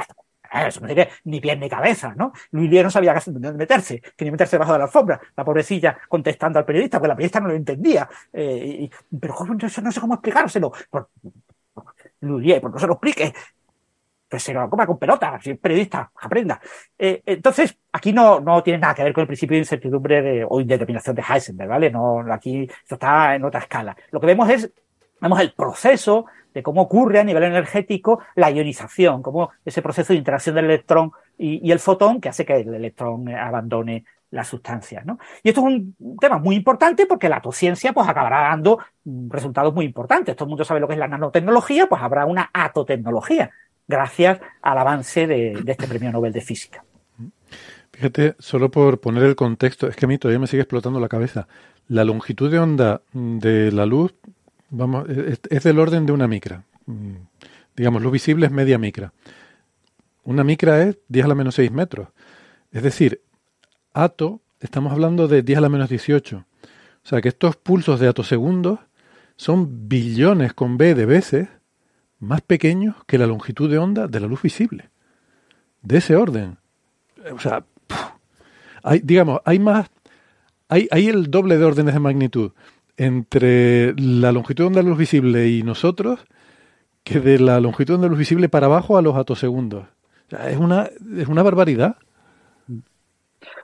Eso no tiene ni pie ni cabeza, ¿no? Luis no sabía dónde meterse, quería meterse debajo de la alfombra, la pobrecilla contestando al periodista, porque la periodista no lo entendía. Eh, pero no sé cómo explicárselo. Por, Luis pues no se lo explique. Pues se lo coma con pelota, si es periodista, aprenda. Eh, entonces, aquí no, no tiene nada que ver con el principio de incertidumbre o indeterminación de Heisenberg, ¿vale? No, aquí esto está en otra escala. Lo que vemos es, vemos el proceso de cómo ocurre a nivel energético la ionización, como ese proceso de interacción del electrón y, el fotón que hace que el electrón abandone las sustancias. ¿no? Y esto es un tema muy importante porque la atociencia pues, acabará dando resultados muy importantes. Todo el mundo sabe lo que es la nanotecnología, pues habrá una atotecnología gracias al avance de, de este premio Nobel de Física. Fíjate, solo por poner el contexto, es que a mí todavía me sigue explotando la cabeza. La longitud de onda de la luz vamos, es, del orden de una micra. Mm, digamos, luz visible es media micra. Una micra es 10 a la menos 6 metros. Es decir, ato, estamos hablando de 10 a la menos 18. O sea que estos pulsos de atosegundos son billones con B de veces más pequeños que la longitud de onda de la luz visible. De ese orden. O sea, hay, digamos, hay más, hay, hay el doble de órdenes de magnitud entre la longitud de onda de luz visible y nosotros que de la longitud de onda de luz visible para abajo a los atosegundos. es, una, es una barbaridad.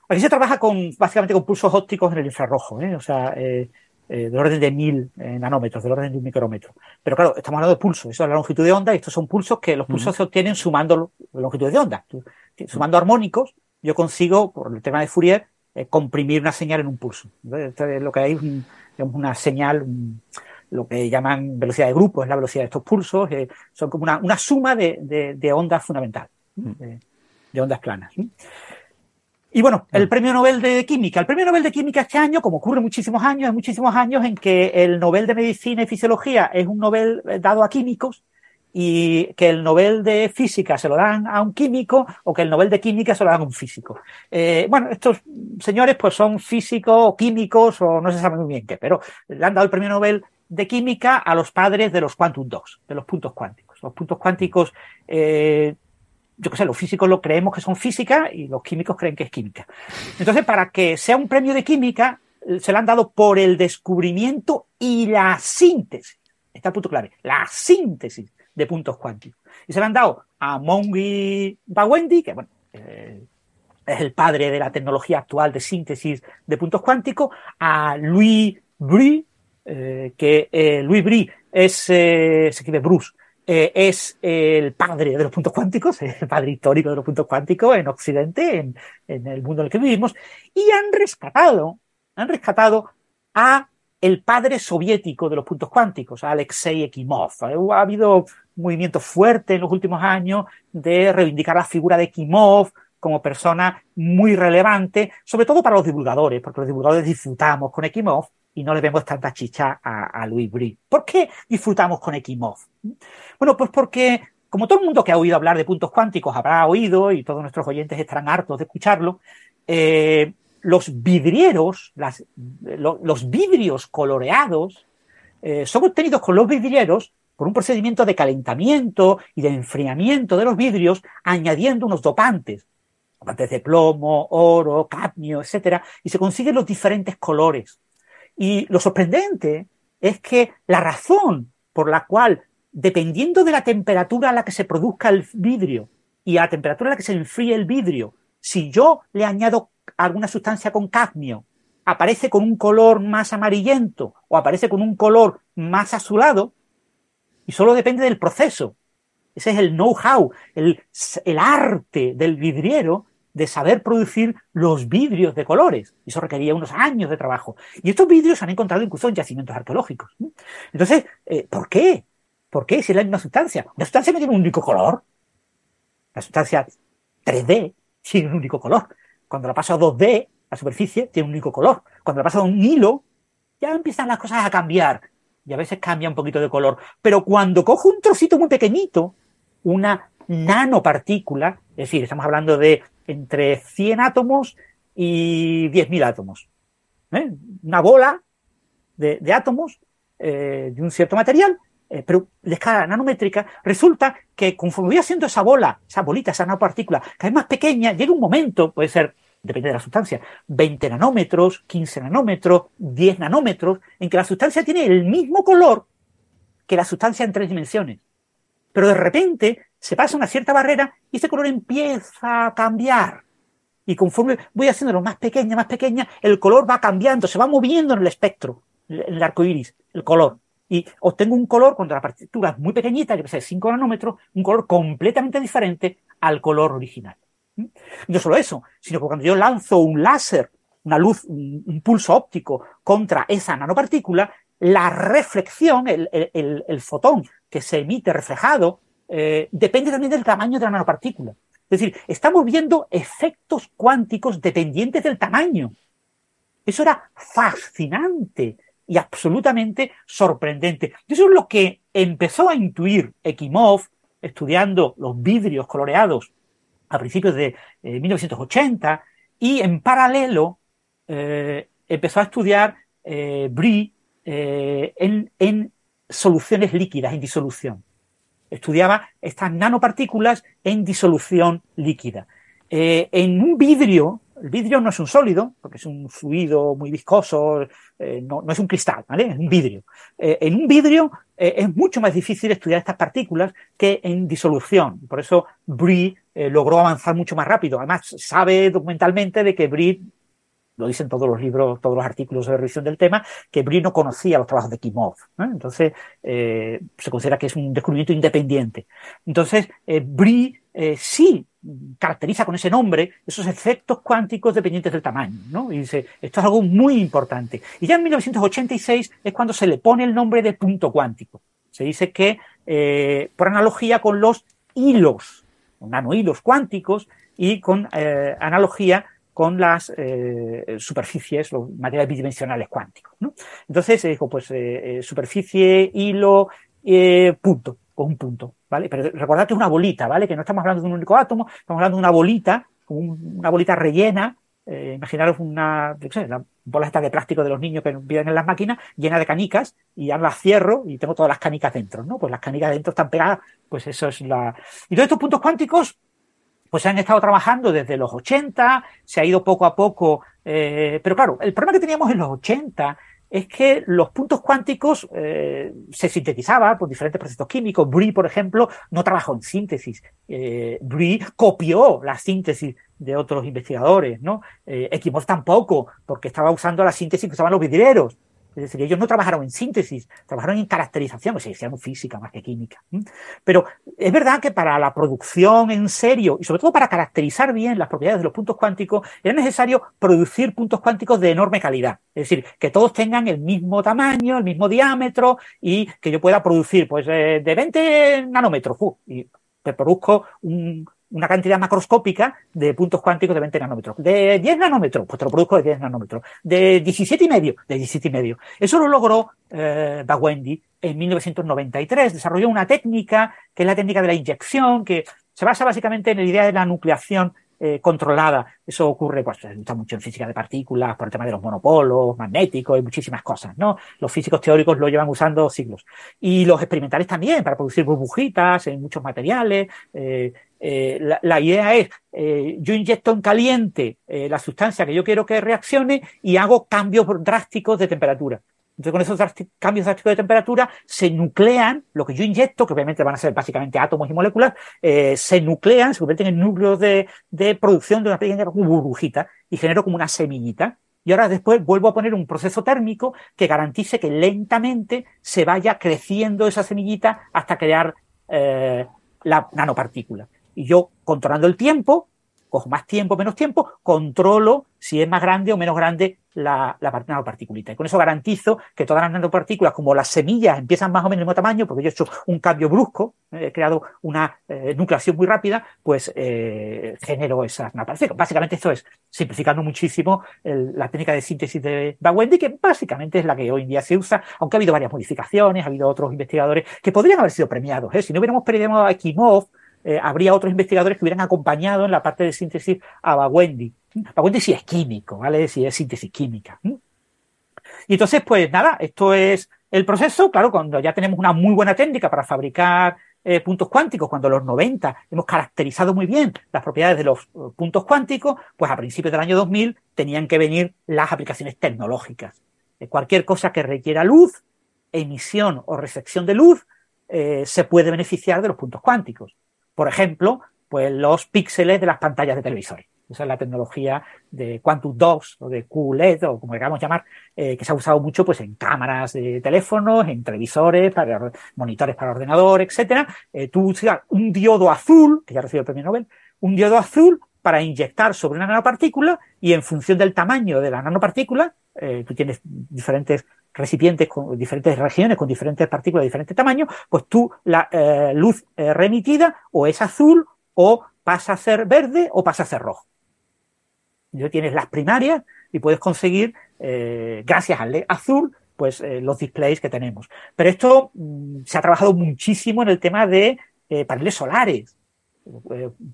Aquí se trabaja con básicamente con pulsos ópticos en el infrarrojo, ¿eh? o sea, eh, eh, del orden de mil nanómetros, del orden de un micrómetro. Pero claro, estamos hablando de pulsos, eso es la longitud de onda, y estos son pulsos que los pulsos se obtienen sumando longitudes de onda. Sumando armónicos, yo consigo, por el tema de Fourier, comprimir una señal en un pulso. Entonces, lo que hay es un, una señal, lo que llaman velocidad de grupo, es la velocidad de estos pulsos, eh, son como una, suma de, ondas fundamental, mm. de, ondas planas. Y bueno, el mm. premio Nobel de Química. El premio Nobel de Química este año, como ocurre muchísimos años, hay muchísimos años en que el Nobel de Medicina y Fisiología es un Nobel eh, dado a químicos y que el Nobel de Física se lo dan a un químico o que el Nobel de Química se lo dan a un físico. Eh, bueno, estos señores pues son físicos químicos o no se sabe muy bien qué, pero le han dado el premio Nobel de Química a los padres de los quantum dots, de los puntos cuánticos. Los puntos cuánticos, eh, yo qué sé, los físicos lo creemos que son física y los químicos creen que es química. Entonces, para que sea un premio de química, se le han dado por el descubrimiento y la síntesis. Está el punto clave, la síntesis de puntos cuánticos. Y se le han dado a Mongi Bawendi, que bueno, eh, es el padre de la tecnología actual de síntesis de puntos cuánticos, a Louis Brie, eh, que eh, Louis Brie es, se escribe Bruce, es el padre de los puntos cuánticos, el padre histórico de los puntos cuánticos en Occidente, en, en el mundo en el que vivimos, y han rescatado, han rescatado a el padre soviético de los puntos cuánticos, Alexei Ekimov. Ha habido movimiento fuerte en los últimos años de reivindicar la figura de Ekimov como persona muy relevante, sobre todo para los divulgadores, porque los divulgadores disfrutamos con Ekimov y no le vemos tanta chicha a, Louis Brie. ¿Por qué disfrutamos con Ekimov? Bueno, pues porque, como todo el mundo que ha oído hablar de puntos cuánticos habrá oído, y todos nuestros oyentes estarán hartos de escucharlo, eh, los vidrieros, los vidrios coloreados, eh, son obtenidos con los vidrieros por un procedimiento de calentamiento y de enfriamiento de los vidrios, añadiendo unos dopantes, dopantes de plomo, oro, cadmio, etcétera, y se consiguen los diferentes colores. Y lo sorprendente es que la razón por la cual, dependiendo de la temperatura a la que se produzca el vidrio y a la temperatura a la que se enfríe el vidrio, si yo le añado alguna sustancia con cadmio aparece con un color más amarillento o aparece con un color más azulado, y solo depende del proceso. Ese es el know-how, el, el, arte del vidriero de saber producir los vidrios de colores. Eso requería unos años de trabajo. Y estos vidrios se han encontrado incluso en yacimientos arqueológicos. Entonces, eh, ¿por qué? ¿Por qué si es la misma sustancia? Una sustancia no tiene un único color. La sustancia 3D tiene un único color. Cuando la paso a 2D, la superficie tiene un único color. Cuando la paso a un hilo, ya empiezan las cosas a cambiar y a veces cambia un poquito de color. Pero cuando cojo un trocito muy pequeñito, una nanopartícula, es decir, estamos hablando de entre 100 átomos y 10.000 átomos, ¿eh? una bola de, átomos eh, de un cierto material, eh, pero de escala nanométrica, resulta que conforme voy haciendo esa bola, esa bolita, esa nanopartícula, cada vez más pequeña, llega un momento, puede ser depende de la sustancia, 20 nanómetros, 15 nanómetros, 10 nanómetros, en que la sustancia tiene el mismo color que la sustancia en tres dimensiones. Pero de repente se pasa una cierta barrera y ese color empieza a cambiar. Y conforme voy haciéndolo más pequeña, más pequeña, el color va cambiando, se va moviendo en el espectro, en el arco iris, el color. Y obtengo un color, cuando la partitura es muy pequeñita, que pesa 5 nanómetros, un color completamente diferente al color original. No solo eso, sino que cuando yo lanzo un láser, una luz, un, pulso óptico contra esa nanopartícula, la reflexión, el, fotón que se emite reflejado, eh, depende también del tamaño de la nanopartícula. Es decir, estamos viendo efectos cuánticos dependientes del tamaño. Eso era fascinante y absolutamente sorprendente. Eso es lo que empezó a intuir Ekimov estudiando los vidrios coloreados a principios de 1980 eh, y en paralelo eh, empezó a estudiar eh, Brie en, soluciones líquidas, en disolución. Estudiaba estas nanopartículas en disolución líquida. en un vidrio, el vidrio no es un sólido, porque es un fluido muy viscoso, no, no, es un cristal, ¿vale? Es un vidrio. en un vidrio es mucho más difícil estudiar estas partículas que en disolución. Por eso Brie eh, logró avanzar mucho más rápido. Además, sabe documentalmente de que Brie, lo dicen todos los libros, todos los artículos de revisión del tema, que Brie no conocía los trabajos de Kimov. Entonces, eh, se considera que es un descubrimiento independiente. Entonces, eh, Brie sí caracteriza con ese nombre esos efectos cuánticos dependientes del tamaño, ¿no? Y dice, esto es algo muy importante. Y ya en 1986 es cuando se le pone el nombre de punto cuántico. Se dice que, por analogía con los hilos nanohilos cuánticos y con eh, analogía con las eh, superficies, los materiales bidimensionales cuánticos. Entonces se dijo, pues, eh, superficie, hilo, punto, con un punto, ¿vale? Pero recordad que es una bolita, ¿vale? Que no estamos hablando de un único átomo, estamos hablando de una bolita, una bolita rellena, imaginaros una, bola esta de plástico de los niños que viven en las máquinas, llena de canicas, y ya las cierro y tengo todas las canicas dentro, ¿no? Pues las canicas dentro están pegadas pues eso es la... Y todos estos puntos cuánticos, pues se han estado trabajando desde los 80, se ha ido poco a poco, eh, pero claro, el problema que teníamos en los 80 es que los puntos cuánticos eh, se sintetizaban por diferentes procesos químicos. Brie, por ejemplo, no trabajó en síntesis. Eh, Brie copió la síntesis de otros investigadores, ¿no? Eh, tampoco, porque estaba usando la síntesis que usaban los vidrieros. Es decir, ellos no trabajaron en síntesis, trabajaron en caracterización, pues se hicieron física más que química. Pero es verdad que para la producción en serio y sobre todo para caracterizar bien las propiedades de los puntos cuánticos, era necesario producir puntos cuánticos de enorme calidad. Es decir, que todos tengan el mismo tamaño, el mismo diámetro y que yo pueda producir pues eh, de 20 nanómetros. y te produzco un, una cantidad macroscópica de puntos cuánticos de 20 nanómetros. De 10 nanómetros, pues te lo produzco de 10 nanómetros. De 17 y medio, de 17 y medio. Eso lo logró eh, Bawendi en 1993. Desarrolló una técnica, que es la técnica de la inyección, que se basa básicamente en la idea de la nucleación eh, controlada. Eso ocurre, pues, se usa mucho en física de partículas, por el tema de los monopolos, magnéticos y muchísimas cosas, ¿no? Los físicos teóricos lo llevan usando siglos. Y los experimentales también, para producir burbujitas en muchos materiales. Eh, eh, la, idea es, yo inyecto en caliente la sustancia que yo quiero que reaccione y hago cambios drásticos de temperatura. Entonces, con esos cambios drásticos de temperatura, se nuclean, lo que yo inyecto, que obviamente van a ser básicamente átomos y moléculas, eh, se nuclean, se convierten en núcleos de, producción de una pequeña burbujita y genero como una semillita. Y ahora después vuelvo a poner un proceso térmico que garantice que lentamente se vaya creciendo esa semillita hasta crear eh, la nanopartícula. Y yo, controlando el tiempo, cojo más tiempo, menos tiempo, controlo si es más grande o menos grande la, la. Y con eso garantizo que todas las nanopartículas, como las semillas, empiezan más o menos del mismo tamaño, porque yo he hecho un cambio brusco, eh, he creado una eh, nucleación muy rápida, pues eh, genero esas nanopartículas. Básicamente esto es simplificando muchísimo el, la técnica de síntesis de Bawendi, que básicamente es la que hoy en día se usa, aunque ha habido varias modificaciones, ha habido otros investigadores que podrían haber sido premiados. ¿eh? Si no hubiéramos premiado a Kimov, eh, habría otros investigadores que hubieran acompañado en la parte de síntesis a Bawendi. Bawendi sí es químico, ¿vale? Sí es síntesis química. Y entonces, pues nada, esto es el proceso. Claro, cuando ya tenemos una muy buena técnica para fabricar eh, puntos cuánticos, cuando en los 90 hemos caracterizado muy bien las propiedades de los uh, puntos cuánticos, pues a principios del año 2000 tenían que venir las aplicaciones tecnológicas. Eh, cualquier cosa que requiera luz, emisión o recepción de luz, eh, se puede beneficiar de los puntos cuánticos. Por ejemplo, pues los píxeles de las pantallas de televisores. Esa es la tecnología de Quantum Dots o de QLED o como queramos llamar, eh, que se ha usado mucho pues en cámaras de teléfonos, en televisores, para monitores para ordenador, etcétera. Eh, tú usas un diodo azul, que ya recibió el premio Nobel, un diodo azul para inyectar sobre una nanopartícula y en función del tamaño de la nanopartícula, eh, tú tienes diferentes recipientes con diferentes regiones, con diferentes partículas de diferente tamaño, pues tú la eh, luz eh, remitida o es azul o pasa a ser verde o pasa a ser rojo. Ya tienes las primarias y puedes conseguir, eh, gracias al azul, pues los displays que tenemos. Pero esto mm, se ha trabajado muchísimo en el tema de paneles solares.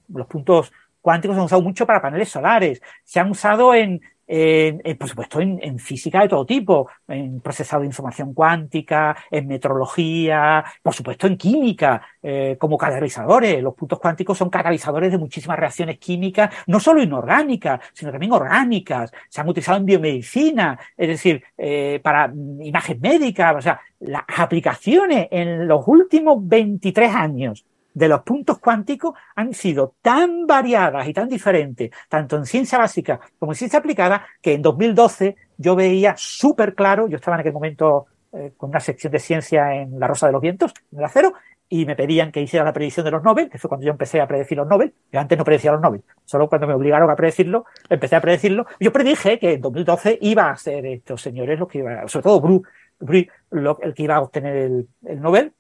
Los puntos cuánticos se han usado mucho para paneles solares. Se han usado en, en, por supuesto, en, en, física de todo tipo, en procesado de información cuántica, en metrología, por supuesto, en química, eh, como catalizadores. Los puntos cuánticos son catalizadores de muchísimas reacciones químicas, no solo inorgánicas, sino también orgánicas. Se han utilizado en biomedicina, es decir, eh, para imagen médica, o sea, las aplicaciones en los últimos 23 años de los puntos cuánticos han sido tan variadas y tan diferentes, tanto en ciencia básica como en ciencia aplicada, que en 2012 yo veía súper claro, yo estaba en aquel momento eh, con una sección de ciencia en La Rosa de los Vientos, en el acero, y me pedían que hiciera la predicción de los Nobel, que fue cuando yo empecé a predecir los Nobel. Yo antes no predecía los Nobel, solo cuando me obligaron a predecirlo, empecé a predecirlo. Yo predije que en 2012 iba a ser estos señores los que iban, sobre todo Bru, Bru lo, el que iba a obtener el, el Nobel,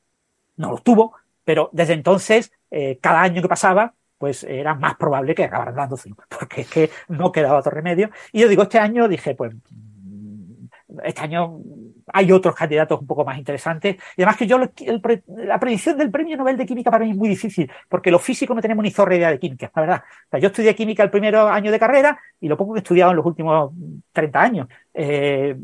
no lo tuvo, pero desde entonces, eh, cada año que pasaba, pues era más probable que acabaran dándose, porque es que no quedaba otro remedio. Y yo digo, este año dije, pues, este año hay otros candidatos un poco más interesantes. Y además que yo, la predicción del premio Nobel de Química para mí es muy difícil, porque los físicos no tenemos ni zorra idea de química, la verdad. O sea, yo estudié química el primer año de carrera y lo poco que he estudiado en los últimos 30 años. Eh,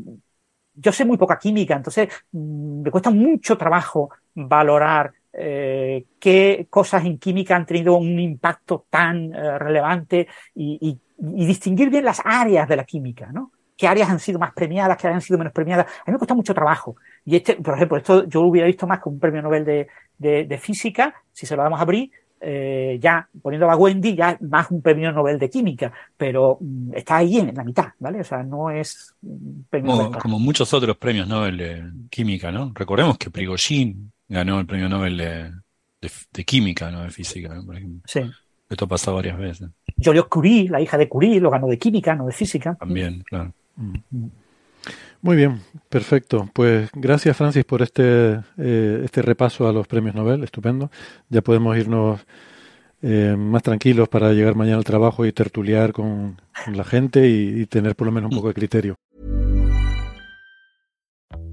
yo sé muy poca química, entonces me cuesta mucho trabajo valorar eh, qué cosas en química han tenido un impacto tan eh, relevante y, y, y, distinguir bien las áreas de la química, ¿no? ¿Qué áreas han sido más premiadas, qué áreas han sido menos premiadas? A mí me cuesta mucho trabajo. Y este, por ejemplo, esto yo lo hubiera visto más como un premio Nobel de, de, de física, si se lo damos a abrir, eh, ya poniendo a Wendy, ya más un premio Nobel de química, pero mm, está ahí en, en, la mitad, ¿vale? O sea, no es un premio como, Nobel. Como muchos otros premios Nobel de química, ¿no? Recordemos que Prigogine ganó el premio Nobel de, de, de química, no de física, ¿no? por ejemplo. Sí. Esto ha pasado varias veces. Joliot Curie, la hija de Curie, lo ganó de química, no de física. También, claro. Muy bien, perfecto. Pues gracias Francis por este, eh, este repaso a los premios Nobel, estupendo. Ya podemos irnos eh, más tranquilos para llegar mañana al trabajo y tertuliar con, con la gente y, y tener por lo menos un poco de criterio.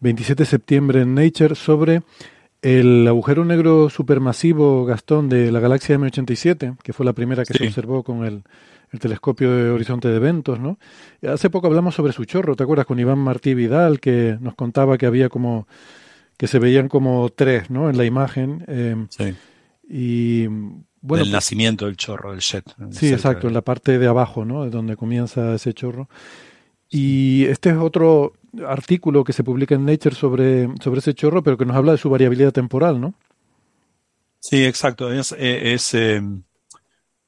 27 de septiembre en Nature sobre el agujero negro supermasivo Gastón de la galaxia M87, que fue la primera que se observó con el, telescopio de horizonte de eventos, ¿no? Hace poco hablamos sobre su chorro, ¿te acuerdas? Con Iván Martí Vidal, que nos contaba que había como, que se veían como tres, ¿no? En la imagen. Em, sí. Y bueno, el pues nacimiento del chorro, del jet. Sí, exacto, en la parte de abajo, ¿no? De donde comienza ese chorro. Y este es otro artículo que se publica en Nature sobre, sobre ese chorro, pero que nos habla de su variabilidad temporal, ¿no? Sí, exacto. Es, eh, es, eh,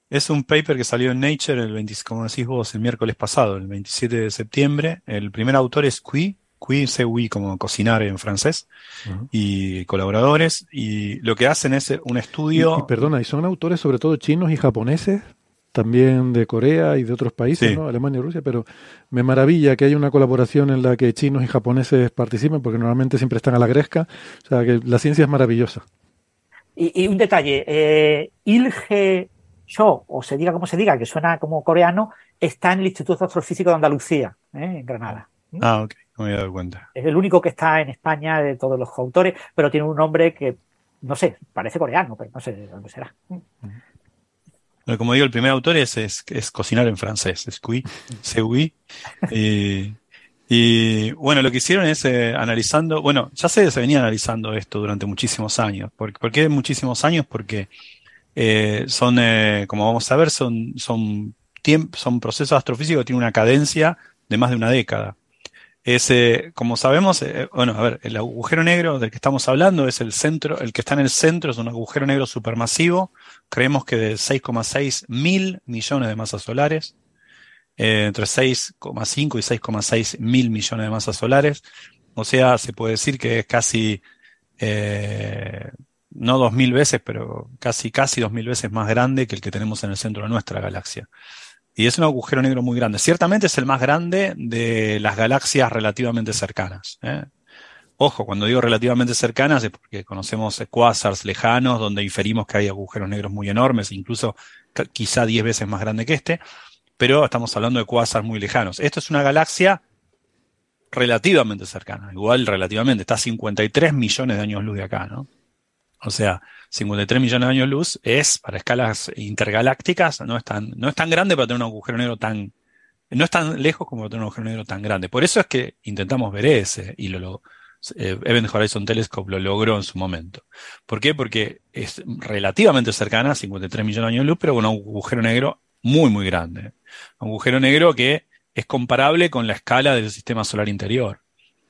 es, un paper que salió en Nature, el 20, como decís vos, el miércoles pasado, el 27 de septiembre. El primer autor es Cui, Cui, C-U-I, como cocinar en francés, y colaboradores. Y lo que hacen es un estudio. y, perdona, ¿y son autores sobre todo chinos y japoneses? También de Corea y de otros países, ¿no? Alemania y Rusia, pero me maravilla que haya una colaboración en la que chinos y japoneses participen, porque normalmente siempre están a la gresca, o sea que la ciencia es maravillosa. Y, un detalle, eh, Ilge Cho, o se diga como se diga, que suena como coreano, está en el Instituto de Astrofísica de Andalucía, ¿eh? en Granada. Ah, ok, no me he dado cuenta. Es el único que está en España de todos los autores, pero tiene un nombre que, no sé, parece coreano, pero no sé de dónde será. Como digo, el primer autor es, es, cocinar en francés, es Cui, c'est y, bueno, lo que hicieron es eh, analizando, bueno, ya se, se venía analizando esto durante muchísimos años. ¿Por, ¿por qué muchísimos años? Porque eh, son, eh, como vamos a ver, son, son, son procesos astrofísicos que tienen una cadencia de más de una década. Ese, como sabemos, bueno, a ver, el agujero negro del que estamos hablando es el centro, el que está en el centro es un agujero negro supermasivo creemos que de 6,6 mil millones de masas solares, eh, entre 6,5 y 6,6 mil millones de masas solares. O sea, se puede decir que es casi, eh, no dos mil veces, pero casi, casi dos mil veces más grande que el que tenemos en el centro de nuestra galaxia. Y es un agujero negro muy grande. Ciertamente es el más grande de las galaxias relativamente cercanas. ¿eh? Ojo, cuando digo relativamente cercanas es porque conocemos quasars lejanos donde inferimos que hay agujeros negros muy enormes, incluso quizá 10 veces más grande que este, pero estamos hablando de quasars muy lejanos. Esto es una galaxia relativamente cercana, igual relativamente, está a 53 millones de años luz de acá, ¿no? O sea, 53 millones de años luz es, para escalas intergalácticas, no es tan, no es tan grande para tener un agujero negro tan, no es tan lejos como para tener un agujero negro tan grande. Por eso es que intentamos ver ese y lo, lo eh, Event Horizon Telescope lo logró en su momento. ¿Por qué? Porque es relativamente cercana, 53 millones de años luz, pero con un agujero negro muy, muy grande. Un agujero negro que es comparable con la escala del sistema solar interior.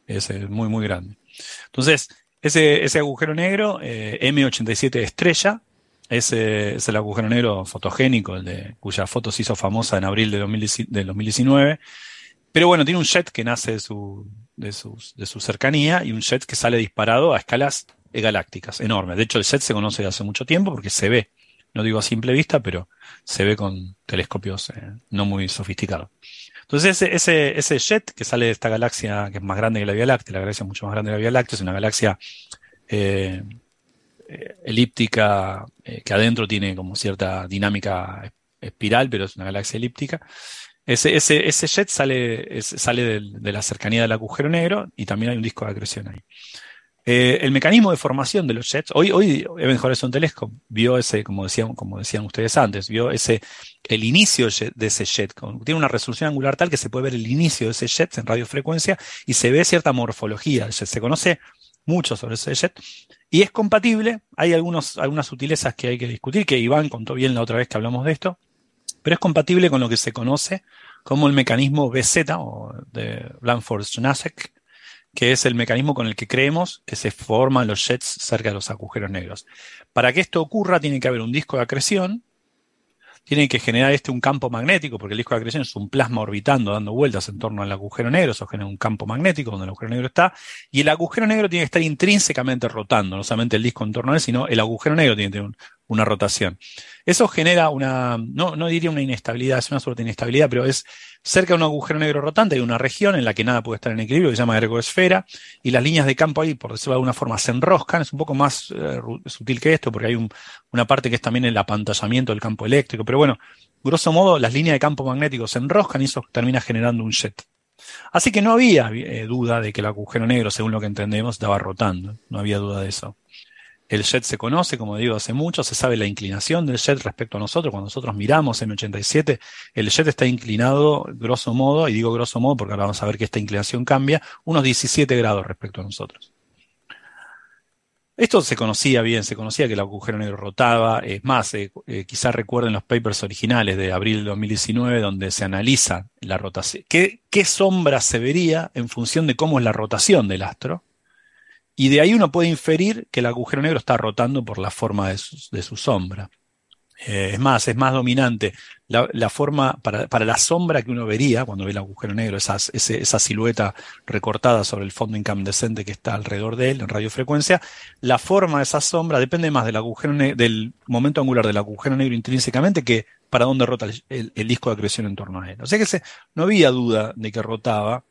Es muy, muy grande. Entonces, ese, ese agujero negro, eh, M87 estrella, ese es el agujero negro fotogénico, el de, cuya foto se hizo famosa en abril de, de 2019. Pero bueno, tiene un jet que nace de su, de, de su cercanía y un jet que sale disparado a escalas galácticas enormes. De hecho, el jet se conoce desde hace mucho tiempo porque se ve, no digo a simple vista, pero se ve con telescopios eh, no muy sofisticados. Entonces, ese, ese, ese, jet que sale de esta galaxia que es más grande que la Vía Láctea, la galaxia es mucho más grande que la Vía Láctea, es una galaxia eh, eh, elíptica que adentro tiene como cierta dinámica espiral, pero es una galaxia elíptica. Ese, ese, ese jet sale, sale de, la cercanía del agujero negro y también hay un disco de acreción ahí. Eh, el mecanismo de formación de los jets, hoy, hoy Event Horizon Telescope vio ese, como decían, como decían ustedes antes, vio ese, el inicio de ese jet. Tiene una resolución angular tal que se puede ver el inicio de ese jet en radiofrecuencia y se ve cierta morfología Se conoce mucho sobre ese jet y es compatible. Hay algunos, algunas sutilezas que hay que discutir, que Iván contó bien la otra vez que hablamos de esto pero es compatible con lo que se conoce como el mecanismo BZ o de Blanford-Schnasek, que es el mecanismo con el que creemos que se forman los jets cerca de los agujeros negros. Para que esto ocurra tiene que haber un disco de acreción, tiene que generar este un campo magnético, porque el disco de acreción es un plasma orbitando, dando vueltas en torno al agujero negro, eso genera un campo magnético donde el agujero negro está, y el agujero negro tiene que estar intrínsecamente rotando, no solamente el disco en torno a él, sino el agujero negro tiene que tener una rotación. Eso genera una, no, no diría una inestabilidad, es una suerte de inestabilidad, pero es cerca de un agujero negro rotante, hay una región en la que nada puede estar en equilibrio, que se llama ergoesfera, y las líneas de campo ahí, por decirlo de alguna forma, se enroscan, es un poco más eh, sutil que esto, porque hay una parte que es también el apantallamiento del campo eléctrico, pero bueno, grosso modo, las líneas de campo magnético se enroscan y eso termina generando un jet. Así que no había eh, duda de que el agujero negro, según lo que entendemos, estaba rotando. No había duda de eso. El jet se conoce, como digo, hace mucho, se sabe la inclinación del jet respecto a nosotros. Cuando nosotros miramos M87, el jet está inclinado, grosso modo, y digo grosso modo porque ahora vamos a ver que esta inclinación cambia, unos 17 grados respecto a nosotros. Esto se conocía bien, se conocía que el agujero negro rotaba. Es más, eh, eh, quizás recuerden los papers originales de abril de 2019, donde se analiza la rotación. ¿Qué, ¿Qué sombra se vería en función de cómo es la rotación del astro? Y de ahí uno puede inferir que el agujero negro está rotando por la forma de su sombra. Eh, es más, es más dominante la, forma para, la sombra que uno vería cuando ve el agujero negro, esa silueta recortada sobre el fondo incandescente que está alrededor de él en radiofrecuencia. La forma de esa sombra depende más del momento angular del agujero negro intrínsecamente que para dónde rota el, disco de acreción en torno a él. O sea que se, no había duda de que rotaba,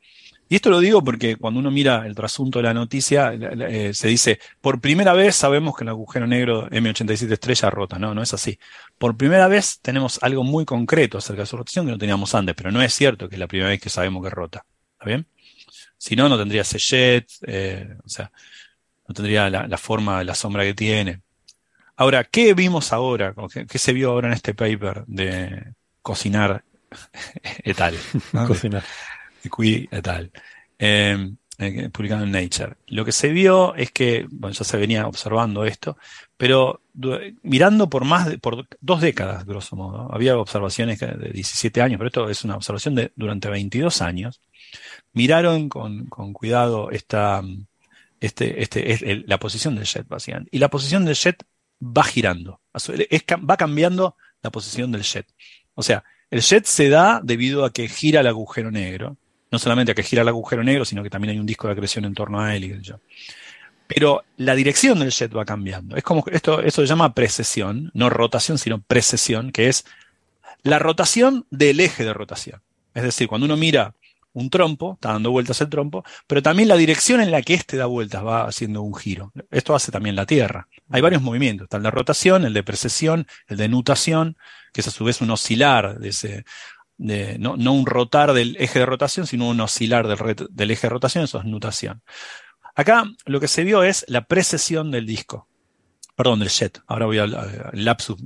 y esto lo digo porque cuando uno mira el trasunto de la noticia, eh, se dice, por primera vez sabemos que el agujero negro M87 estrella rota. No, no es así. Por primera vez tenemos algo muy concreto acerca de su rotación que no teníamos antes, pero no es cierto que es la primera vez que sabemos que rota. ¿Está bien? Si no, no tendría ese eh, o sea, no tendría la, forma de la sombra que tiene. Ahora, ¿qué vimos ahora? ¿Qué, se vio ahora en este paper de cocinar et al? Cocinar Em, eh, publicado en Nature. Lo que se vio es que, bueno, ya se venía observando esto, pero mirando por más de, por dos décadas, grosso modo, había observaciones de 17 años, pero esto es una observación de durante 22 años, miraron con, con cuidado esta, este, este, la posición del jet, básicamente. Y la posición del jet va girando, va cambiando la posición del jet. O sea, el jet se da debido a que gira el agujero negro no solamente a que gira el agujero negro, sino que también hay un disco de acreción en torno a él. Y yo. Pero la dirección del jet va cambiando. Es como esto, eso se llama precesión, no rotación, sino precesión, que es la rotación del eje de rotación. Es decir, cuando uno mira un trompo, está dando vueltas el trompo, pero también la dirección en la que éste da vueltas va haciendo un giro. Esto hace también la Tierra. Hay varios movimientos. Está el de rotación, el de precesión, el de nutación, que es a su vez un oscilar de ese no, un rotar del eje de rotación, sino un oscilar del, eje de rotación, eso es nutación. Acá lo que se vio es la precesión del disco, perdón, del jet. Ahora voy a el lapsus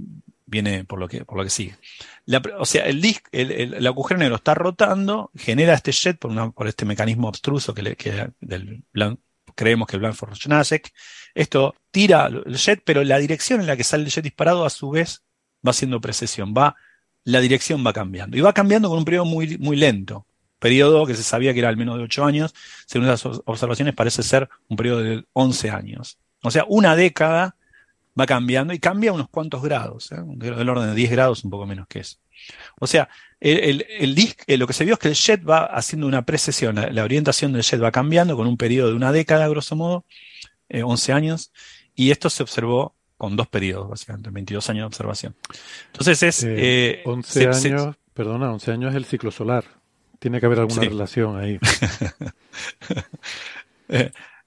viene por lo que, por lo que sigue. o sea, el, disc, el, agujero negro está rotando, genera este jet por, por este mecanismo abstruso que, le, que del creemos que el blanford nasek Esto tira el jet, pero la dirección en la que sale el jet disparado a su vez va haciendo precesión, va la dirección va cambiando. Y va cambiando con un periodo muy, muy lento. Periodo que se sabía que era al menos de 8 años, según las observaciones parece ser un periodo de 11 años. O sea, una década va cambiando y cambia unos cuantos grados, ¿eh? del orden de 10 grados, un poco menos que eso. O sea, el, el, eh, lo que se vio es que el jet va haciendo una precesión, la, orientación del jet va cambiando con un periodo de una década, grosso modo, 11 eh, años, y esto se observó con dos periodos, básicamente, 22 años de observación. Entonces es... 11 eh, eh, años, perdona, 11 años es el ciclo solar. Tiene que haber alguna relación ahí.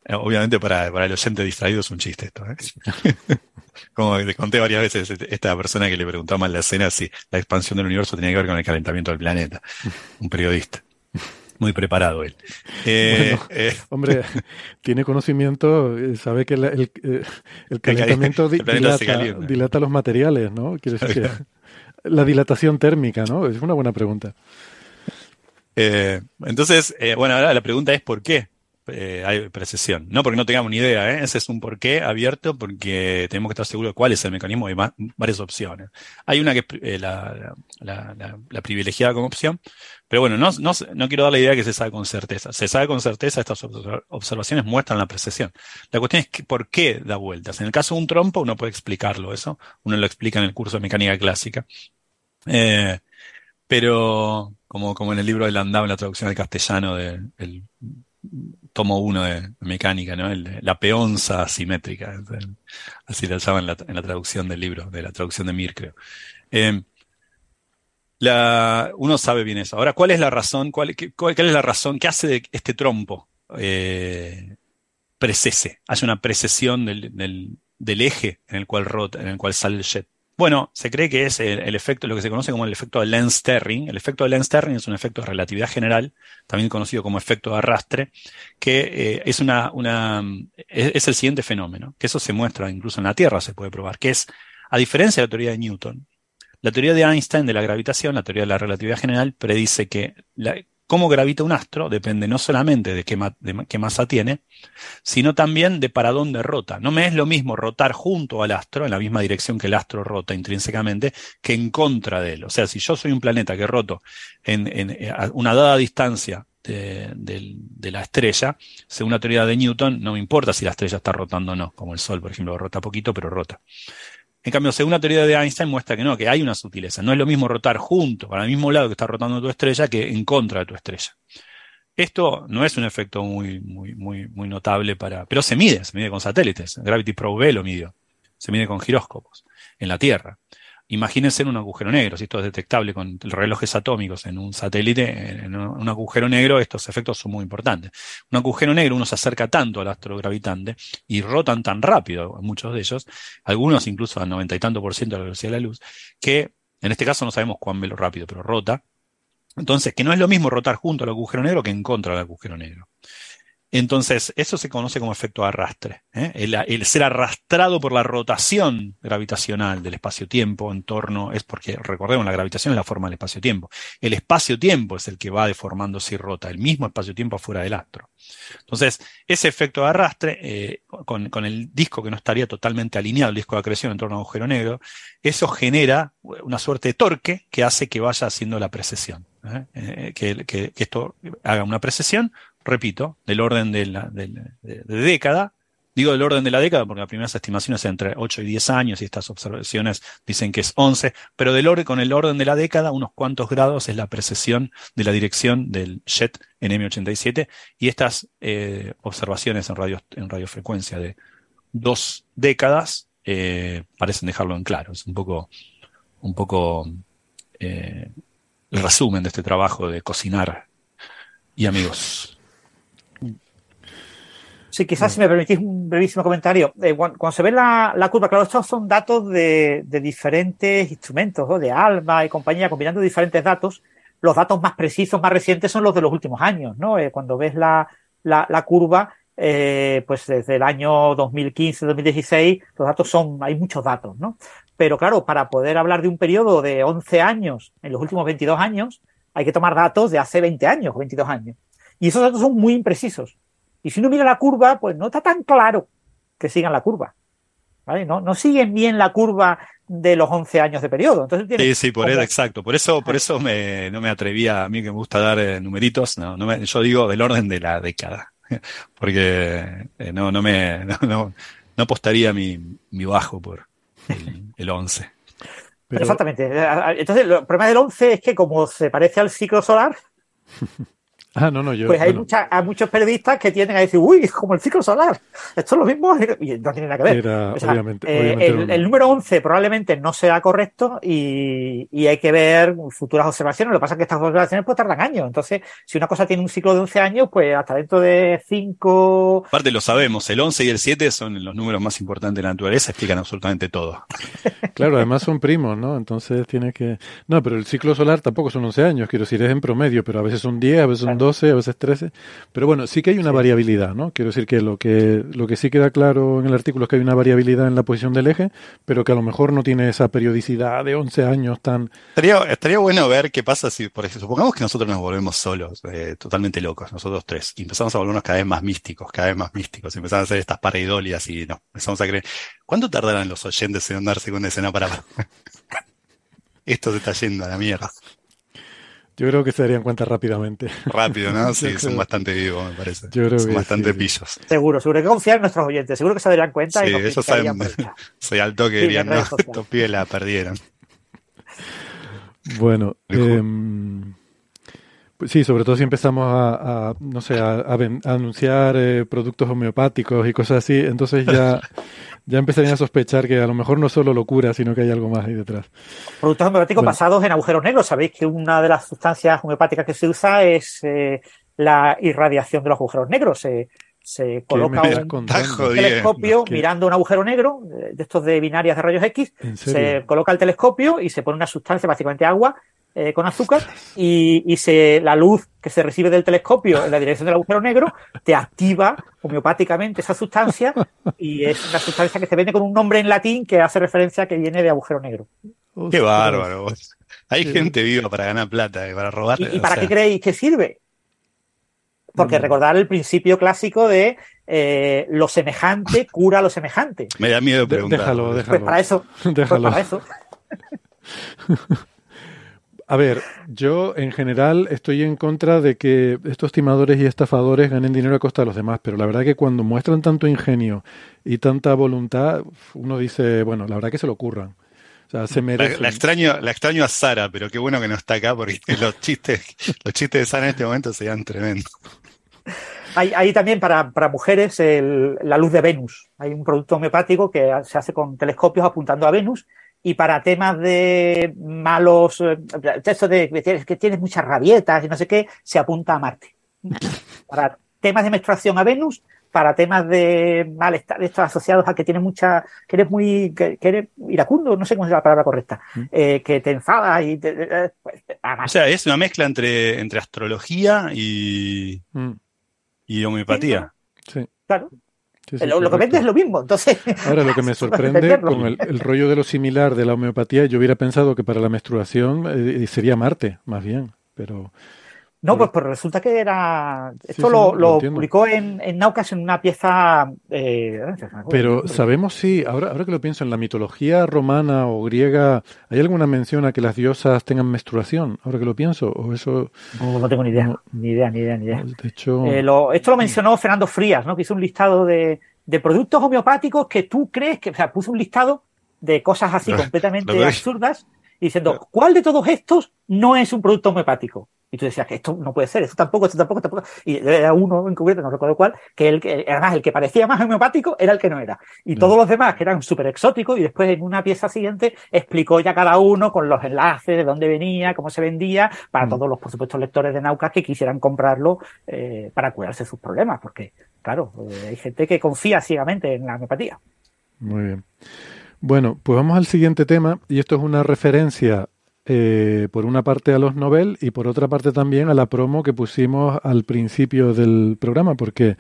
Eh, obviamente para, para el oyente distraído es un chiste esto. Como te conté varias veces, esta persona que le preguntaba en la escena si la expansión del universo tenía que ver con el calentamiento del planeta. Un periodista. Muy preparado él. Eh, eh, hombre, tiene conocimiento, eh, sabe que el, calentamiento dilata, los materiales, ¿no? Quiere decir que la dilatación térmica, ¿no? Es una buena pregunta. entonces, bueno, ahora la pregunta es ¿por qué? Hay precesión. No porque no tengamos ni idea, ¿eh? ese es un porqué abierto porque tenemos que estar seguros de cuál es el mecanismo. Hay varias opciones. Hay una que es la, la, privilegiada como opción, pero bueno, no, no, no, quiero dar la idea que se sabe con certeza. Se sabe con certeza, estas observaciones muestran la precesión. La cuestión es que, por qué da vueltas. En el caso de un trompo, uno puede explicarlo eso. Uno lo explica en el curso de mecánica clásica. Eh, pero, como, como en el libro de Landau, la traducción al castellano del tomo uno de mecánica, ¿no? la peonza simétrica, así lo llaman en la, en la, traducción del libro, de la traducción de Mir, creo. Eh, la, uno sabe bien eso. Ahora, ¿cuál es la razón? ¿Cuál, cuál, es la razón? ¿Qué hace de este trompo eh, precese? Hace una precesión del, del, del, eje en el cual rota, en el cual sale el jet. Bueno, se cree que es el, efecto, lo que se conoce como el efecto de Lenz-Terring. El efecto de Lenz-Terring es un efecto de relatividad general, también conocido como efecto de arrastre, que eh, es, una, una es, el siguiente fenómeno, que eso se muestra incluso en la Tierra, se puede probar, que es, a diferencia de la teoría de Newton, la teoría de Einstein de la gravitación, la teoría de la relatividad general, predice que la, cómo gravita un astro depende no solamente de qué, masa tiene, sino también de para dónde rota. No me es lo mismo rotar junto al astro, en la misma dirección que el astro rota intrínsecamente, que en contra de él. O sea, si yo soy un planeta que roto en, en a una dada distancia de, la estrella, según la teoría de Newton, no me importa si la estrella está rotando o no, como el Sol, por ejemplo, rota poquito, pero rota. En cambio, según la teoría de Einstein, muestra que no, que hay una sutileza. No es lo mismo rotar junto, para el mismo lado que está rotando tu estrella, que en contra de tu estrella. Esto no es un efecto muy, muy, muy, notable para. Pero se mide, se mide con satélites. Gravity Probe lo midió. Se mide con giróscopos en la Tierra. Imagínense en un agujero negro, si esto es detectable con relojes atómicos en un satélite, en un agujero negro, estos efectos son muy importantes. Un agujero negro, uno se acerca tanto al astro gravitante y rotan tan rápido, muchos de ellos, algunos incluso al noventa y tanto por ciento de la velocidad de la luz, que en este caso no sabemos cuán rápido, pero rota. Entonces, que no es lo mismo rotar junto al agujero negro que en contra del agujero negro. Entonces, eso se conoce como efecto arrastre. ¿eh? El, ser arrastrado por la rotación gravitacional del espacio-tiempo en torno, es porque, recordemos, la gravitación es la forma del espacio-tiempo. El espacio-tiempo es el que va deformándose y rota, el mismo espacio-tiempo afuera del astro. Entonces, ese efecto de arrastre, eh, con, el disco que no estaría totalmente alineado, el disco de acreción en torno a un agujero negro, eso genera una suerte de torque que hace que vaya haciendo la precesión. ¿eh? que, esto haga una precesión, repito, del orden de, la, década. Digo del orden de la década porque las primeras estimaciones son entre 8 y 10 años y estas observaciones dicen que es 11, pero del orden, con el orden de la década, unos cuantos grados es la precesión de la dirección del jet en M87 y estas eh, observaciones en, radio, en radiofrecuencia de dos décadas eh, parecen dejarlo en claro. Es un poco, un poco eh, el resumen de este trabajo de cocinar y amigos. Sí, quizás si me permitís un brevísimo comentario. Eh, cuando, se ve la, curva, claro, estos son datos de, diferentes instrumentos, de ALMA y compañía, combinando diferentes datos. Los datos más precisos, más recientes son los de los últimos años, ¿no? Eh, cuando ves la, curva, eh, pues desde el año 2015-2016, los datos son, hay muchos datos, ¿no? Pero claro, para poder hablar de un periodo de 11 años, en los últimos 22 años, hay que tomar datos de hace 20 años, 22 años. Y esos datos son muy imprecisos. Y si uno mira la curva, pues no está tan claro que sigan la curva. ¿Vale? No, no siguen bien la curva de los 11 años de periodo. Entonces sí, sí, por eso, exacto. Por eso, por eso me, no me atrevía, a mí que me gusta dar eh, numeritos, no, no me, yo digo del orden de la década. Porque eh, no, no me, no, no, apostaría mi, mi bajo por el, el 11. Exactamente. Entonces, el problema del 11 es que como se parece al ciclo solar, Ah, no, no, yo. Pues hay, hay muchos periodistas que tienden a decir, uy, es como el ciclo solar. Esto es lo mismo y no tiene nada que ver. Eh, el, número 11 probablemente no sea correcto y, y, hay que ver futuras observaciones. Lo que pasa es que estas observaciones pues tardan años. Entonces, si una cosa tiene un ciclo de 11 años, pues hasta dentro de 5. Aparte, lo sabemos, el 11 y el 7 son los números más importantes de la naturaleza, explican absolutamente todo. claro, además son primos, ¿no? Entonces tiene que. No, pero el ciclo solar tampoco son 11 años, quiero decir, es en promedio, pero a veces son 10, a veces son 12 12, a veces 13. Pero bueno, sí que hay una variabilidad, ¿no? Quiero decir que lo, que lo que sí queda claro en el artículo es que hay una variabilidad en la posición del eje, pero que a lo mejor no tiene esa periodicidad de 11 años tan... Estaría, estaría bueno ver qué pasa si, por ejemplo, supongamos que nosotros nos volvemos solos, eh, totalmente locos, nosotros tres, y empezamos a volvernos cada vez más místicos, cada vez más místicos, y empezamos a hacer estas pareidolias y no, empezamos a creer. ¿Cuánto tardarán los oyentes en darse con escena para... Esto se está yendo a la mierda. Yo creo que se darían cuenta rápidamente. Rápido, ¿no? Sí, son bastante vivos, me parece. Yo creo son bastante pillos. Seguro, seguro que confiar en nuestros oyentes. Seguro que se darían cuenta. Sí, y eso saben. Soy alto que dirían, no, estos pibes la perdieron. Bueno, eh, Pues sí, sobre todo si empezamos a, no sé, a, anunciar eh, productos homeopáticos y cosas así, entonces ya, ya empezarían a sospechar que a lo mejor no solo locura, sino que hay algo más ahí detrás. Productos homeopáticos basados en agujeros negros. Sabéis que una de las sustancias homeopáticas que se usa es eh, la irradiación de los agujeros negros. se coloca un telescopio mirando un agujero negro, de estos de binarias de rayos X, se coloca el telescopio y se pone una sustancia, básicamente agua, eh, con azúcar y, se, la luz que se recibe del telescopio en la dirección del agujero negro te activa homeopáticamente esa sustancia y es una sustancia que se vende con un nombre en latín que hace referencia a que viene de agujero negro. Qué bárbaro. Hay gente viva para ganar plata, y para robar. ¿Y, para qué creéis que sirve? Porque mm. recordar el principio clásico de eh, lo semejante cura lo semejante. Me da miedo preguntar. Déjalo, déjalo. Pues para eso. Pues para eso. A ver, yo en general estoy en contra de que estos timadores y estafadores ganen dinero a costa de los demás, pero la verdad que cuando muestran tanto ingenio y tanta voluntad, uno dice, bueno, la verdad que se lo ocurran. O sea, se merece. La, extraño, la extraño a Sara, pero qué bueno que no está acá porque los chistes, los chistes de Sara en este momento serían tremendos. Hay, hay también para, para mujeres el, la luz de Venus. Hay un producto homeopático que se hace con telescopios apuntando a Venus y para temas de malos, eh, esto de que tienes muchas rabietas y no sé qué, se apunta a Marte. Para temas de menstruación a Venus, para temas de malestar, estos asociados a que tienes mucha, que eres muy, que, eres iracundo, no sé cómo es la palabra correcta, mm. eh, que te enfadas y te, pues, O sea, es una mezcla entre, entre astrología y, mm. y homeopatía. Sí. Claro lo, que vende es lo mismo, entonces... Ahora, lo que me sorprende con el, rollo de lo similar de la homeopatía, yo hubiera pensado que para la menstruación eh, sería Marte, más bien, pero... No, pues, pues, resulta que era. Esto lo, publicó en, en, Naucas en una pieza. Eh, Pero sabemos si, ahora, ahora que lo pienso, en la mitología romana o griega, ¿hay alguna mención a que las diosas tengan menstruación? Ahora que lo pienso, o eso. No, tengo ni idea, ni idea, ni idea, ni idea. De hecho. Eh, esto lo mencionó Fernando Frías, ¿no? Que hizo un listado de, de productos homeopáticos que tú crees que. O sea, puso un listado de cosas así completamente absurdas diciendo, ¿cuál de todos estos no es un producto homeopático? Y tú decías que esto no puede ser, esto tampoco, esto tampoco, tampoco. Y era uno en concreto, no recuerdo cuál, que, el, que además el que parecía más homeopático era el que no era. Y todos los demás que eran súper exóticos y después en una pieza siguiente explicó ya cada uno con los enlaces de dónde venía, cómo se vendía, para mm. todos los, por supuesto, lectores de Naucas que quisieran comprarlo eh, para curarse sus problemas, porque, claro, eh, hay gente que confía ciegamente en la homeopatía. Muy bien. Bueno, pues vamos al siguiente tema y esto es una referencia eh, por una parte a los Nobel y por otra parte también a la promo que pusimos al principio del programa, porque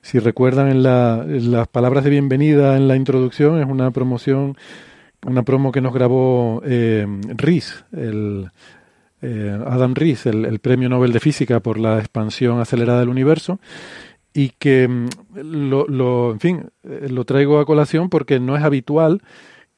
si recuerdan en, las palabras de bienvenida en la introducción es una promoción, una promo que nos grabó eh, el, eh, Adam Rees, el, el, premio Nobel de Física por la expansión acelerada del universo y que mm, lo, lo, en fin, eh, lo traigo a colación porque no es habitual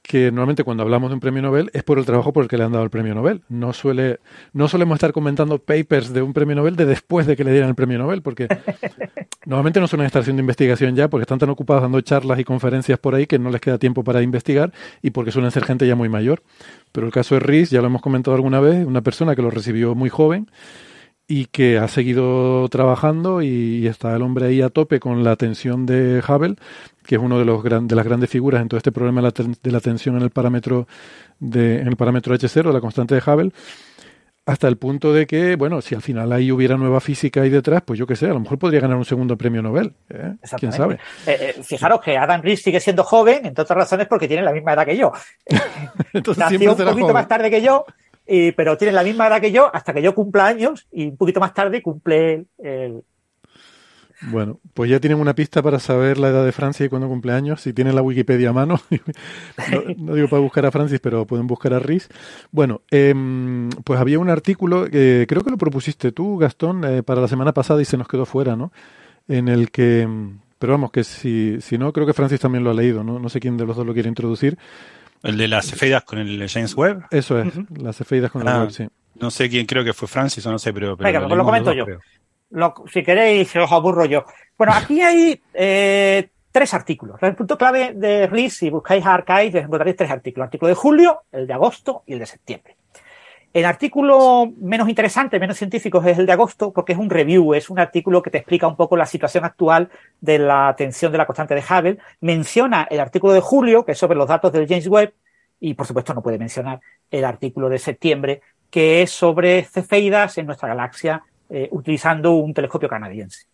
que normalmente cuando hablamos de un premio Nobel es por el trabajo por el que le han dado el premio Nobel. No suele, no solemos estar comentando papers de un premio Nobel de después de que le dieran el premio Nobel, porque normalmente no suelen estar haciendo investigación ya, porque están tan ocupados dando charlas y conferencias por ahí que no les queda tiempo para investigar y porque suelen ser gente ya muy mayor. Pero el caso de Rees, ya lo hemos comentado alguna vez, una persona que lo recibió muy joven y que ha seguido trabajando y, está el hombre ahí a tope con la tensión de Hubble, que es uno de los de las grandes figuras en todo este problema de la, tensión en el parámetro de en el parámetro H0, la constante de Hubble, hasta el punto de que, bueno, si al final ahí hubiera nueva física ahí detrás, pues yo qué sé, a lo mejor podría ganar un segundo premio Nobel. ¿eh? ¿Quién sabe? Eh, eh, fijaros que Adam Rees sigue siendo joven, entre otras razones porque tiene la misma edad que yo. Entonces, Nació un poquito más tarde que yo pero tiene la misma edad que yo hasta que yo cumpla años y un poquito más tarde cumple el, Bueno, pues ya tienen una pista para saber la edad de Francia y cuándo cumple años. Si tienen la Wikipedia a mano, no, digo para buscar a Francis, pero pueden buscar a Riz. Bueno, em, pues había un artículo, que creo que lo propusiste tú, Gastón, eh, para la semana pasada y se nos quedó fuera, ¿no? En el que, em, pero vamos, que si, si no, creo que Francis también lo ha leído, ¿no? No sé quién de los dos lo quiere introducir el de las cefeidas con el James Webb. Eso es, las cefeidas con el ah, Webb, sí. No sé quién, creo que fue Francis o no sé, pero. Venga, pues lo comento yo. Si queréis, os aburro yo. Bueno, aquí hay eh, tres artículos. El punto clave de RIS, si buscáis Archive, encontraréis tres artículos. El artículo de julio, el de agosto y el de septiembre. El artículo menos interesante, menos científico es el de agosto, porque es un review, es un artículo que te explica un poco la situación actual de la tensión de la constante de Hubble. Menciona el artículo de julio, que es sobre los datos del James Webb, y por supuesto no puede mencionar el artículo de septiembre, que es sobre cefeidas en nuestra galaxia eh, utilizando un telescopio canadiense.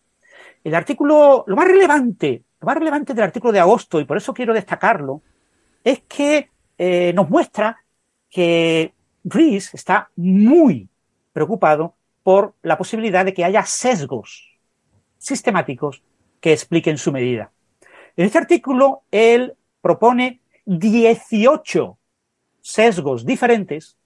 El artículo, lo más relevante, lo más relevante del artículo de agosto, y por eso quiero destacarlo, es que eh, nos muestra que Reese está muy preocupado por la posibilidad de que haya sesgos sistemáticos que expliquen su medida. En este artículo, él propone 18 sesgos diferentes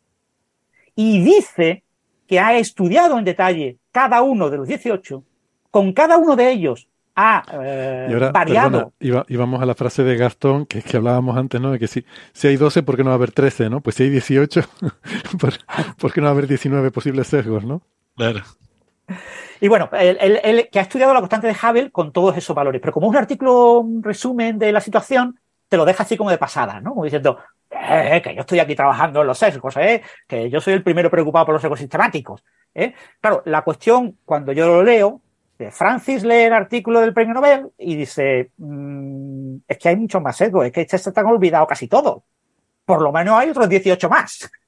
y dice que ha estudiado en detalle cada uno de los 18, con cada uno de ellos ha eh, variado. y vamos a la frase de Gastón, que es que hablábamos antes, ¿no? De que si, si hay 12, ¿por qué no va a haber 13, no? Pues si hay 18, ¿por, qué no va a haber 19 posibles sesgos, no? Claro. Y bueno, él, que ha estudiado la constante de Hubble con todos esos valores, pero como es un artículo, un resumen de la situación, te lo deja así como de pasada, ¿no? Como diciendo, eh, que yo estoy aquí trabajando en los sesgos, ¿eh? que yo soy el primero preocupado por los sesgos. ¿eh? Claro, la cuestión, cuando yo lo leo, Francis lee el artículo del premio Nobel y dice, mm, es que hay muchos más sesgos, es que este se están olvidado casi todos. Por lo menos hay otros 18 más.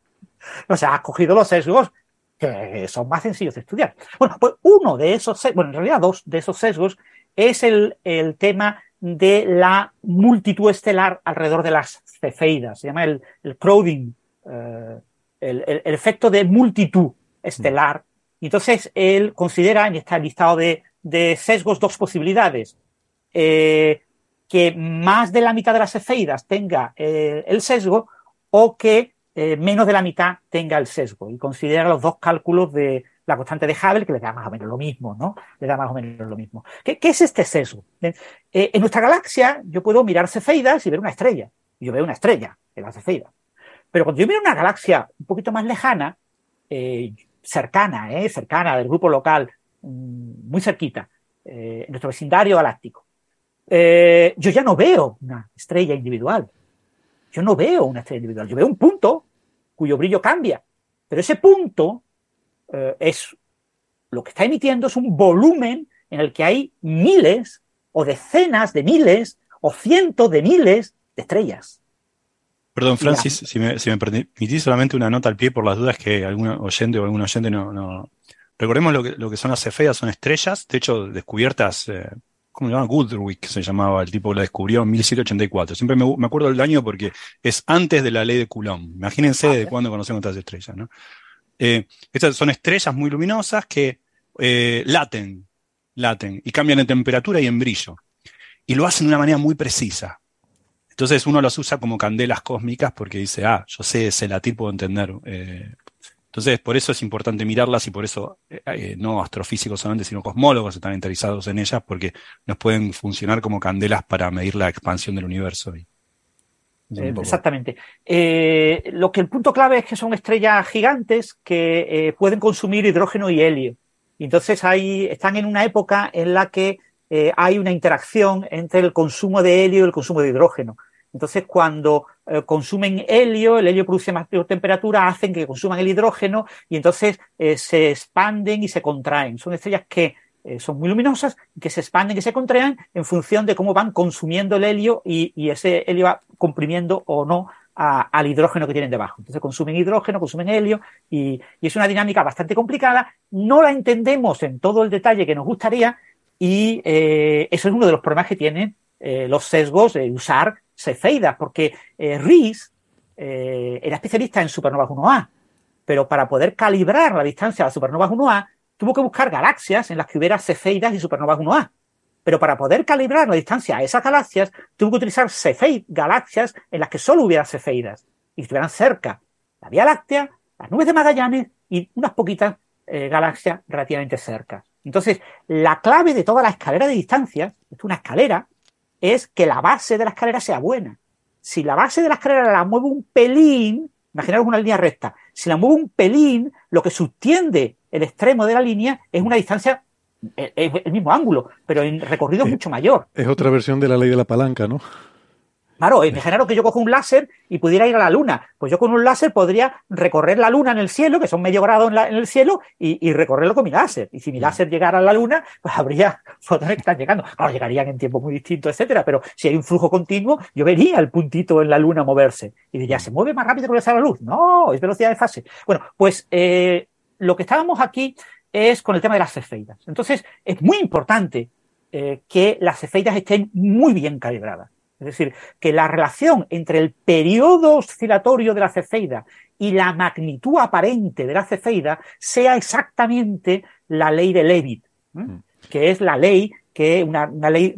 O sea, has cogido los sesgos que son más sencillos de estudiar. Bueno, pues uno de esos, bueno, en realidad dos de esos sesgos es el, el tema de la multitud estelar alrededor de las cefeidas. Se llama el, el crowding, eh, el, el, efecto de multitud estelar y entonces él considera en este listado de, de sesgos dos posibilidades. Eh, que más de la mitad de las cefeidas tenga eh, el sesgo o que eh, menos de la mitad tenga el sesgo. Y considera los dos cálculos de la constante de Hubble, que le da más o menos lo mismo, ¿no? Le da más o menos lo mismo. ¿Qué, qué es este sesgo? en nuestra galaxia yo puedo mirar cefeidas y ver una estrella. Yo veo una estrella en la cefeida. Pero cuando yo miro una galaxia un poquito más lejana, cercana, ¿eh? cercana del grupo local, mm, muy cerquita, eh, en nuestro vecindario galáctico. Eh, yo ya no veo una estrella individual. Yo no veo una estrella individual. Yo veo un punto cuyo brillo cambia. Pero ese punto es lo que está emitiendo es un volumen en el que hay miles o decenas de miles o cientos de miles estrellas. Perdón, Francis, si me, si me, permitís solamente una nota al pie por las dudas que algún oyente o algún oyente no. no... Recordemos lo que, lo que son las cefeas, son estrellas, de hecho, descubiertas, eh, ¿cómo se llama? Goodrick se llamaba, el tipo que la descubrió en 1784. Siempre me, me, acuerdo del año porque es antes de la ley de Coulomb. Imagínense de cuándo conocemos estas estrellas, ¿no? Eh, estas son estrellas muy luminosas que eh, laten, laten y cambian en temperatura y en brillo. Y lo hacen de una manera muy precisa. Entonces uno los usa como candelas cósmicas porque dice, ah, yo sé ese latir, puedo entender. Eh, entonces, por eso es importante mirarlas y por eso eh, eh, no astrofísicos solamente, sino cosmólogos están interesados en ellas porque nos pueden funcionar como candelas para medir la expansión del universo. Exactamente. lo que el punto clave es que son estrellas gigantes que pueden consumir hidrógeno y helio. Entonces ahí están en una época en la que hay una interacción entre el consumo de helio y el consumo de hidrógeno. Entonces, cuando eh, consumen helio, el helio produce mayor temperatura, hacen que consuman el hidrógeno y entonces eh, se expanden y se contraen. Son estrellas que eh, son muy luminosas, que se expanden y se contraen en función de cómo van consumiendo el helio y, ese helio va comprimiendo o no al hidrógeno que tienen debajo. Entonces consumen hidrógeno, consumen helio y, es una dinámica bastante complicada. No la entendemos en todo el detalle que nos gustaría y eso es uno de los problemas que tienen los sesgos de usar Cefeidas, porque eh, Rees eh, era especialista en supernovas 1A, pero para poder calibrar la distancia a las supernovas 1A, tuvo que buscar galaxias en las que hubiera cefeidas y supernovas 1A. Pero para poder calibrar la distancia a esas galaxias, tuvo que utilizar cefeidas, galaxias en las que solo hubiera cefeidas y estuvieran cerca. La Vía Láctea, las nubes de Magallanes y unas poquitas eh, galaxias relativamente cercas. Entonces, la clave de toda la escalera de distancias, es una escalera, es que la base de la escalera sea buena. Si la base de la escalera la mueve un pelín, imaginaros una línea recta, si la mueve un pelín, lo que subtiende el extremo de la línea es una distancia, es el mismo ángulo, pero en recorrido mucho mayor. Es otra versión de la ley de la palanca, ¿no? Claro, imaginaros que yo cojo un láser y pudiera ir a la Luna. Pues yo con un láser podría recorrer la Luna en el cielo, que son medio grado en, el cielo, y, recorrerlo con mi láser. Y si mi láser llegara a la Luna, pues habría fotones que están llegando. Claro, llegarían en tiempos muy distintos, etcétera. Pero si hay un flujo continuo, yo vería el puntito en la Luna moverse. Y diría, ¿se mueve más rápido que la luz? No, es velocidad de fase. Bueno, pues eh, lo que estábamos aquí es con el tema de las cefeidas. Entonces, es muy importante eh, que las cefeidas estén muy bien calibradas. Es decir, que la relación entre el periodo oscilatorio de la cefeida y la magnitud aparente de la cefeida sea exactamente la ley de Levitt, mm. que es la ley que una, una ley,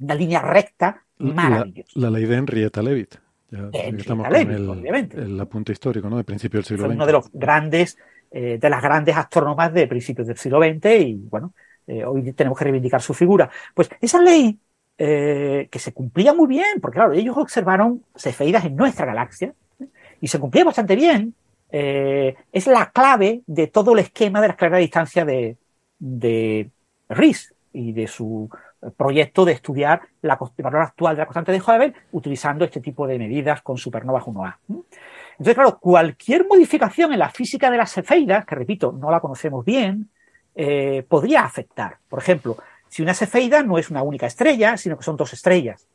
una línea recta maravillosa. La, ley de Henrietta Leavitt. Ya, estamos con el, obviamente. el apunte histórico, ¿no? De principios del siglo XX. Uno de los grandes, eh, de las grandes astrónomas de principios del siglo XX y bueno, eh, hoy tenemos que reivindicar su figura. Pues esa ley eh, que se cumplía muy bien, porque claro, ellos observaron cefeidas en nuestra galaxia y se cumplía bastante bien. Eh, es la clave de todo el esquema de la escalera de distancia de, de y de su proyecto de estudiar la, valor actual de la constante de Hubble utilizando este tipo de medidas con supernovas 1A. Entonces, claro, cualquier modificación en la física de las cefeidas, que repito, no la conocemos bien, eh, podría afectar. Por ejemplo, si una cefeida no es una única estrella, sino que son dos estrellas.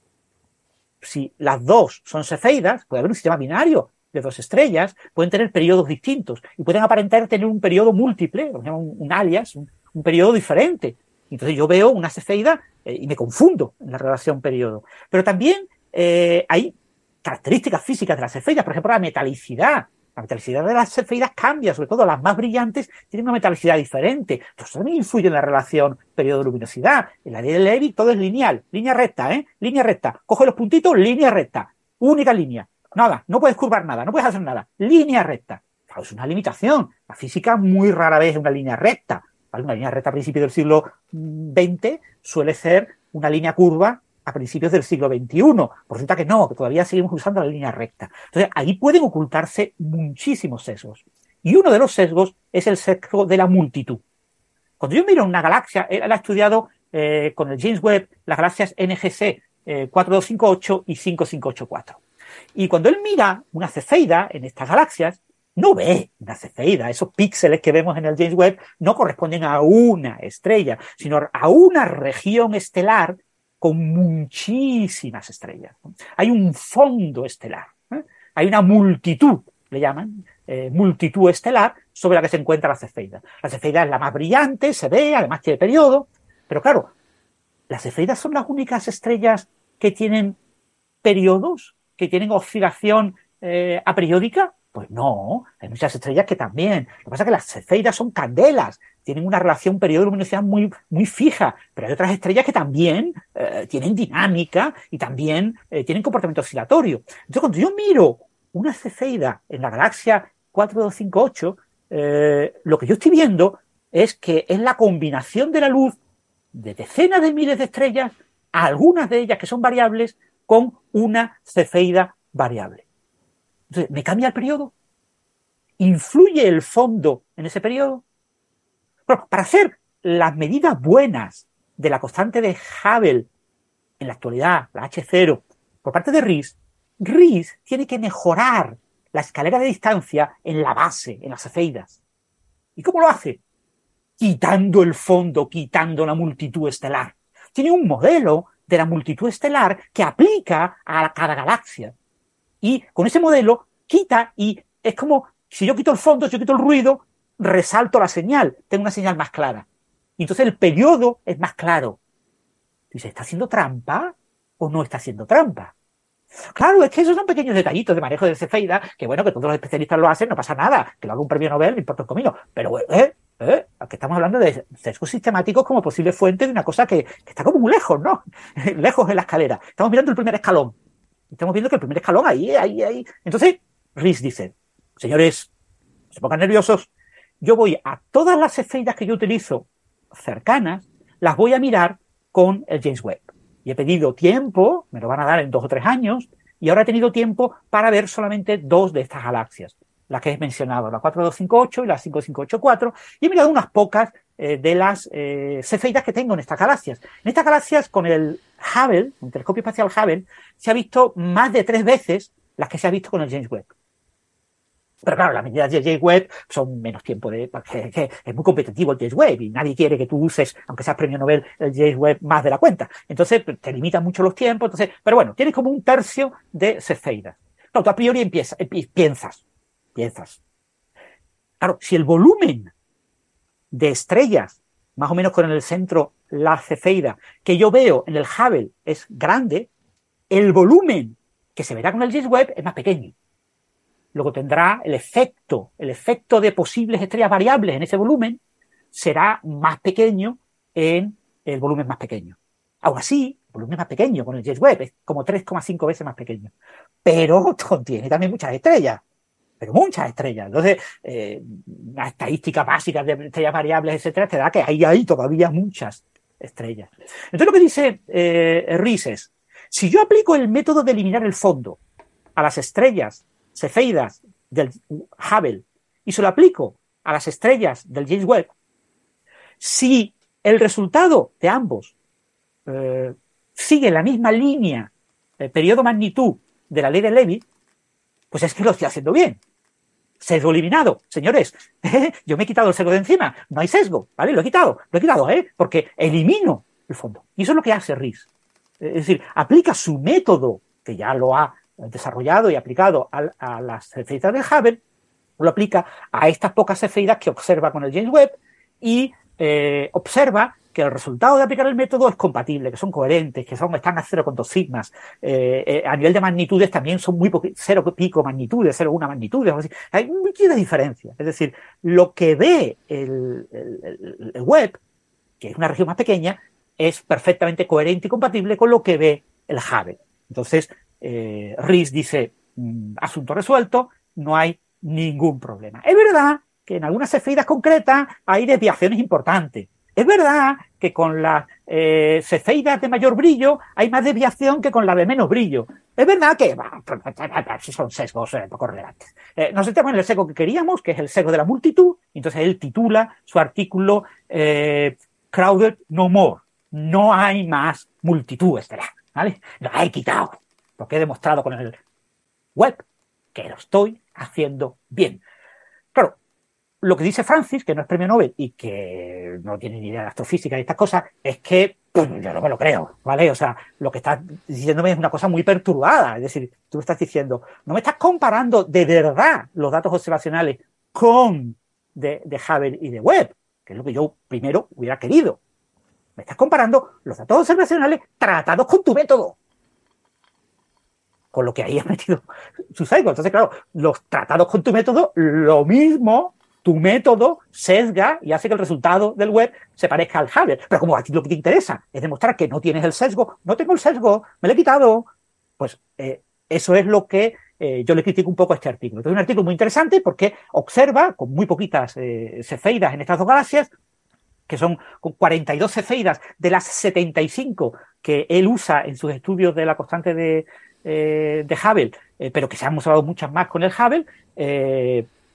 Si las dos son cefeidas, puede haber un sistema binario de dos estrellas, pueden tener periodos distintos y pueden aparentar tener un periodo múltiple, lo un, alias, un, periodo diferente. Entonces yo veo una cefeida eh, y me confundo en la relación periodo. Pero también eh, hay características físicas de las cefeidas, por ejemplo, la metalicidad. La metalicidad de las cefeidas cambia, sobre todo las más brillantes tienen una metalicidad diferente. Entonces también influye en la relación periodo-luminosidad. En la ley de Levy todo es lineal, línea recta, ¿eh? Línea recta. Coge los puntitos, línea recta. Única línea. Nada, no puedes curvar nada, no puedes hacer nada. Línea recta. Claro, es una limitación. La física muy rara vez es una línea recta. Una línea recta a principios del siglo XX suele ser una línea curva a principios del siglo XXI. Por resulta que no, que todavía seguimos usando la línea recta. Entonces, ahí pueden ocultarse muchísimos sesgos. Y uno de los sesgos es el sesgo de la multitud. Cuando yo miro una galaxia, él ha estudiado eh, con el James Webb las galaxias NGC 4258 eh, y 5584. Y cuando él mira una cefeida en estas galaxias, no ve una cefeida. Esos píxeles que vemos en el James Webb no corresponden a una estrella, sino a una región estelar con muchísimas estrellas. Hay un fondo estelar, ¿eh? hay una multitud, le llaman, eh, multitud estelar sobre la que se encuentra la cefeida. La cefeida es la más brillante, se ve, además tiene periodo, pero claro, ¿las cefeidas son las únicas estrellas que tienen periodos, que tienen oscilación eh, aperiódica? Pues no, hay muchas estrellas que también. Lo que pasa es que las cefeidas son candelas, tienen una relación periodo-luminosidad muy, muy fija, pero hay otras estrellas que también eh, tienen dinámica y también eh, tienen comportamiento oscilatorio. Entonces, cuando yo miro una cefeida en la galaxia 4258, eh, lo que yo estoy viendo es que es la combinación de la luz de decenas de miles de estrellas, algunas de ellas que son variables, con una cefeida variable. Entonces, ¿me cambia el periodo? ¿Influye el fondo en ese periodo? para hacer las medidas buenas de la constante de Hubble en la actualidad, la H0, por parte de RIS, RIS tiene que mejorar la escalera de distancia en la base, en las cefeidas. ¿Y cómo lo hace? Quitando el fondo, quitando la multitud estelar. Tiene un modelo de la multitud estelar que aplica a cada galaxia. Y con ese modelo quita y es como si yo quito el fondo, si yo quito el ruido, resalto la señal, tengo una señal más clara. Y entonces el periodo es más claro. Dice, ¿está haciendo trampa o no está haciendo trampa? Claro, es que esos son pequeños detallitos de manejo de cefeida, que bueno, que todos los especialistas lo hacen, no pasa nada, que lo haga un premio Nobel, no importa el comino. Pero, eh, eh, aquí estamos hablando de sesgos sistemáticos como posible fuente de una cosa que, está como muy lejos, ¿no? lejos en la escalera. Estamos mirando el primer escalón. Estamos viendo que el primer escalón ahí, ahí, ahí. Entonces, Rhys dice, señores, se pongan nerviosos, yo voy a todas las cefeidas que yo utilizo cercanas, las voy a mirar con el James Webb. Y he pedido tiempo, me lo van a dar en dos o tres años, y ahora he tenido tiempo para ver solamente dos de estas galaxias, las que he mencionado, la 4258 y la 5584, y he mirado unas pocas eh, de las eh, que tengo en estas galaxias. En estas galaxias, con el Hubble, un telescopio espacial Hubble, se ha visto más de tres veces las que se ha visto con el James Webb. Pero claro, las medidas de James Webb son menos tiempo de. Que, es muy competitivo el James Webb y nadie quiere que tú uses, aunque seas premio Nobel, el James Webb más de la cuenta. Entonces te limitan mucho los tiempos. Pero bueno, tienes como un tercio de cefeidas. Claro, tú a priori empieza, piensas, piensas. Claro, si el volumen de estrellas, más o menos con el centro la cefeida, que yo veo en el Hubble es grande, el volumen que se verá con el James Webb es más pequeño. Luego tendrá el efecto, el efecto de posibles estrellas variables en ese volumen será más pequeño en el volumen más pequeño. Aún así, el volumen más pequeño con el James Webb es como 3,5 veces más pequeño. Pero contiene también muchas estrellas. Pero muchas estrellas. Entonces, eh, las estadísticas básicas de estrellas variables, etcétera, te da que hay ahí todavía muchas estrellas. Entonces, lo que dice eh, es, si yo aplico el método de eliminar el fondo a las estrellas cefeidas del Hubble y se lo aplico a las estrellas del James Webb, si el resultado de ambos eh, sigue la misma línea, el periodo magnitud de la ley de Levy, pues es que lo estoy haciendo bien. Sesgo eliminado. Señores, yo me he quitado el sesgo de encima. No hay sesgo, ¿vale? Lo he quitado, lo he quitado, ¿eh? Porque elimino el fondo. Y eso es lo que hace RIS. Es decir, aplica su método, que ya lo ha desarrollado y aplicado a, las cefeidas de Hubble, lo aplica a estas pocas cefeidas que observa con el James Webb y eh, observa que el resultado de aplicar el método es compatible, que son coherentes, que son, están a 0,2 sigmas. Eh, eh, a nivel de magnitudes también son muy cero pico magnitudes, 0,1 magnitudes. Hay mucha diferencia. Es decir, lo que ve el, web, que es una región más pequeña, es perfectamente coherente y compatible con lo que ve el Hubble. Entonces, eh, Riz dice, mm, asunto resuelto, no hay ningún problema. Es verdad que en algunas cefeidas concretas hay desviaciones importantes. Es verdad que con las eh, cefeidas de mayor brillo hay más desviación que con la de menos brillo. Es verdad que son sesgos eh, poco relevantes. Eh, nos centramos en el sesgo que queríamos, que es el sesgo de la multitud. Entonces él titula su artículo eh, Crowded No More. No hay más multitud estelar. ¿vale? Lo he quitado porque he demostrado con el web que lo estoy haciendo bien. Claro, lo que dice Francis, que no es premio Nobel y que no tiene ni idea de astrofísica y estas cosas, es que pues, yo no me lo creo, ¿vale? O sea, lo que estás diciéndome es una cosa muy perturbada. Es decir, tú estás diciendo, no me estás comparando de verdad los datos observacionales con de, de Hubble y de Webb, que es lo que yo primero hubiera querido. Me estás comparando los datos observacionales tratados con tu método con lo que ahí ha metido su. Entonces, claro, los tratados con tu método, lo mismo, tu método sesga y hace que el resultado del web se parezca al Hubble. Pero como aquí lo que te interesa es demostrar que no tienes el sesgo, no tengo el sesgo, me lo he quitado, pues eh, eso es lo que eh, yo le critico un poco a este artículo. Entonces, es un artículo muy interesante porque observa, con muy poquitas eh, cefeidas en estas dos galaxias, que son con 42 cefeidas de las 75 que él usa en sus estudios de la constante de, eh, de Hubble, pero que se han mostrado muchas más con el Hubble,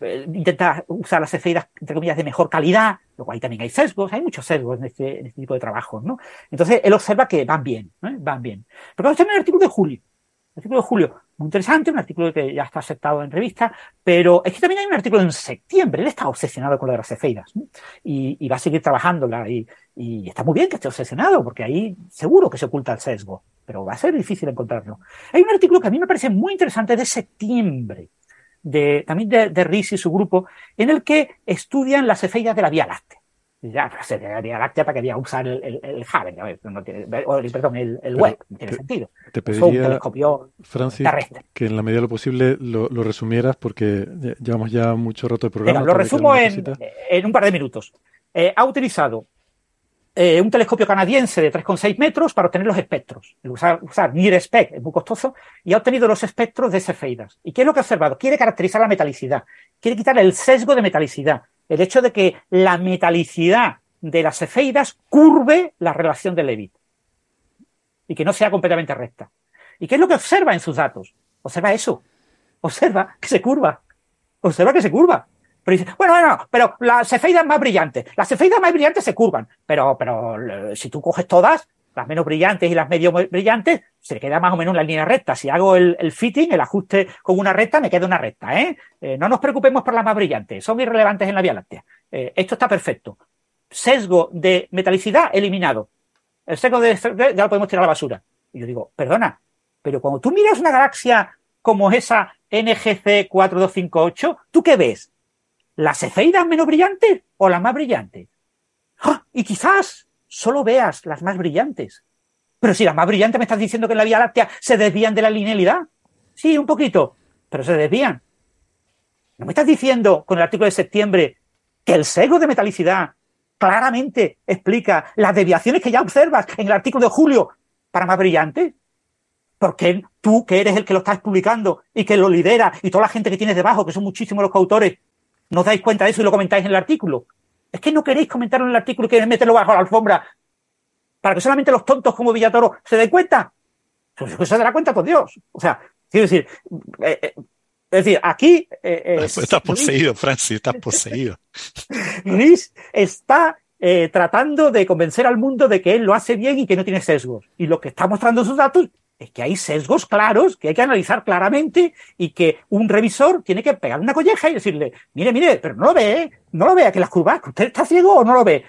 eh, intenta usar las cefeidas, entre comillas, de mejor calidad, luego ahí también hay sesgos, hay muchos sesgos en este, en este tipo de trabajos, ¿no? Entonces, él observa que van bien, van bien. Pero vamos a tener el artículo de Julio. El artículo de Julio, muy interesante, un artículo que ya está aceptado en revista, pero es que también hay un artículo en septiembre, él está obsesionado con lo de las cefeidas, y, va a seguir trabajándola, y, y está muy bien que esté obsesionado, porque ahí seguro que se oculta el sesgo pero va a ser difícil encontrarlo. Hay un artículo que a mí me parece muy interesante de septiembre, de, también de, de Riz y su grupo, en el que estudian las efeidas de la Vía Láctea. Ya, de la Vía Láctea para que había usar el, el, el Hubble, no tiene, perdón, el, el web, no tiene sentido. Te pediría, Francis, que en la medida de lo posible lo, lo, resumieras porque llevamos ya mucho rato de programa. Venga, lo resumo en, en, un par de minutos. Eh, ha utilizado eh, un telescopio canadiense de 3,6 metros para obtener los espectros. Usar, usar Near Spec es muy costoso y ha obtenido los espectros de cefeidas. ¿Y qué es lo que ha observado? Quiere caracterizar la metalicidad, quiere quitar el sesgo de metalicidad, el hecho de que la metalicidad de las cefeidas curve la relación de Levitt y que no sea completamente recta. ¿Y qué es lo que observa en sus datos? Observa eso. Observa que se curva. Observa que se curva. Pero dice, bueno, bueno, pero las cefeidas más brillantes, las cefeidas más brillantes se curvan, pero, pero si tú coges todas, las menos brillantes y las medio brillantes, se queda más o menos en la línea recta. Si hago el, fitting, el ajuste con una recta, me queda una recta. ¿eh? ¿eh? no nos preocupemos por las más brillantes, son irrelevantes en la Vía Láctea. Eh, esto está perfecto. Sesgo de metalicidad eliminado. El sesgo de, ya lo podemos tirar a la basura. Y yo digo, perdona, pero cuando tú miras una galaxia como esa NGC 4258, ¿tú qué ves? ¿Las cefeidas menos brillantes o las más brillantes? Y quizás solo veas las más brillantes. Pero si las más brillantes me estás diciendo que en la Vía Láctea se desvían de la linealidad. Sí, un poquito, pero se desvían. ¿No me estás diciendo con el artículo de septiembre que el sesgo de metalicidad claramente explica las desviaciones que ya observas en el artículo de julio para más brillantes? Porque tú, que eres el que lo estás publicando y que lo lidera, y toda la gente que tienes debajo, que son muchísimos los coautores, no dais cuenta de eso y lo comentáis en el artículo. Es que no queréis comentarlo en el artículo y queréis meterlo bajo la alfombra para que solamente los tontos como Villatoro se den cuenta. Pues se dará cuenta por Dios. O sea, quiero decir, eh, eh, es decir, aquí. Eh, estás poseído, Francis, estás poseído. Luis está tratando de convencer al mundo de que él lo hace bien y que no tiene sesgos. Y lo que está mostrando sus datos es que hay sesgos claros que hay que analizar claramente y que un revisor tiene que pegar una colleja y decirle, mire, mire, pero no lo ve, no lo ve, que las curvas, que usted está ciego o no lo ve.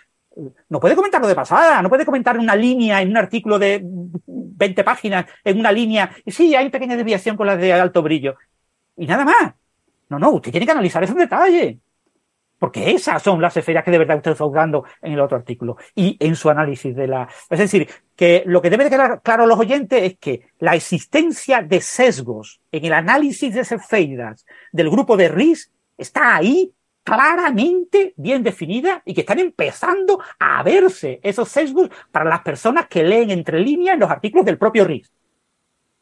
No puede comentarlo de pasada, no puede comentar una línea en un artículo de 20 páginas, en una línea, y sí, hay pequeña desviación con las de alto brillo. Y nada más. No, no, usted tiene que analizar eso en detalle. Porque esas son las esferas que de verdad usted está en el otro artículo y en su análisis de la. Es decir, que lo que debe de quedar claro a los oyentes es que la existencia de sesgos en el análisis de cefeidas del grupo de RIS está ahí claramente bien definida y que están empezando a verse esos sesgos para las personas que leen entre líneas los artículos del propio RIS.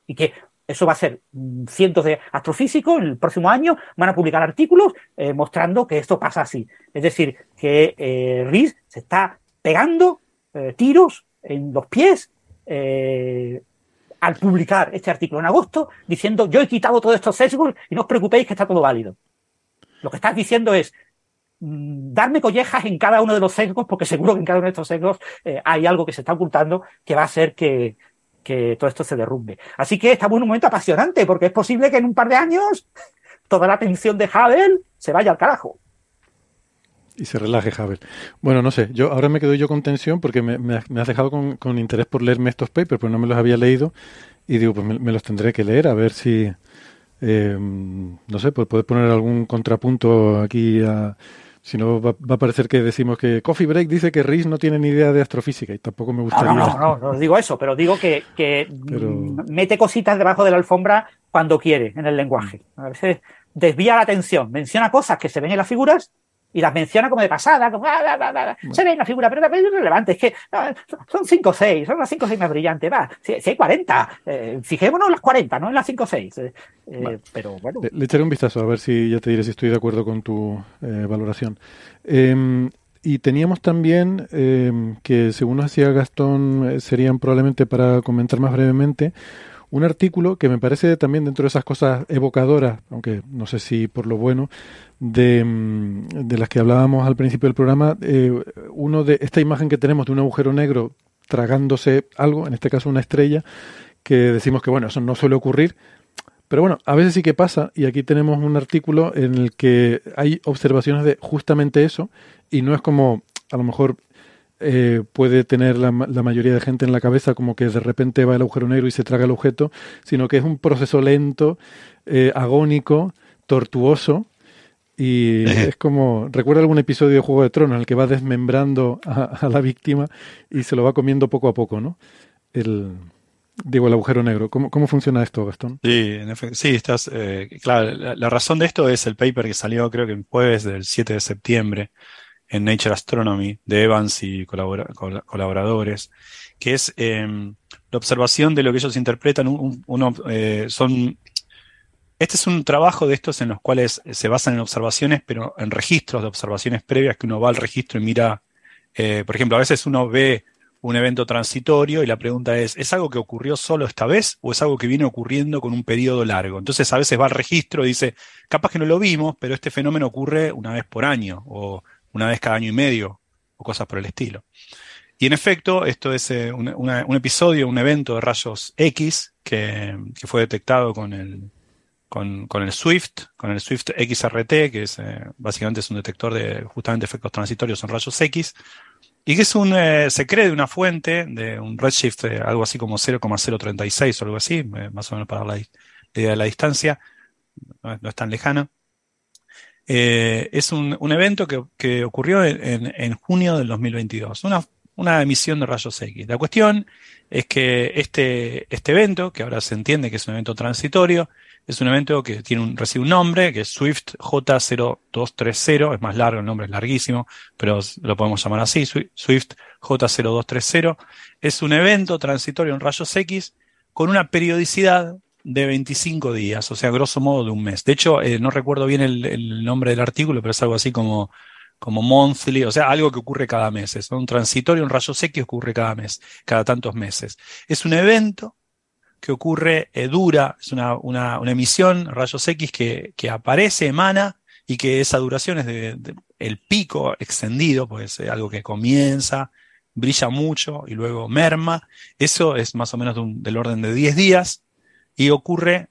Y que eso va a ser mm, cientos de astrofísicos el próximo año van a publicar artículos eh, mostrando que esto pasa así. Es decir, que eh, se está pegando eh, tiros en los pies al publicar este artículo en agosto, diciendo yo he quitado todos estos sesgos y no os preocupéis que está todo válido. Lo que estás diciendo es mm, darme collejas en cada uno de los sesgos, porque seguro que en cada uno de estos sesgos hay algo que se está ocultando que va a hacer que, que todo esto se derrumbe. Así que estamos en un momento apasionante, porque es posible que en un par de años toda la atención de Hubble se vaya al carajo. Y se relaje Hubble. Bueno, no sé, yo ahora me quedo yo con tensión porque me, has dejado con, interés por leerme estos papers, pero no me los había leído y digo, pues me, los tendré que leer a ver si, eh, no sé, pues puedes poner algún contrapunto aquí a, si no, va, a parecer que decimos que Coffee Break dice que Riz no tiene ni idea de astrofísica y tampoco me gustaría. No, no, no, no, digo eso, pero digo que, que mete cositas debajo de la alfombra cuando quiere en el lenguaje. A veces desvía la atención, menciona cosas que se ven en las figuras y las menciona como de pasada, como ah, se ve en la figura, pero es irrelevante, es que son 5 o 6, son las 5 o 6 más brillantes, va, si, hay 40, eh, fijémonos en las 40, no en las 5 o 6. Eh, eh, pero bueno. Le, echaré un vistazo a ver si ya te diré si estoy de acuerdo con tu valoración. Em, y teníamos también, em, que según nos decía Gastón, serían probablemente para comentar más brevemente, un artículo que me parece también dentro de esas cosas evocadoras, aunque no sé si por lo bueno, de, mm, de las que hablábamos al principio del programa, eh, uno de esta imagen que tenemos de un agujero negro tragándose algo, en este caso una estrella, que decimos que bueno, eso no suele ocurrir, pero bueno, a veces sí que pasa, y aquí tenemos un artículo en el que hay observaciones de justamente eso, y no es como a lo mejor eh, puede tener la, mayoría de gente en la cabeza como que de repente va el agujero negro y se traga el objeto, sino que es un proceso lento, eh, agónico, tortuoso. Y es como, recuerda algún episodio de Juego de Tronos en el que va desmembrando a, la víctima y se lo va comiendo poco a poco, ¿no? El, digo, el agujero negro. ¿Cómo, cómo funciona esto, Gastón? Sí, en efecto, sí, estás, eh, claro, la, la, razón de esto es el paper que salió creo que el jueves del 7 de septiembre, en Nature Astronomy de Evans y colaboradores, que es em, la observación de lo que ellos interpretan. uno, eh, son, este es un trabajo de estos en los cuales se basan en observaciones, pero en registros de observaciones previas que uno va al registro y mira, eh, por ejemplo, a veces uno ve un evento transitorio y la pregunta es, ¿es algo que ocurrió solo esta vez o es algo que viene ocurriendo con un periodo largo? Entonces a veces va al registro y dice, capaz que no lo vimos, pero este fenómeno ocurre una vez por año una vez cada año y medio o cosas por el estilo. Y en efecto, esto es eh, un episodio, un evento de rayos X que, fue detectado con el, con, el Swift, con el Swift XRT, que es eh, básicamente es un detector de justamente efectos transitorios en rayos X, y que es un, eh, se cree de una fuente de un redshift algo así como 0,036 o algo así, más o menos para la de la distancia, no es, tan lejana. Es un, evento que, ocurrió en, en, junio del 2022. Una, una emisión de rayos X. La cuestión es que este, este evento, que ahora se entiende que es un evento transitorio, es un evento que tiene un, recibe un nombre, que es Swift J0230, es más largo, el nombre es larguísimo, pero lo podemos llamar así, Swift J0230. Es un evento transitorio en rayos X con una periodicidad de 25 días, o sea, grosso modo de un mes. De hecho, eh, no recuerdo bien el nombre del artículo, pero es algo así como como monthly, o sea, algo que ocurre cada mes. Es un transitorio, un rayo X que ocurre cada mes, cada tantos meses. Es un evento que ocurre, eh, dura, es una, una, una, emisión, rayos X, que, que, aparece, emana, y que esa duración es de, el pico extendido, pues es algo que comienza, brilla mucho y luego merma. Eso es más o menos del orden de 10 días y ocurre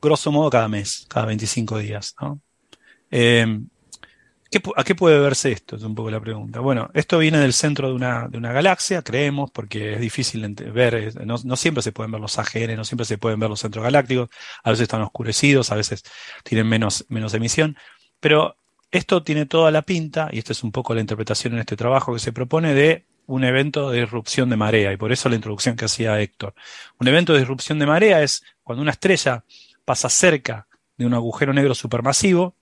grosso modo cada mes, cada 25 días. ¿no? Eh, ¿A qué puede verse esto? Es un poco la pregunta. Bueno, esto viene del centro de una, de una galaxia, creemos, porque es difícil ver, no, siempre se pueden ver los AGN, no siempre se pueden ver los centros galácticos, a veces están oscurecidos, a veces tienen menos, menos emisión, pero esto tiene toda la pinta, y esta es un poco la interpretación en este trabajo que se propone de un evento de disrupción de marea, y por eso la introducción que hacía Héctor. Un evento de disrupción de marea es cuando una estrella pasa cerca de un agujero negro supermasivo,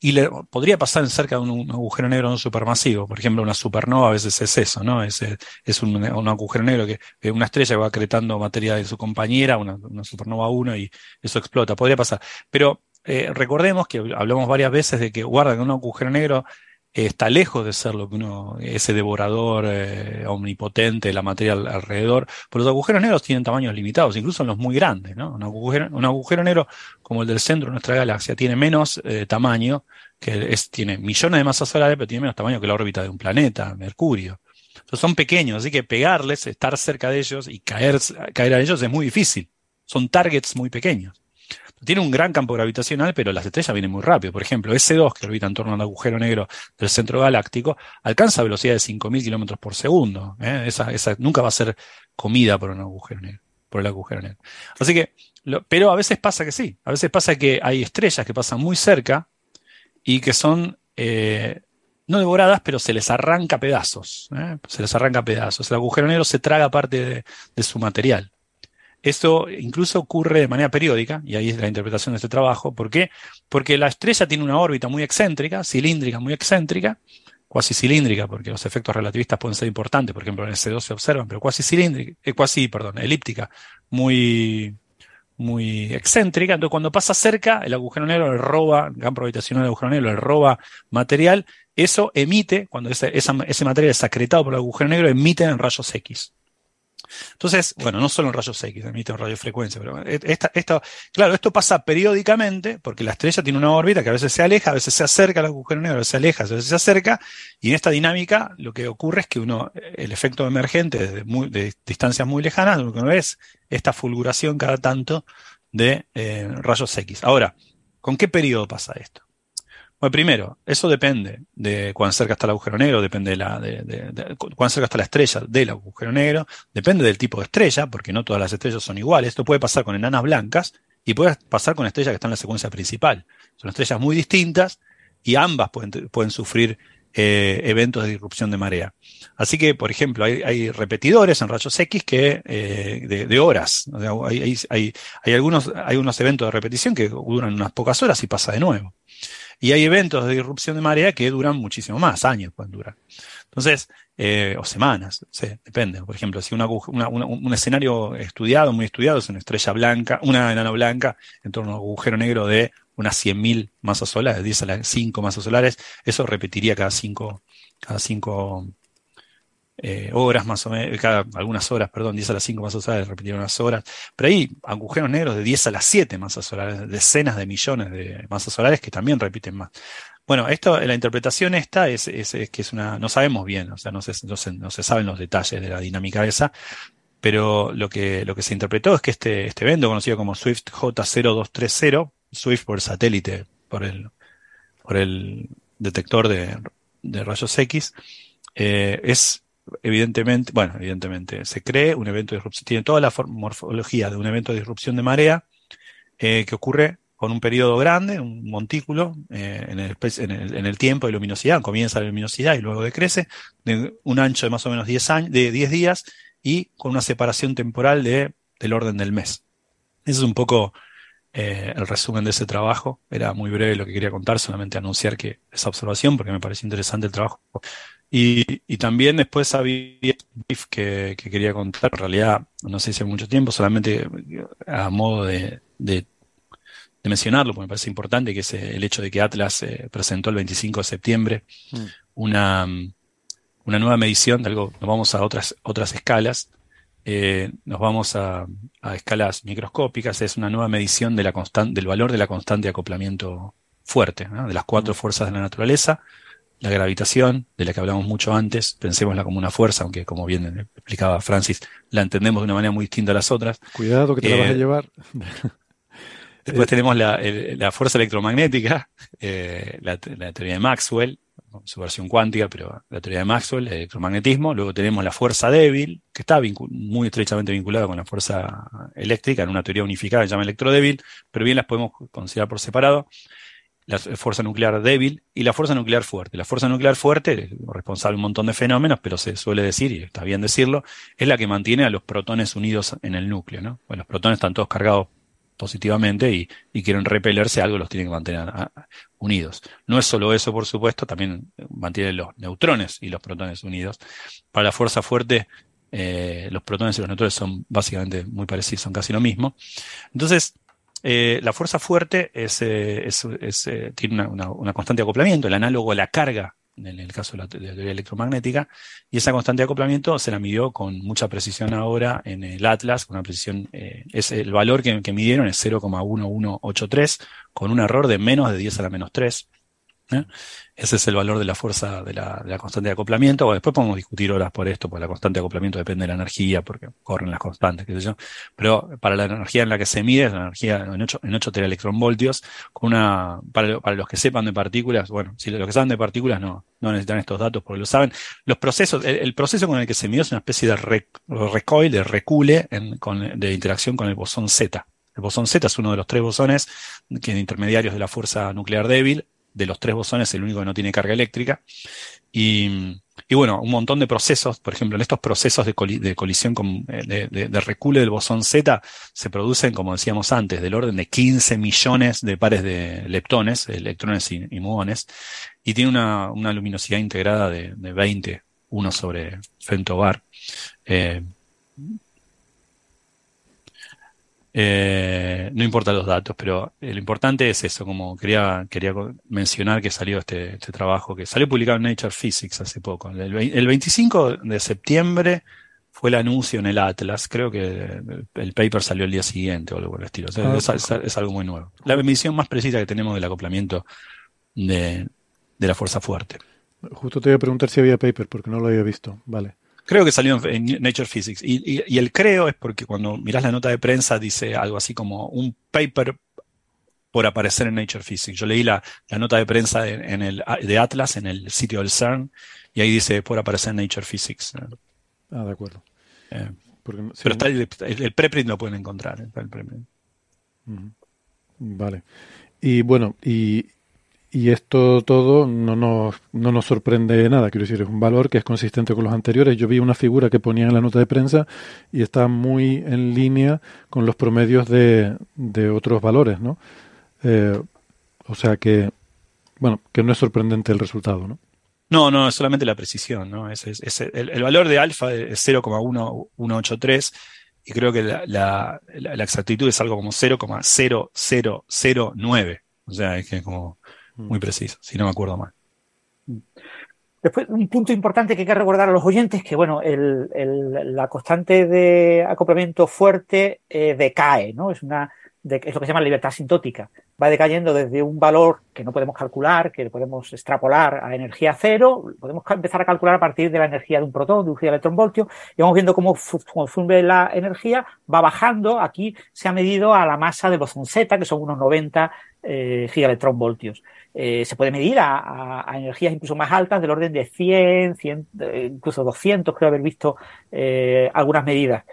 y le, podría pasar cerca de un, agujero negro no supermasivo. Por ejemplo, una supernova a veces es eso, ¿no? Es, es un, agujero negro que una estrella va acretando materia de su compañera, una, supernova 1, y eso explota. Podría pasar. Pero eh, recordemos que hablamos varias veces de que guarda que un agujero negro está lejos de ser lo que uno, ese devorador eh, omnipotente de la materia alrededor, pero los agujeros negros tienen tamaños limitados, incluso los muy grandes, ¿no? Un agujero, un agujero negro como el del centro de nuestra galaxia tiene menos eh, tamaño, que es, tiene millones de masas solares, pero tiene menos tamaño que la órbita de un planeta, Mercurio. Entonces son pequeños, así que pegarles, estar cerca de ellos y caer, caer a ellos es muy difícil. Son targets muy pequeños tiene un gran campo gravitacional, pero las estrellas vienen muy rápido. Por ejemplo, S2, que orbita en torno al agujero negro del centro galáctico, alcanza velocidad de 5.000 kilómetros por segundo. ¿eh? Esa, esa, nunca va a ser comida por un agujero negro, por el agujero negro. Así que, pero a veces pasa que sí. A veces pasa que hay estrellas que pasan muy cerca y que son eh, no devoradas, pero se les arranca pedazos. ¿eh? Se les arranca pedazos. El agujero negro se traga parte de su material. Esto incluso ocurre de manera periódica, y ahí es la interpretación de este trabajo. ¿Por qué? Porque la estrella tiene una órbita muy excéntrica, cilíndrica, muy excéntrica, cuasi cilíndrica, porque los efectos relativistas pueden ser importantes, por ejemplo en el C2 se observan, pero cuasi cilíndrica, eh, perdón, elíptica, muy, muy excéntrica. Entonces, cuando pasa cerca, el agujero negro le roba, el campo gravitacional del agujero negro le roba material. Eso emite, cuando ese, material es acretado por el agujero negro, emite en rayos X. Entonces, bueno, no solo en rayos X, emite en radiofrecuencia, pero esta, claro, esto pasa periódicamente porque la estrella tiene una órbita que a veces se aleja, a veces se acerca al agujero negro, a veces se aleja, a veces se acerca, y en esta dinámica lo que ocurre es que uno, el efecto emergente de distancias muy lejanas, lo que uno es esta fulguración cada tanto de eh, rayos X. Ahora, ¿con qué periodo pasa esto? Bueno, primero, eso depende de cuán cerca está el agujero negro, depende de, la, de, cuán cerca está la estrella del agujero negro, depende del tipo de estrella, porque no todas las estrellas son iguales. Esto puede pasar con enanas blancas y puede pasar con estrellas que están en la secuencia principal. Son estrellas muy distintas y ambas pueden, sufrir eh, eventos de disrupción de marea. Así que, por ejemplo, hay, repetidores en rayos X que eh, de, horas. hay, hay, hay, algunos, hay unos eventos de repetición que duran unas pocas horas y pasa de nuevo. Y hay eventos de irrupción de marea que duran muchísimo más, años pueden durar. Entonces, eh, o semanas, depende. Por ejemplo, si un escenario estudiado, muy estudiado, es una estrella blanca, una enana blanca en torno a un agujero negro de unas 100.000 masas solares, 10 a las 5 masas solares, eso repetiría cada 5 cada cinco, eh, horas más o menos, cada algunas horas, perdón, 10 a las 5 masas solares, repitieron unas horas, pero hay agujeros negros de 10 a las 7 masas solares, decenas de millones de masas solares que también repiten más. Bueno, esto, la interpretación esta es, es, que es una, no sabemos bien, o sea, no se, no se, no se saben los detalles de la dinámica esa, pero lo que, lo que se interpretó es que este, este evento, conocido como Swift J0230, Swift por satélite, por el, por el detector de, de rayos X, eh, es evidentemente, bueno, evidentemente, se cree un evento de disrupción, tiene toda la morfología de un evento de disrupción de marea eh, que ocurre con un periodo grande, un montículo eh, en, el, tiempo de luminosidad, comienza la luminosidad y luego decrece, de un ancho de más o menos 10, años, de 10 días y con una separación temporal de, del orden del mes. Ese es un poco eh, el resumen de ese trabajo. Era muy breve lo que quería contar, solamente anunciar que esa observación, porque me parece interesante el trabajo. Y, y también después había que, que quería contar, en realidad no sé si hace mucho tiempo, solamente a modo de, de de mencionarlo, porque me parece importante, que es eh, el hecho de que Atlas eh, presentó el 25 de septiembre mm. una, una nueva medición de algo, nos vamos a otras, otras escalas, eh, nos vamos a, a, escalas microscópicas, es una nueva medición de la del valor de la constante de acoplamiento fuerte, de las cuatro mm. fuerzas de la naturaleza, la gravitación, de la que hablamos mucho antes, pensémosla como una fuerza, aunque como bien explicaba Francis, la entendemos de una manera muy distinta a las otras. Cuidado que te la vas a llevar. Después tenemos la, la fuerza electromagnética, eh, la, la, teoría de Maxwell, su versión cuántica, pero la teoría de Maxwell, el electromagnetismo. Luego tenemos la fuerza débil, que está muy estrechamente vinculada con la fuerza eléctrica, en una teoría unificada que se llama electrodébil, pero bien las podemos considerar por separado. La fuerza nuclear débil y la fuerza nuclear fuerte. La fuerza nuclear fuerte, es responsable de un montón de fenómenos, pero se suele decir, y está bien decirlo, es la que mantiene a los protones unidos en el núcleo. ¿no? Bueno, los protones están todos cargados positivamente y, quieren repelerse, algo los tiene que mantener unidos. No es solo eso, por supuesto, también mantiene los neutrones y los protones unidos. Para la fuerza fuerte, eh, los protones y los neutrones son básicamente muy parecidos, son casi lo mismo. Entonces, eh, la fuerza fuerte es, eh, es, es tiene una, una, constante acoplamiento, el análogo a la carga en el caso de la, teoría electromagnética, y esa constante de acoplamiento se la midió con mucha precisión ahora en el Atlas, con una precisión, eh, es el valor que, que midieron es 0,1183, con un error de menos de 10 a la menos 3. ¿Eh? Ese es el valor de la fuerza de la, constante de acoplamiento. O después podemos discutir horas por esto, porque la constante de acoplamiento depende de la energía, porque corren las constantes, qué sé yo. Pero para la energía en la que se mide, es la energía en 8, en 8 teraelectronvoltios, con una, para, los que sepan de partículas, bueno, si los que saben de partículas no, no necesitan estos datos porque lo saben. Los procesos, el, proceso con el que se mide es una especie de recoil, de recule con, de interacción con el bosón Z. El bosón Z es uno de los tres bosones que intermediarios de la fuerza nuclear débil de los tres bosones el único que no tiene carga eléctrica. Y, y bueno, un montón de procesos, por ejemplo, en estos procesos de, colisión con, de, de, de, recule del bosón Z se producen, como decíamos antes, del orden de 15 millones de pares de leptones, electrones y, muones, y tiene una, una luminosidad integrada de, de 20, uno sobre femtobar. Eh, eh, no importa los datos, pero lo importante es eso, como quería, quería mencionar que salió este, este trabajo, que salió publicado en Nature Physics hace poco. El, el 25 de septiembre fue el anuncio en el Atlas, creo que el paper salió el día siguiente o algo por el estilo. Ah, es, es, es, algo muy nuevo. La medición más precisa que tenemos del acoplamiento de, de la fuerza fuerte. Justo te iba a preguntar si había paper, porque no lo había visto. Vale. Creo que salió en, Nature Physics. Y, y, y, el creo es porque cuando miras la nota de prensa dice algo así como un paper por aparecer en Nature Physics. Yo leí la, la nota de prensa en, en, el, de Atlas en el sitio del CERN y ahí dice por aparecer en Nature Physics. Ah, de acuerdo. Eh, porque, pero está el, el, preprint lo pueden encontrar. Está el preprint. Vale. Y bueno, y, y esto todo no nos, no nos sorprende nada, quiero decir, es un valor que es consistente con los anteriores. Yo vi una figura que ponía en la nota de prensa y está muy en línea con los promedios de, de otros valores, ¿no? Eh, o sea que, bueno, que no es sorprendente el resultado, ¿no? No, no, solamente la precisión, ¿no? Es, es, es el, el, valor de alfa es 0,183 y creo que la, la, la, exactitud es algo como 0,0009. O sea, es que como muy preciso, si no me acuerdo mal. Después, un punto importante que hay que recordar a los oyentes que, bueno, el, el, la constante de acoplamiento fuerte eh, decae, ¿no? Es una de, es lo que se llama libertad sintótica. Va decayendo desde un valor que no podemos calcular, que podemos extrapolar a energía cero, podemos empezar a calcular a partir de la energía de un protón, de un electronvoltio, y vamos viendo cómo consume la energía, va bajando. Aquí se ha medido a la masa de bosón Z, que son unos 90 eh, gigaelectronvoltios. Eh, se puede medir a, energías incluso más altas, del orden de 100, 100 eh, incluso 200, creo haber visto eh, algunas medidas.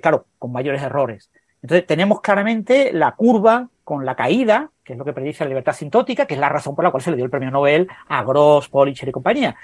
Claro, con mayores errores. Entonces, tenemos claramente la curva con la caída, que es lo que predice la libertad sintótica, que es la razón por la cual se le dio el premio Nobel a Gross, Policher y compañía,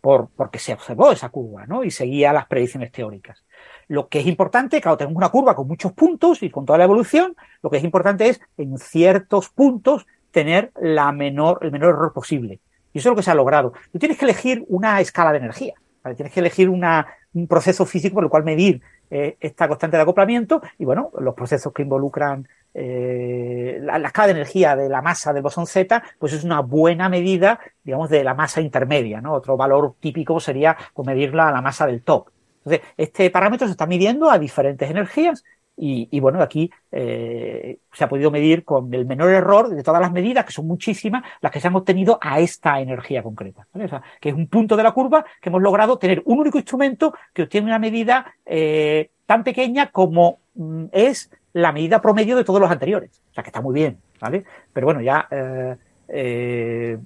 por, porque se observó esa curva. Y seguía las predicciones teóricas. Lo que es importante, claro, tenemos una curva con muchos puntos y con toda la evolución, lo que es importante es, en ciertos puntos, tener la menor, el menor error posible. Y eso es lo que se ha logrado. Tú tienes que elegir una escala de energía. Tienes que elegir un proceso físico por el cual medir eh, esta constante de acoplamiento y, bueno, los procesos que involucran eh, la, la, escala de energía de la masa del bosón Z, pues es una buena medida, digamos, de la masa intermedia, ¿no? Otro valor típico sería pues, medirla a la masa del top. Entonces, este parámetro se está midiendo a diferentes energías y, bueno, aquí eh, se ha podido medir con el menor error de todas las medidas, que son muchísimas, las que se han obtenido a esta energía concreta. O sea, que es un punto de la curva que hemos logrado tener un único instrumento que obtiene una medida eh, tan pequeña como mm, es la medida promedio de todos los anteriores. O sea, que está muy bien, ¿vale? Pero bueno, ya eh,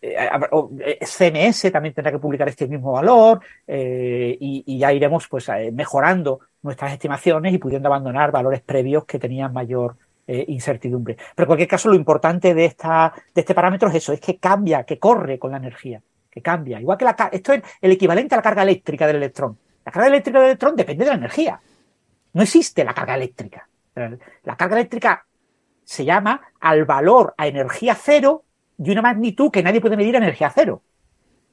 CMS también tendrá que publicar este mismo valor eh, y, ya iremos pues eh, mejorando nuestras estimaciones y pudiendo abandonar valores previos que tenían mayor eh, incertidumbre. Pero en cualquier caso, lo importante de, esta, de este parámetro es eso, es que cambia, que corre con la energía, que cambia. Igual que la, esto es el equivalente a la carga eléctrica del electrón. La carga eléctrica del electrón depende de la energía. No existe la carga eléctrica. La carga eléctrica se llama al valor a energía cero de una magnitud que nadie puede medir energía cero.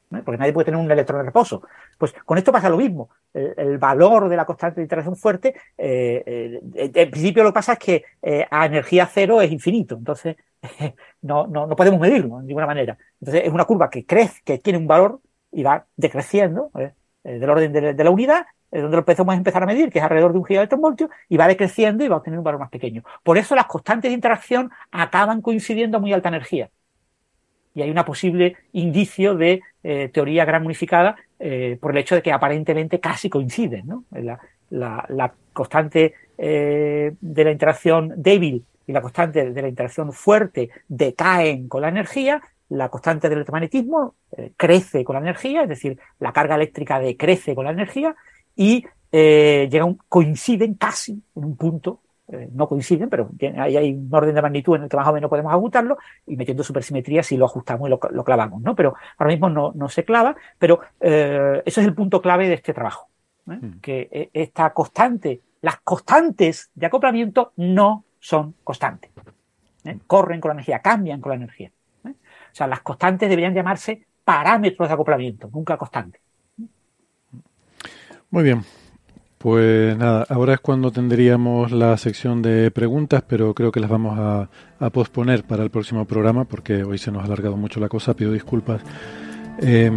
Porque nadie puede tener un electrón en reposo. Pues con esto pasa lo mismo. El, valor de la constante de interacción fuerte, eh, eh, en principio lo que pasa es que eh, a energía cero es infinito. Entonces, no, no, no podemos medirlo de ninguna manera. Entonces, es una curva que crece, que tiene un valor y va decreciendo del orden de, la unidad es donde lo a empezar a medir, que es alrededor de un gigaelectronvoltio, y va decreciendo y va a obtener un valor más pequeño. Por eso las constantes de interacción acaban coincidiendo a muy alta energía. Y hay una posible indicio de eh, teoría gran unificada eh, por el hecho de que aparentemente casi coinciden. ¿no? La, constante eh, de la interacción débil y la constante de la interacción fuerte decaen con la energía, la constante del electromagnetismo crece con la energía, es decir, la carga eléctrica decrece con la energía, y llegan, coinciden casi en un punto, eh, no coinciden, pero ahí hay un orden de magnitud en el que más o menos podemos ajustarlo y metiendo supersimetría si lo ajustamos y lo, lo clavamos, ¿no? Pero ahora mismo no, no se clava, pero eh, eso es el punto clave de este trabajo, mm. que esta constante, las constantes de acoplamiento no son constantes, corren con la energía, cambian con la energía. O sea, las constantes deberían llamarse parámetros de acoplamiento, nunca constantes. Muy bien. Pues nada, ahora es cuando tendríamos la sección de preguntas, pero creo que las vamos a, a posponer para el próximo programa porque hoy se nos ha alargado mucho la cosa, pido disculpas. Eh,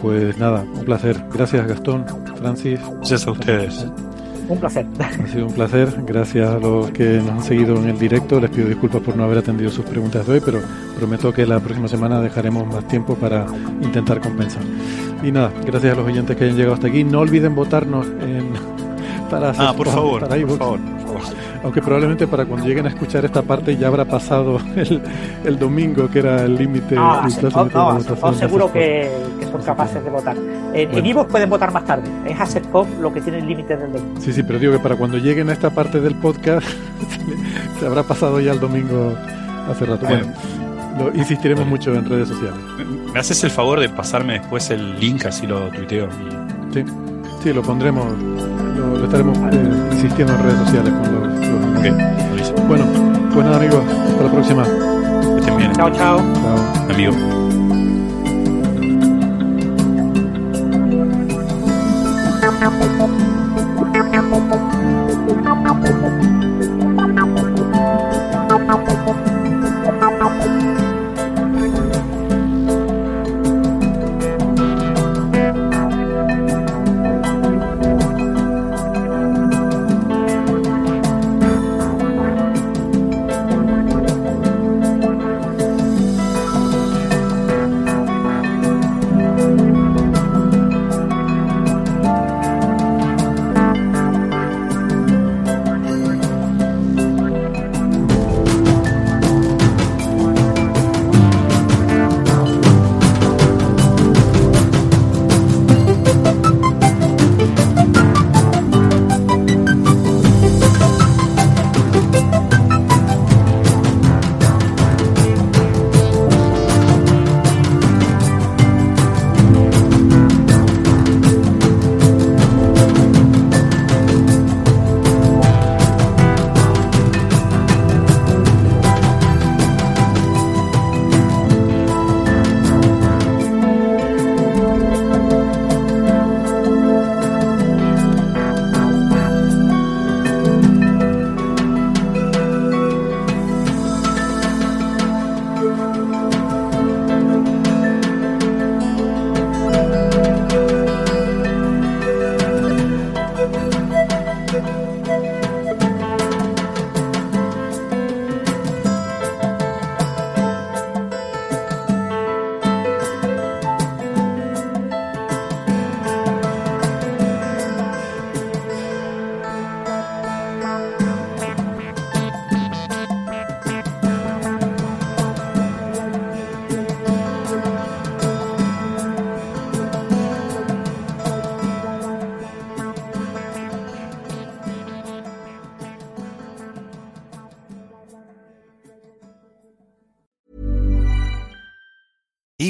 pues nada, un placer. Gracias Gastón, Francis. Gracias a ustedes. Un placer. Ha sido un placer. Gracias a los que nos han seguido en el directo. Les pido disculpas por no haber atendido sus preguntas de hoy, pero prometo que la próxima semana dejaremos más tiempo para intentar compensar. Y nada, gracias a los oyentes que hayan llegado hasta aquí. No olviden votarnos en, para hacer, ah, por favor, para por favor, por favor. Aunque probablemente para cuando lleguen a escuchar esta parte ya habrá pasado el, el domingo, que era el límite. Ah, no, no, no, seguro que, que, son capaces de votar. En bueno. Ivos pueden votar más tarde. Es ASETCOM lo que tiene el límite del domingo. Sí, sí, pero digo que para cuando lleguen a esta parte del podcast se habrá pasado ya el domingo hace rato. Bueno, lo insistiremos mucho en redes sociales. ¿Me haces el favor de pasarme después el link así lo tuiteo? Sí, sí, lo pondremos, lo, lo estaremos eh, insistiendo en redes sociales con los, los okay. Bueno, pues nada amigos, hasta la próxima. Que estén bien. Chao, chao. Chao. Amigo. Thank.